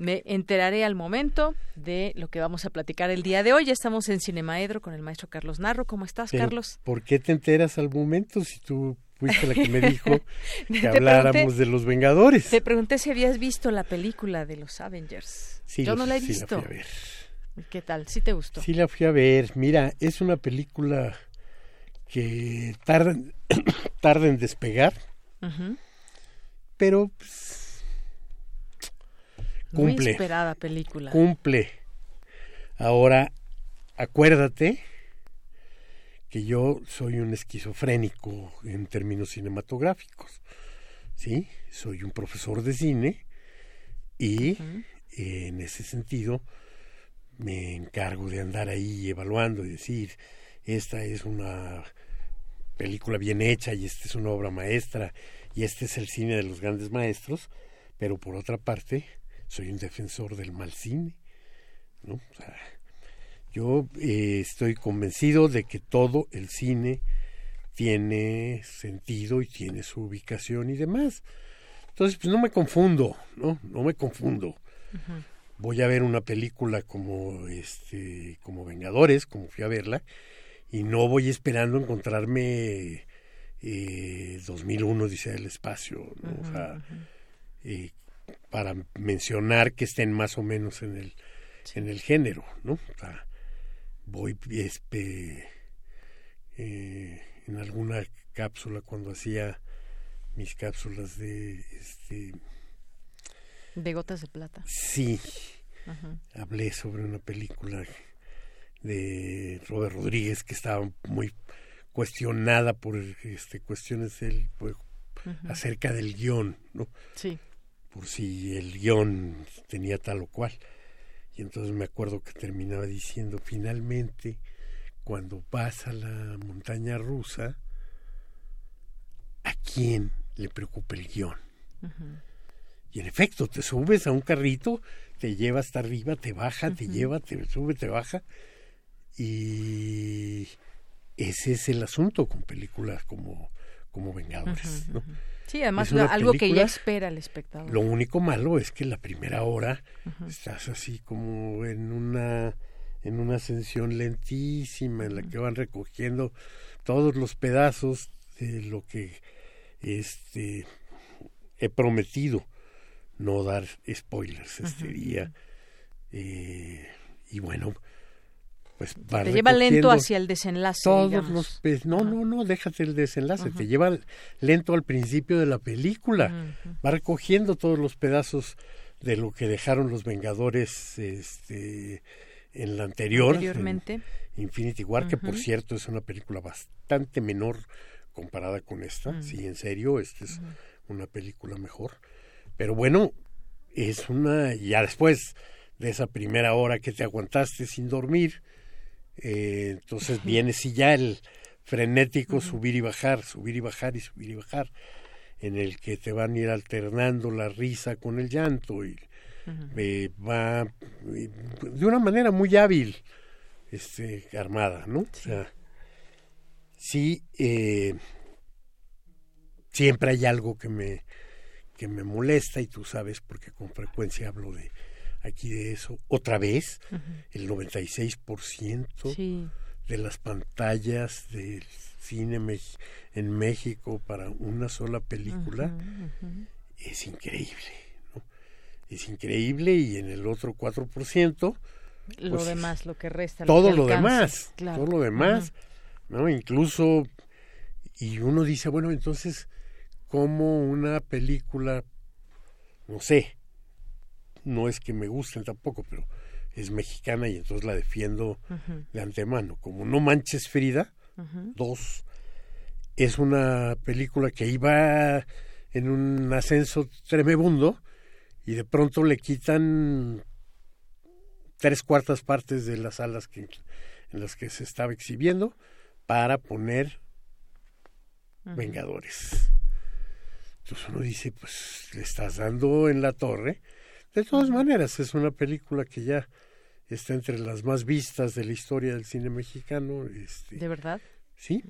Me enteraré al momento de lo que vamos a platicar el día de hoy. Ya estamos en Cinemaedro con el maestro Carlos Narro. ¿Cómo estás, Carlos? ¿Por qué te enteras al momento si tú fuiste la que me dijo [laughs] que habláramos de los Vengadores? Te pregunté si habías visto la película de los Avengers. Sí, Yo no la he sí visto. la fui a ver. ¿Qué tal? ¿Sí te gustó? Sí la fui a ver. Mira, es una película que tarda, [coughs] tarda en despegar, pero pues, Muy cumple. esperada película. Cumple. Ahora, acuérdate que yo soy un esquizofrénico en términos cinematográficos. ¿Sí? Soy un profesor de cine y eh, en ese sentido me encargo de andar ahí evaluando y decir, esta es una película bien hecha y esta es una obra maestra y este es el cine de los grandes maestros, pero por otra parte soy un defensor del mal cine. ¿no? O sea, yo eh, estoy convencido de que todo el cine tiene sentido y tiene su ubicación y demás. Entonces, pues no me confundo, ¿no? No me confundo. Voy a ver una película como este como Vengadores, como fui a verla, y no voy esperando encontrarme eh, 2001 dice el espacio, ¿no? O sea, eh, para mencionar que estén más o menos en el en el género, ¿no? O sea, voy este eh, en alguna cápsula cuando hacía mis cápsulas de este De gotas de plata. sí Ajá. hablé sobre una película de Robert Rodríguez que estaba muy cuestionada por este cuestiones del pues, acerca del guion, ¿no? Sí. Por si el guion tenía tal o cual. Y entonces me acuerdo que terminaba diciendo, finalmente, cuando vas a la montaña rusa, ¿a quién le preocupa el guion? Y en efecto, te subes a un carrito, te lleva hasta arriba, te baja, te lleva, te sube, te baja. Y ese es el asunto con películas como, como Vengadores. ¿no? Sí, además lo- algo que ya espera el espectador. Lo único malo es que la primera hora estás así como en una en una ascensión lentísima en la que van recogiendo todos los pedazos de lo que este he prometido no dar spoilers este día. Eh, y bueno pues va Te lleva lento hacia el desenlace, todos digamos. los no no no déjate el desenlace te lleva lento al principio de la película. Va recogiendo todos los pedazos de lo que dejaron los Vengadores este en la anterior Anteriormente. en Infinity War que por cierto es una película bastante menor comparada con esta. Mm. sí en serio esta es una película mejor. Pero bueno es una ya después de esa primera hora que te aguantaste sin dormir eh, entonces viene sí ya el frenético subir y bajar, subir y bajar y subir y bajar, en el que te van a ir alternando la risa con el llanto y eh, va eh, de una manera muy hábil este armada, ¿no? O sea, sí eh, siempre hay algo que me que me molesta y tú sabes porque con frecuencia hablo de aquí de eso otra vez Ujú. el 96% Sí. de las pantallas del cine en México para una sola película es increíble ¿no? es increíble y en el otro 4% Lo pues, demás, lo que resta. todo que lo demás claro. todo lo demás no incluso y uno dice bueno entonces cómo una película no sé no es que me gusten tampoco pero es mexicana y entonces la defiendo de antemano como no manches Frida Ujú. dos es una película que iba en un ascenso tremebundo y de pronto le quitan tres cuartas partes de las salas que, en las que se estaba exhibiendo para poner. Vengadores. Entonces uno dice, pues le estás dando en la torre. De todas maneras, es una película que ya está entre las más vistas de la historia del cine mexicano. Este, ¿De verdad? Sí,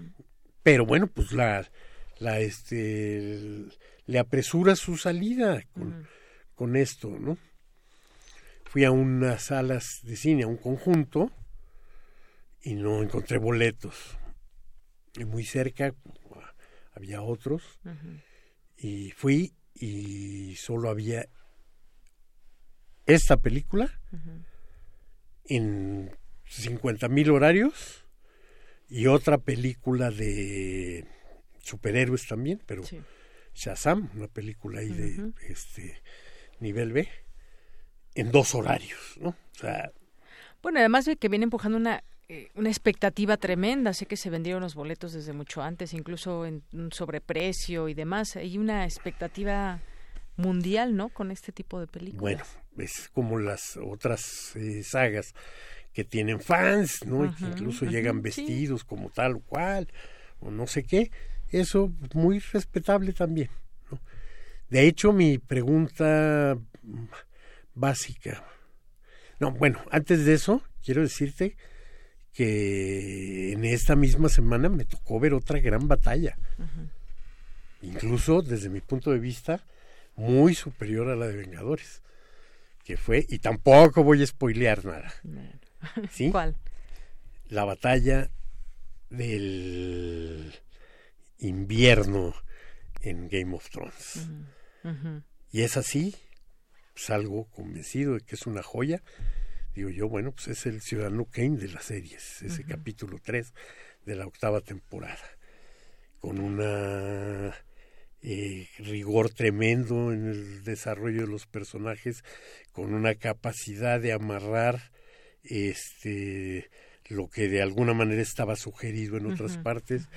pero bueno, pues la, la este, le apresura su salida con, con esto, ¿no? fui a unas salas de cine, a un conjunto, y no encontré boletos. Y muy cerca había otros, y fui y solo había esta película en 50 mil horarios y otra película de superhéroes también, pero Shazam, una película ahí de este nivel B, en dos horarios, ¿no? O sea, bueno, además de que viene empujando una eh, una expectativa tremenda. Sé que se vendieron los boletos desde mucho antes, incluso en un sobreprecio y demás. Hay una expectativa mundial, ¿no? Con este tipo de películas. Bueno, es como las otras eh, sagas que tienen fans, ¿no? y que incluso llegan vestidos como tal o cual, o no sé qué. Eso muy respetable también. ¿no? De hecho, mi pregunta básica. No, bueno, antes de eso, quiero decirte que en esta misma semana me tocó ver otra gran batalla. Incluso desde mi punto de vista, muy superior a la de Vengadores. Que fue, y tampoco voy a spoilear nada. ¿Sí? [laughs] ¿Cuál? La batalla del invierno en Game of Thrones. Y es así, salgo convencido de que es una joya digo yo, bueno, pues es el ciudadano Kane de las series, ese capítulo 3 de la octava temporada, con una eh, rigor tremendo en el desarrollo de los personajes, con una capacidad de amarrar este lo que de alguna manera estaba sugerido en otras partes,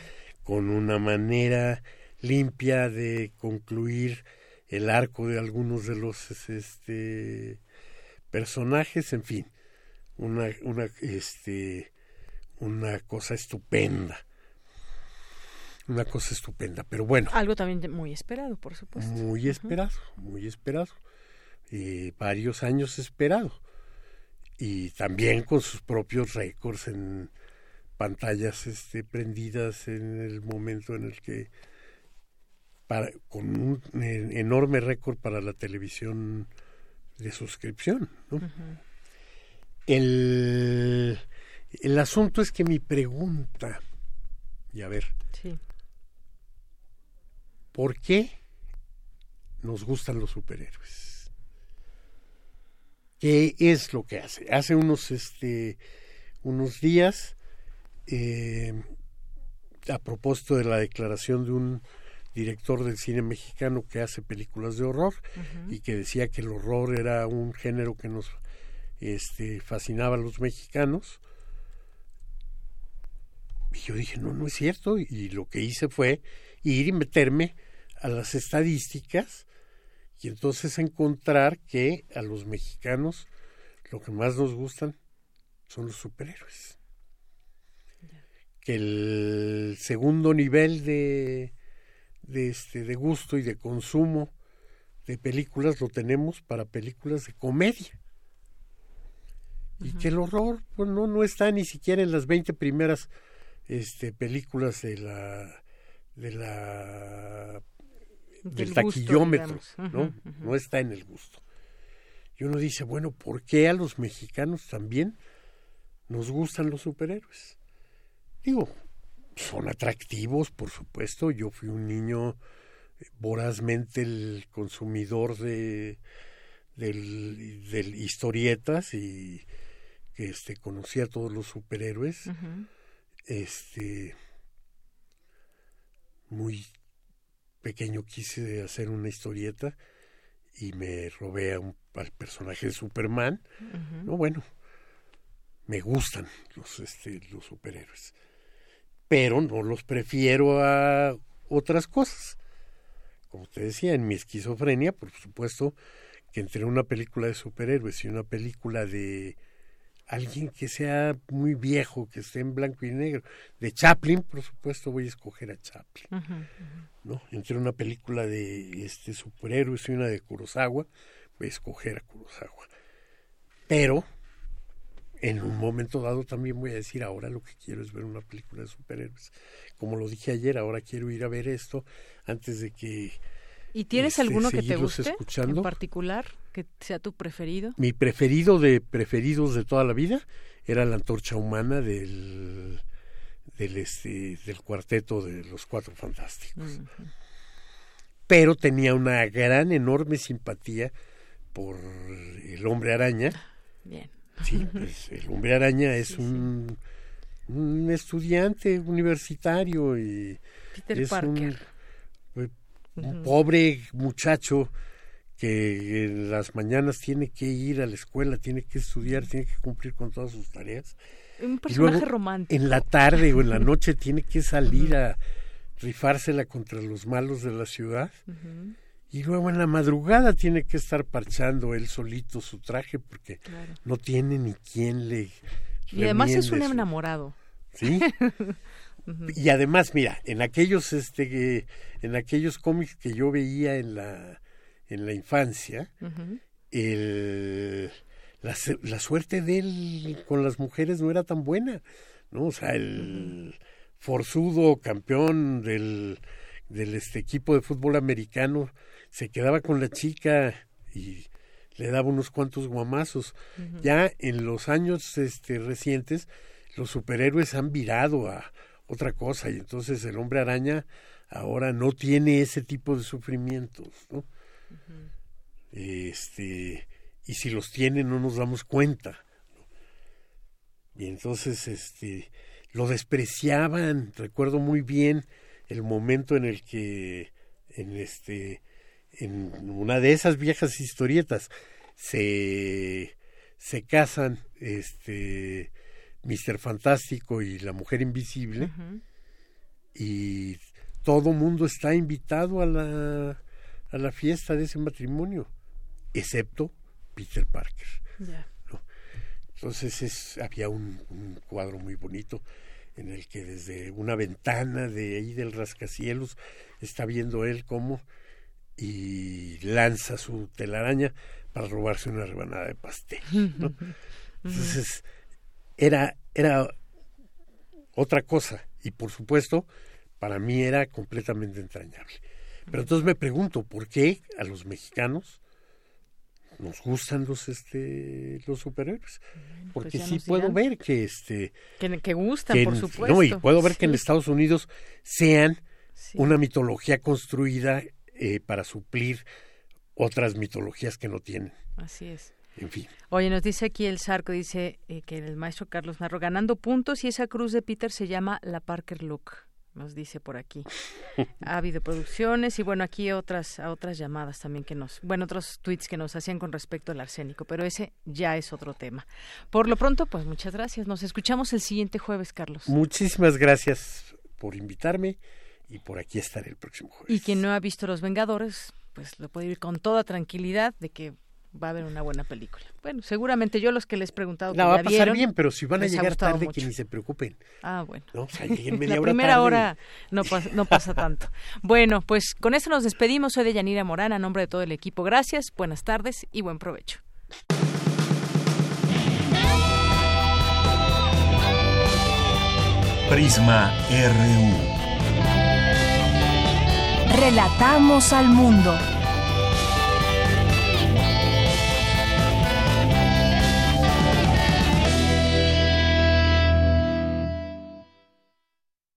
con una manera limpia de concluir el arco de algunos de los este personajes, en fin, una, una, este, una cosa estupenda. Una cosa estupenda, pero bueno. Algo también muy esperado, por supuesto. Muy esperado, muy esperado. Eh, varios años esperado. Y también con sus propios récords en pantallas este, prendidas en el momento en el que para, con un enorme récord para la televisión de suscripción. ¿no? el, el asunto es que mi pregunta, y a ver, ¿por qué nos gustan los superhéroes? ¿Qué es lo que hace? Hace unos, este, unos días, eh, a propósito de la declaración de un director del cine mexicano que hace películas de horror y que decía que el horror era un género que nos este, fascinaba a los mexicanos. Y yo dije, no, no es cierto. Y lo que hice fue ir y meterme a las estadísticas y entonces encontrar que a los mexicanos lo que más nos gustan son los superhéroes. Que el segundo nivel de, de, este, de gusto y de consumo de películas lo tenemos para películas de comedia. Y que el horror pues, no, no está ni siquiera en las 20 primeras este, películas de la, de la del, taquillómetro, ¿no? No está en el gusto. Y uno dice, bueno, ¿por qué a los mexicanos también nos gustan los superhéroes? Digo, son atractivos, por supuesto. Yo fui un niño eh, vorazmente el consumidor de, del, del historietas y que este conocía a todos los superhéroes. Este muy pequeño quise hacer una historieta y me robé a un, al personaje de Superman. No, bueno, me gustan los este los superhéroes pero no los prefiero a otras cosas. Como te decía, en mi esquizofrenia, por supuesto, que entre una película de superhéroes y una película de alguien que sea muy viejo, que esté en blanco y negro, de Chaplin, por supuesto, voy a escoger a Chaplin. ¿no? Entre una película de este superhéroes y una de Kurosawa, voy a escoger a Kurosawa. Pero en un momento dado también voy a decir, ahora lo que quiero es ver una película de superhéroes. Como lo dije ayer, ahora quiero ir a ver esto antes de que ¿Y tienes este, alguno que te guste escuchando. en particular, que sea tu preferido? Mi preferido de preferidos de toda la vida era la antorcha humana del del este del cuarteto de los cuatro fantásticos. Pero tenía una gran enorme simpatía por el hombre araña. Bien. Sí, [laughs] pues, el hombre araña es un, un estudiante universitario y Peter es Parker. un, un pobre muchacho que en las mañanas tiene que ir a la escuela, tiene que estudiar, tiene que cumplir con todas sus tareas. Un Y personaje luego, romántico. En la tarde o en la noche tiene que salir a rifársela contra los malos de la ciudad. Y luego en la madrugada tiene que estar parchando él solito su traje porque Claro. no tiene ni quien le... Y además es un enamorado. Sí. [laughs] Y además, mira, en aquellos, este, que- en aquellos cómics que yo veía en la, en la infancia, el, la, la suerte de él con las mujeres no era tan buena, ¿no? O sea, el forzudo campeón del, del este equipo de fútbol americano se quedaba con la chica y le daba unos cuantos guamazos. Ya en los años este, recientes, los superhéroes han virado a otra cosa y entonces el hombre araña ahora no tiene ese tipo de sufrimientos, ¿no? Este, y si los tiene no nos damos cuenta. Y entonces este lo despreciaban, recuerdo muy bien el momento en el que en este en una de esas viejas historietas se se casan este Mr. Fantástico y la Mujer Invisible y todo mundo está invitado a la a la fiesta de ese matrimonio excepto Peter Parker entonces es, había un, un cuadro muy bonito en el que desde una ventana de ahí del rascacielos está viendo él cómo y lanza su telaraña para robarse una rebanada de pastel. ¿no? [laughs] Entonces era, era otra cosa y por supuesto para mí era completamente entrañable. Pero entonces me pregunto, ¿por qué a los mexicanos nos gustan los este los superhéroes? Porque pues sí puedo dirán. ver que este Que, que gustan, que por en- supuesto. No, y puedo ver que en. Estados Unidos sean Sí. una mitología construida eh, para suplir otras mitologías que no tienen. Así es. En fin. Oye, nos dice aquí el Zarco, dice eh, que el maestro Carlos Narro ganando puntos y esa cruz de Peter se llama la Parker Look, nos dice por aquí. ha habido producciones y bueno, aquí otras a otras llamadas también que nos, bueno, otros tweets que nos hacían con respecto al arsénico, pero ese ya es otro tema. Por lo pronto, pues muchas gracias. Nos escuchamos el siguiente jueves, Carlos. Muchísimas gracias por invitarme y por aquí estaré el próximo jueves. Y quien no ha visto Los Vengadores, pues lo puede ir con toda tranquilidad de que va a haber una buena película. Bueno, seguramente yo los que les he preguntado que La va a pasar vieron, bien, pero si van a llegar tarde, mucho. que ni se preocupen. Ah, bueno. No, o sea, [laughs] media la hora primera tarde. hora no pasa, no pasa tanto. Bueno, pues con esto nos despedimos. Soy de Yanira Morán, a nombre de todo el equipo. Gracias, buenas tardes y buen provecho. Prisma RU. Relatamos al mundo.